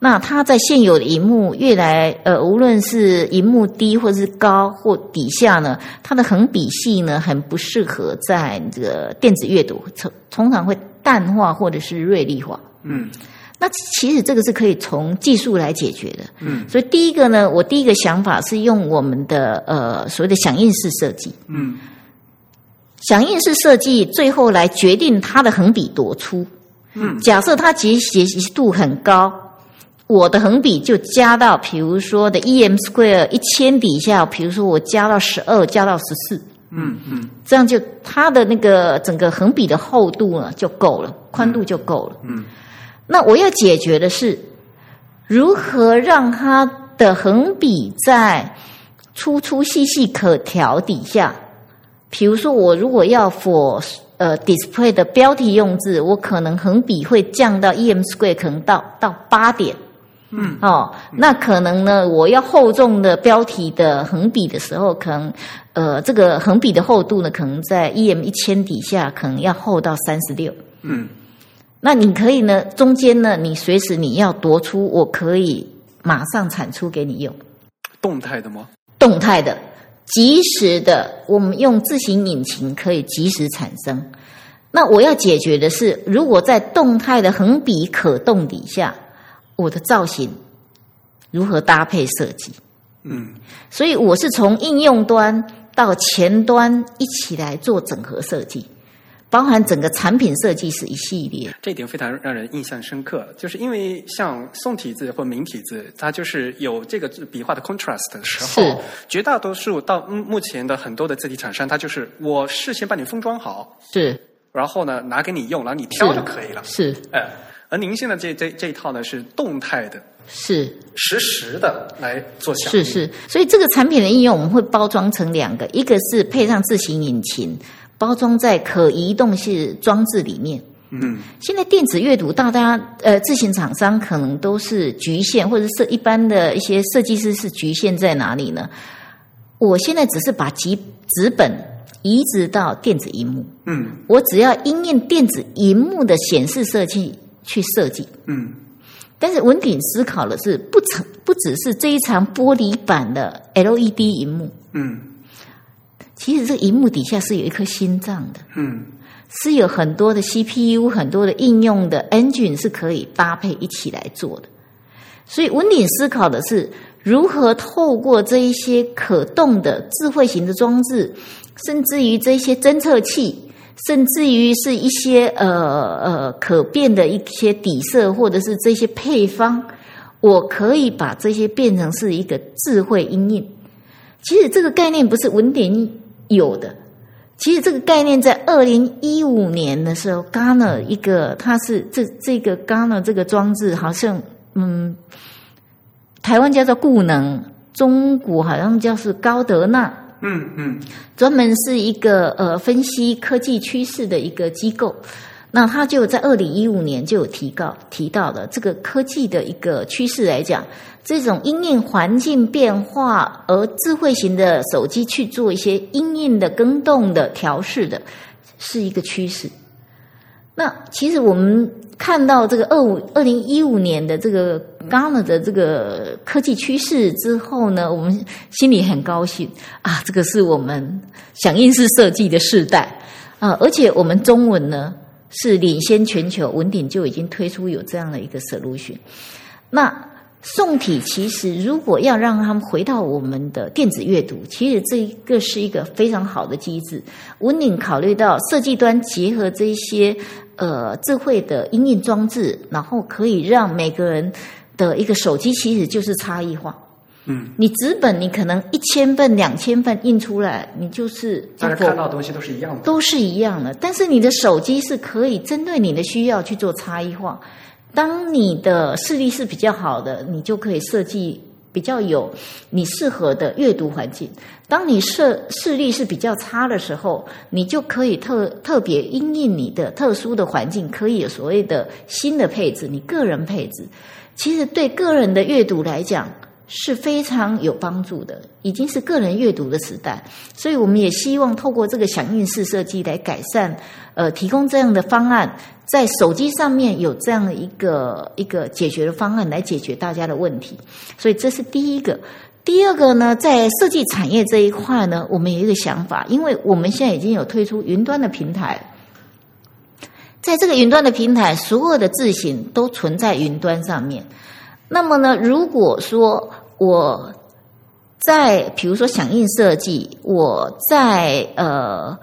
B: 那它在现有的荧幕越来，呃，无论是荧幕低或是高或底下呢，它的横笔细呢，很不适合在这个电子阅读，通通常会淡化或者是锐利化。
C: 嗯。
B: 那其实这个是可以从技术来解决的，
C: 嗯，
B: 所以第一个呢，我第一个想法是用我们的呃所谓的响应式设计，
C: 嗯，
B: 响应式设计最后来决定它的横笔多粗，
C: 嗯，
B: 假设它结斜度很高，我的横笔就加到，比如说的 e m square 一千底下，比如说我加到十二，加到十四，
C: 嗯嗯。
B: 这样就它的那个整个横笔的厚度呢就够了，宽度就够了。
C: 嗯，
B: 那我要解决的是如何让它的横笔在粗粗细细可调底下，比如说我如果要 for 呃 display 的标题用字，我可能横笔会降到 e m square，可能到到八点。
C: 嗯，
B: 哦，那可能呢，我要厚重的标题的横笔的时候，可能呃，这个横笔的厚度呢，可能在 EM 一千底下，可能要厚到三十六。
C: 嗯
B: 那你可以呢，中间呢，你随时你要夺出，我可以马上产出给你用，
C: 动态的吗？
B: 动态的、即时的，我们用自行引擎可以即时产生。那我要解决的是，如果在动态的横笔可动底下，我的造型如何搭配设计？
C: 嗯
B: 所以我是从应用端到前端一起来做整合设计，包含整个产品设计是一系列。
C: 这一点非常让人印象深刻，就是因为像宋体字或明体字，它就是有这个字笔画的 contrast 的时候，绝大多数到嗯目前的很多的字体厂商，它就是我事先帮你封装好，
B: 是
C: 然后呢拿给你用，然后你挑就可以了。
B: 是
C: 哎，而您现在这这这一套呢是动态的、
B: 是
C: 实时的来做响应。
B: 是是，所以这个产品的应用我们会包装成两个，一个是配上自行引擎，包装在可移动式装置里面。
C: 嗯
B: 现在电子阅读，大家呃，自行厂商可能都是局限，或者是一般的一些设计师是局限在哪里呢？我现在只是把纸纸本移植到电子荧幕，
C: 嗯
B: 我只要因应电子荧幕的显示设计去设计。
C: 嗯
B: 但是文鼎思考的是，不成不只是这一层玻璃板的 LED 荧幕，
C: 嗯
B: 其实这个荧幕底下是有一颗心脏的。
C: 嗯
B: 是有很多的 CPU、很多的应用的 engine 是可以搭配一起来做的。所以文鼎思考的是如何透过这一些可动的智慧型的装置，甚至于这些侦测器，甚至于是一些呃呃可变的一些底色，或者是这些配方，我可以把这些变成是一个智慧阴影。其实这个概念不是文鼎有的，其实这个概念在二零一五年的时候，Garner 一个它是这这个 Garner 这个装置好像嗯，台湾叫做固能，中国好像叫是高德纳，
C: 嗯嗯。
B: 专门是一个呃分析科技趋势的一个机构。那他就在二零一五年就有提告提到了这个科技的一个趋势来讲，这种因应环境变化而智慧型的手机去做一些因应的更动的调试的，是一个趋势。那其实我们看到这个二五二零一五年的这个 Gartner 的这个科技趋势之后呢，我们心里很高兴啊，这个是我们响应式设计的时代啊，而且我们中文呢是领先全球，文鼎就已经推出有这样的一个 solution。那宋体其实如果要让他们回到我们的电子阅读，其实这一个是一个非常好的机制。文鼎考虑到设计端结合这一些呃智慧的音印装置，然后可以让每个人的一个手机其实就是差异化。
C: 嗯，
B: 你纸本你可能一千份、两千份印出来，你就是
C: 大家看到东西都是一样的。
B: 都是一样的，但是你的手机是可以针对你的需要去做差异化。当你的视力是比较好的，你就可以设计比较有你适合的阅读环境；当你视视力是比较差的时候，你就可以特特别因应你的特殊的环境，可以有所谓的新的配置，你个人配置。其实对个人的阅读来讲是非常有帮助的，已经是个人阅读的时代，所以我们也希望透过这个响应式设计来改善，呃，提供这样的方案，在手机上面有这样的一个一个解决的方案来解决大家的问题，所以这是第一个。第二个呢，在设计产业这一块呢，我们有一个想法，因为我们现在已经有推出云端的平台，在这个云端的平台，所有的字型都存在云端上面。那么呢，如果说我在比如说响应设计，我在呃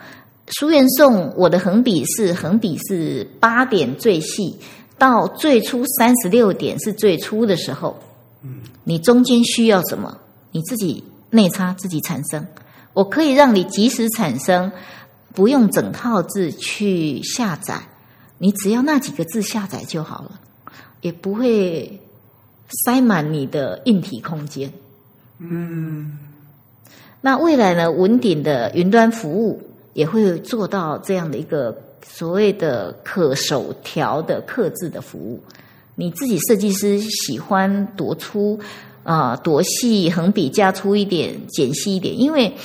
B: 书院送我的横笔是横笔是八点最细，到最初三十六点是最初的时候，嗯，你中间需要什么，你自己内插自己产生，我可以让你及时产生，不用整套字去下载，你只要那几个字下载就好了，也不会塞满你的硬体空间。嗯，那未来呢，文鼎的云端服务也会做到这样的一个。所谓的可手调的刻字的服务，你自己设计师喜欢多粗啊多细，横笔加粗一点，减细一点，因为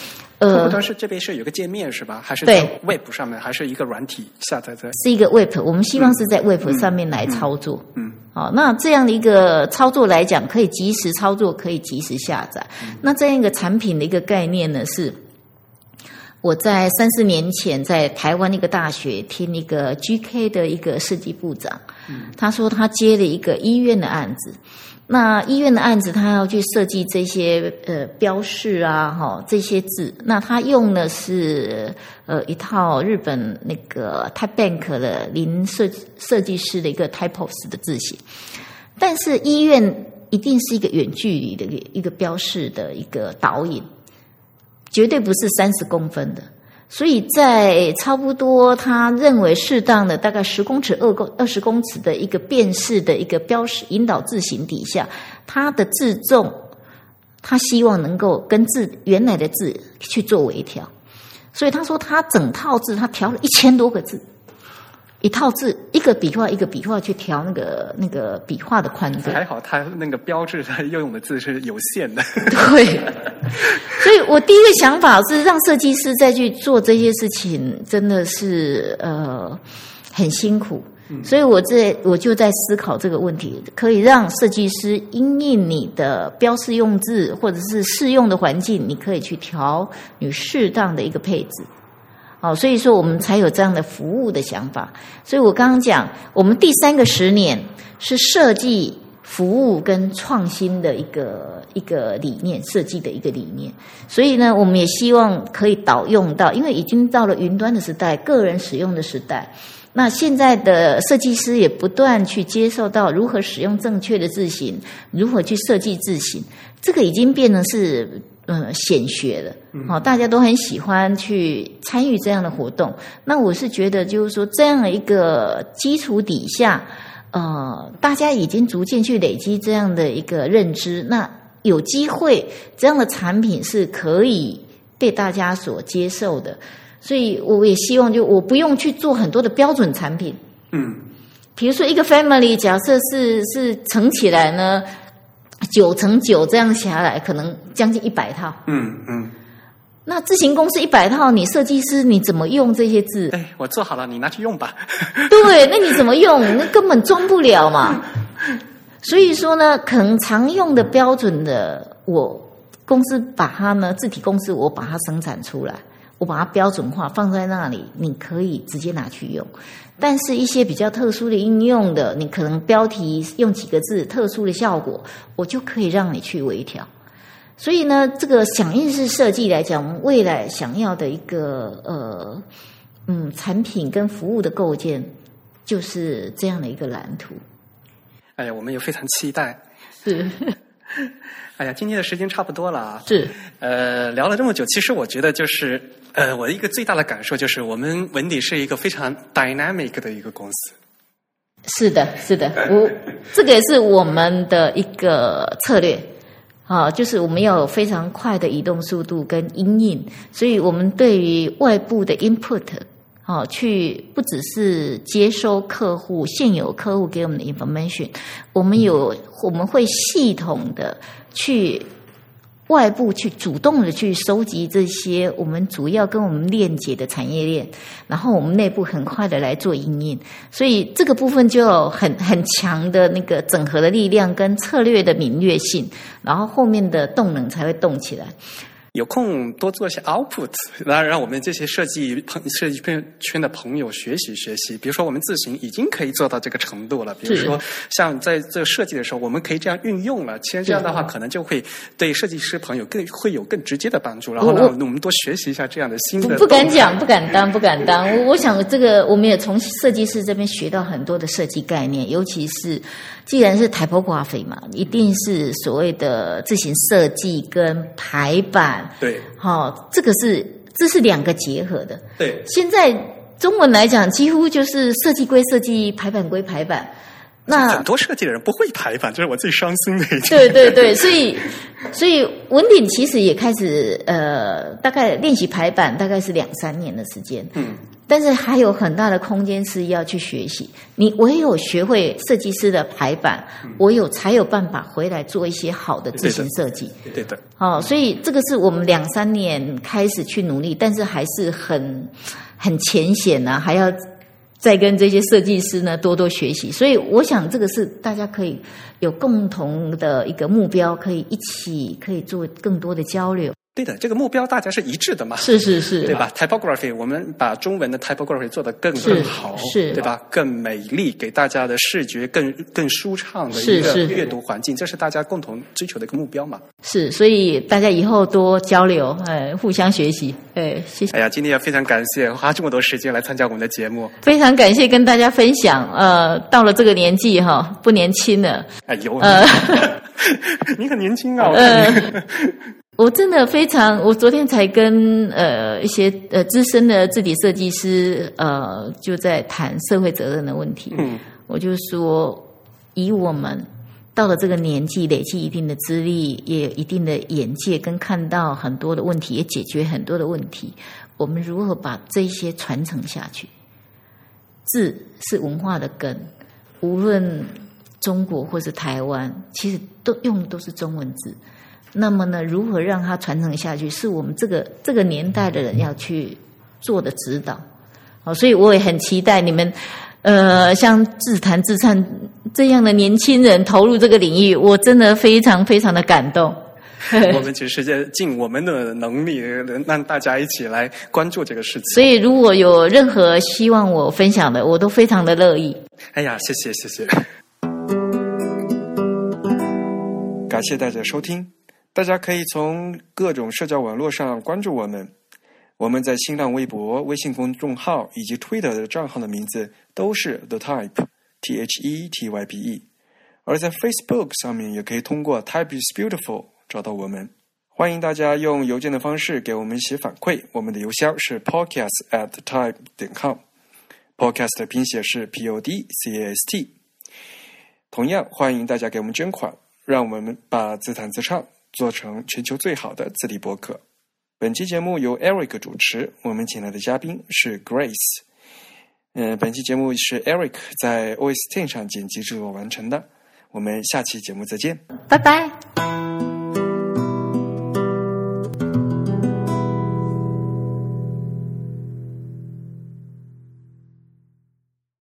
C: 呃，不是这边是有个界面是吧？还是在 Web 上面，还是一个软体下载在？
B: 是一个 Web，我们希望是在 Web 上面来操作。嗯，好，那这样的一个操作来讲，可以及时操作，可以及时下载。那这样一个产品的一个概念呢是。我在三四年前在台湾一个大学听一个 GK 的一个设计部长，他说他接了一个医院的案子，那医院的案子他要去设计这些呃标示啊，哈这些字，那他用的是呃一套日本那个 Type Bank 的零设设计师的一个 Typos 的字型，但是医院一定是一个远距离的一个标示的一个导引。绝对不是三十公分的，所以在差不多他认为适当的大概十公尺二公二十公尺的一个辨识的一个标识引导字形底下，他的字重，他希望能够跟字原来的字去做微调，所以他说他整套字他调了一千多个字。一套字，一个笔画一个笔画去调那个那个笔画的宽度。
C: 还好，它那个标志它要用的字是有限的。
B: 对，所以我第一个想法是让设计师再去做这些事情，真的是呃很辛苦。所以我这我就在思考这个问题，可以让设计师因应你的标示用字或者是适用的环境，你可以去调你适当的一个配置。哦，所以说我们才有这样的服务的想法。所以我刚刚讲，我们第三个十年是设计、服务跟创新的一个一个理念，设计的一个理念。所以呢，我们也希望可以导用到，因为已经到了云端的时代，个人使用的时代。那现在的设计师也不断去接受到如何使用正确的字型，如何去设计字型，这个已经变成是。嗯，显学的，好，大家都很喜欢去参与这样的活动。那我是觉得，就是说，这样的一个基础底下，呃，大家已经逐渐去累积这样的一个认知，那有机会这样的产品是可以被大家所接受的。所以我也希望，就我不用去做很多的标准产品。嗯，比如说一个 family，假设是是乘起来呢。九乘九这样下来，可能将近一百套。嗯嗯。那字形公司一百套，你设计师你怎么用这些字？
C: 哎，我做好了，你拿去用吧。
B: 对，那你怎么用？那根本装不了嘛。所以说呢，可能常用的标准的，我公司把它呢，字体公司我把它生产出来。我把它标准化放在那里，你可以直接拿去用。但是，一些比较特殊的应用的，你可能标题用几个字，特殊的效果，我就可以让你去微调。所以呢，这个响应式设计来讲，我们未来想要的一个呃嗯产品跟服务的构建，就是这样的一个蓝图。
C: 哎呀，我们也非常期待。
B: 是。
C: 哎呀，今天的时间差不多了啊。
B: 是。
C: 呃，聊了这么久，其实我觉得就是。呃，我的一个最大的感受就是，我们文鼎是一个非常 dynamic 的一个公司。
B: 是的，是的，我 这个也是我们的一个策略啊，就是我们要有非常快的移动速度跟阴影，所以我们对于外部的 input 啊，去不只是接收客户现有客户给我们的 information，我们有我们会系统的去。外部去主动的去收集这些我们主要跟我们链接的产业链，然后我们内部很快的来做营运，所以这个部分就有很很强的那个整合的力量跟策略的敏锐性，然后后面的动能才会动起来。
C: 有空多做一些 output，来让我们这些设计朋设计圈圈的朋友学习学习。比如说，我们自行已经可以做到这个程度了。比如说，像在这设计的时候，我们可以这样运用了。其实这样的话，可能就会对设计师朋友更会有更直接的帮助。然后呢，我们多学习一下这样的新的。
B: 不敢讲，不敢当，不敢当。我 我想，这个我们也从设计师这边学到很多的设计概念，尤其是既然是 typography 嘛，一定是所谓的自行设计跟排版。
C: 对，
B: 好，这个是这是两个结合的。
C: 对，
B: 现在中文来讲，几乎就是设计归设计，排版归排版。那
C: 很多设计的人不会排版，这是我最伤心的一件。
B: 对对 对，所以所以文鼎其实也开始呃，大概练习排版，大概是两三年的时间。
C: 嗯。
B: 但是还有很大的空间是要去学习。你唯有学会设计师的排版，我有才有办法回来做一些好的自行设计。
C: 对的。
B: 哦，所以这个是我们两三年开始去努力，但是还是很很浅显啊，还要再跟这些设计师呢多多学习。所以我想这个是大家可以有共同的一个目标，可以一起可以做更多的交流。
C: 对的，这个目标大家是一致的嘛？
B: 是是是，
C: 对吧？Typography，我们把中文的 Typography 做得更更好，
B: 是，
C: 对吧？更美丽，给大家的视觉更更舒畅的一个阅读环境，这是大家共同追求的一个目标嘛？
B: 是，所以大家以后多交流，哎，互相学习，哎，谢谢。
C: 哎呀，今天也非常感谢花这么多时间来参加我们的节目，
B: 非常感谢跟大家分享。呃，到了这个年纪哈，不年轻了。
C: 哎呦，呃，你很年轻啊。呃
B: 我真的非常，我昨天才跟呃一些呃资深的字体设计师呃就在谈社会责任的问题。
C: 嗯，
B: 我就说，以我们到了这个年纪，累积一定的资历，也有一定的眼界，跟看到很多的问题，也解决很多的问题。我们如何把这些传承下去？字是文化的根，无论中国或是台湾，其实都用的都是中文字。那么呢，如何让它传承下去，是我们这个这个年代的人要去做的指导。好，所以我也很期待你们，呃，像自弹自唱这样的年轻人投入这个领域，我真的非常非常的感动。
C: 我们只是在尽我们的能力，让大家一起来关注这个事情。
B: 所以，如果有任何希望我分享的，我都非常的乐意。
C: 哎呀，谢谢谢谢，
A: 感谢大家收听。大家可以从各种社交网络上关注我们。我们在新浪微博、微信公众号以及 Twitter 的账号的名字都是 The Type，T H E T Y P E。而在 Facebook 上面也可以通过 Type is Beautiful 找到我们。欢迎大家用邮件的方式给我们写反馈。我们的邮箱是 podcast at type 点 com。Podcast 的拼写是 P O D C A S T。同样欢迎大家给我们捐款，让我们把自弹自唱。做成全球最好的字体博客。本期节目由 Eric 主持，我们请来的嘉宾是 Grace。嗯，本期节目是 Eric 在 OS Ten 上剪辑制作完成的。我们下期节目再见，
B: 拜拜。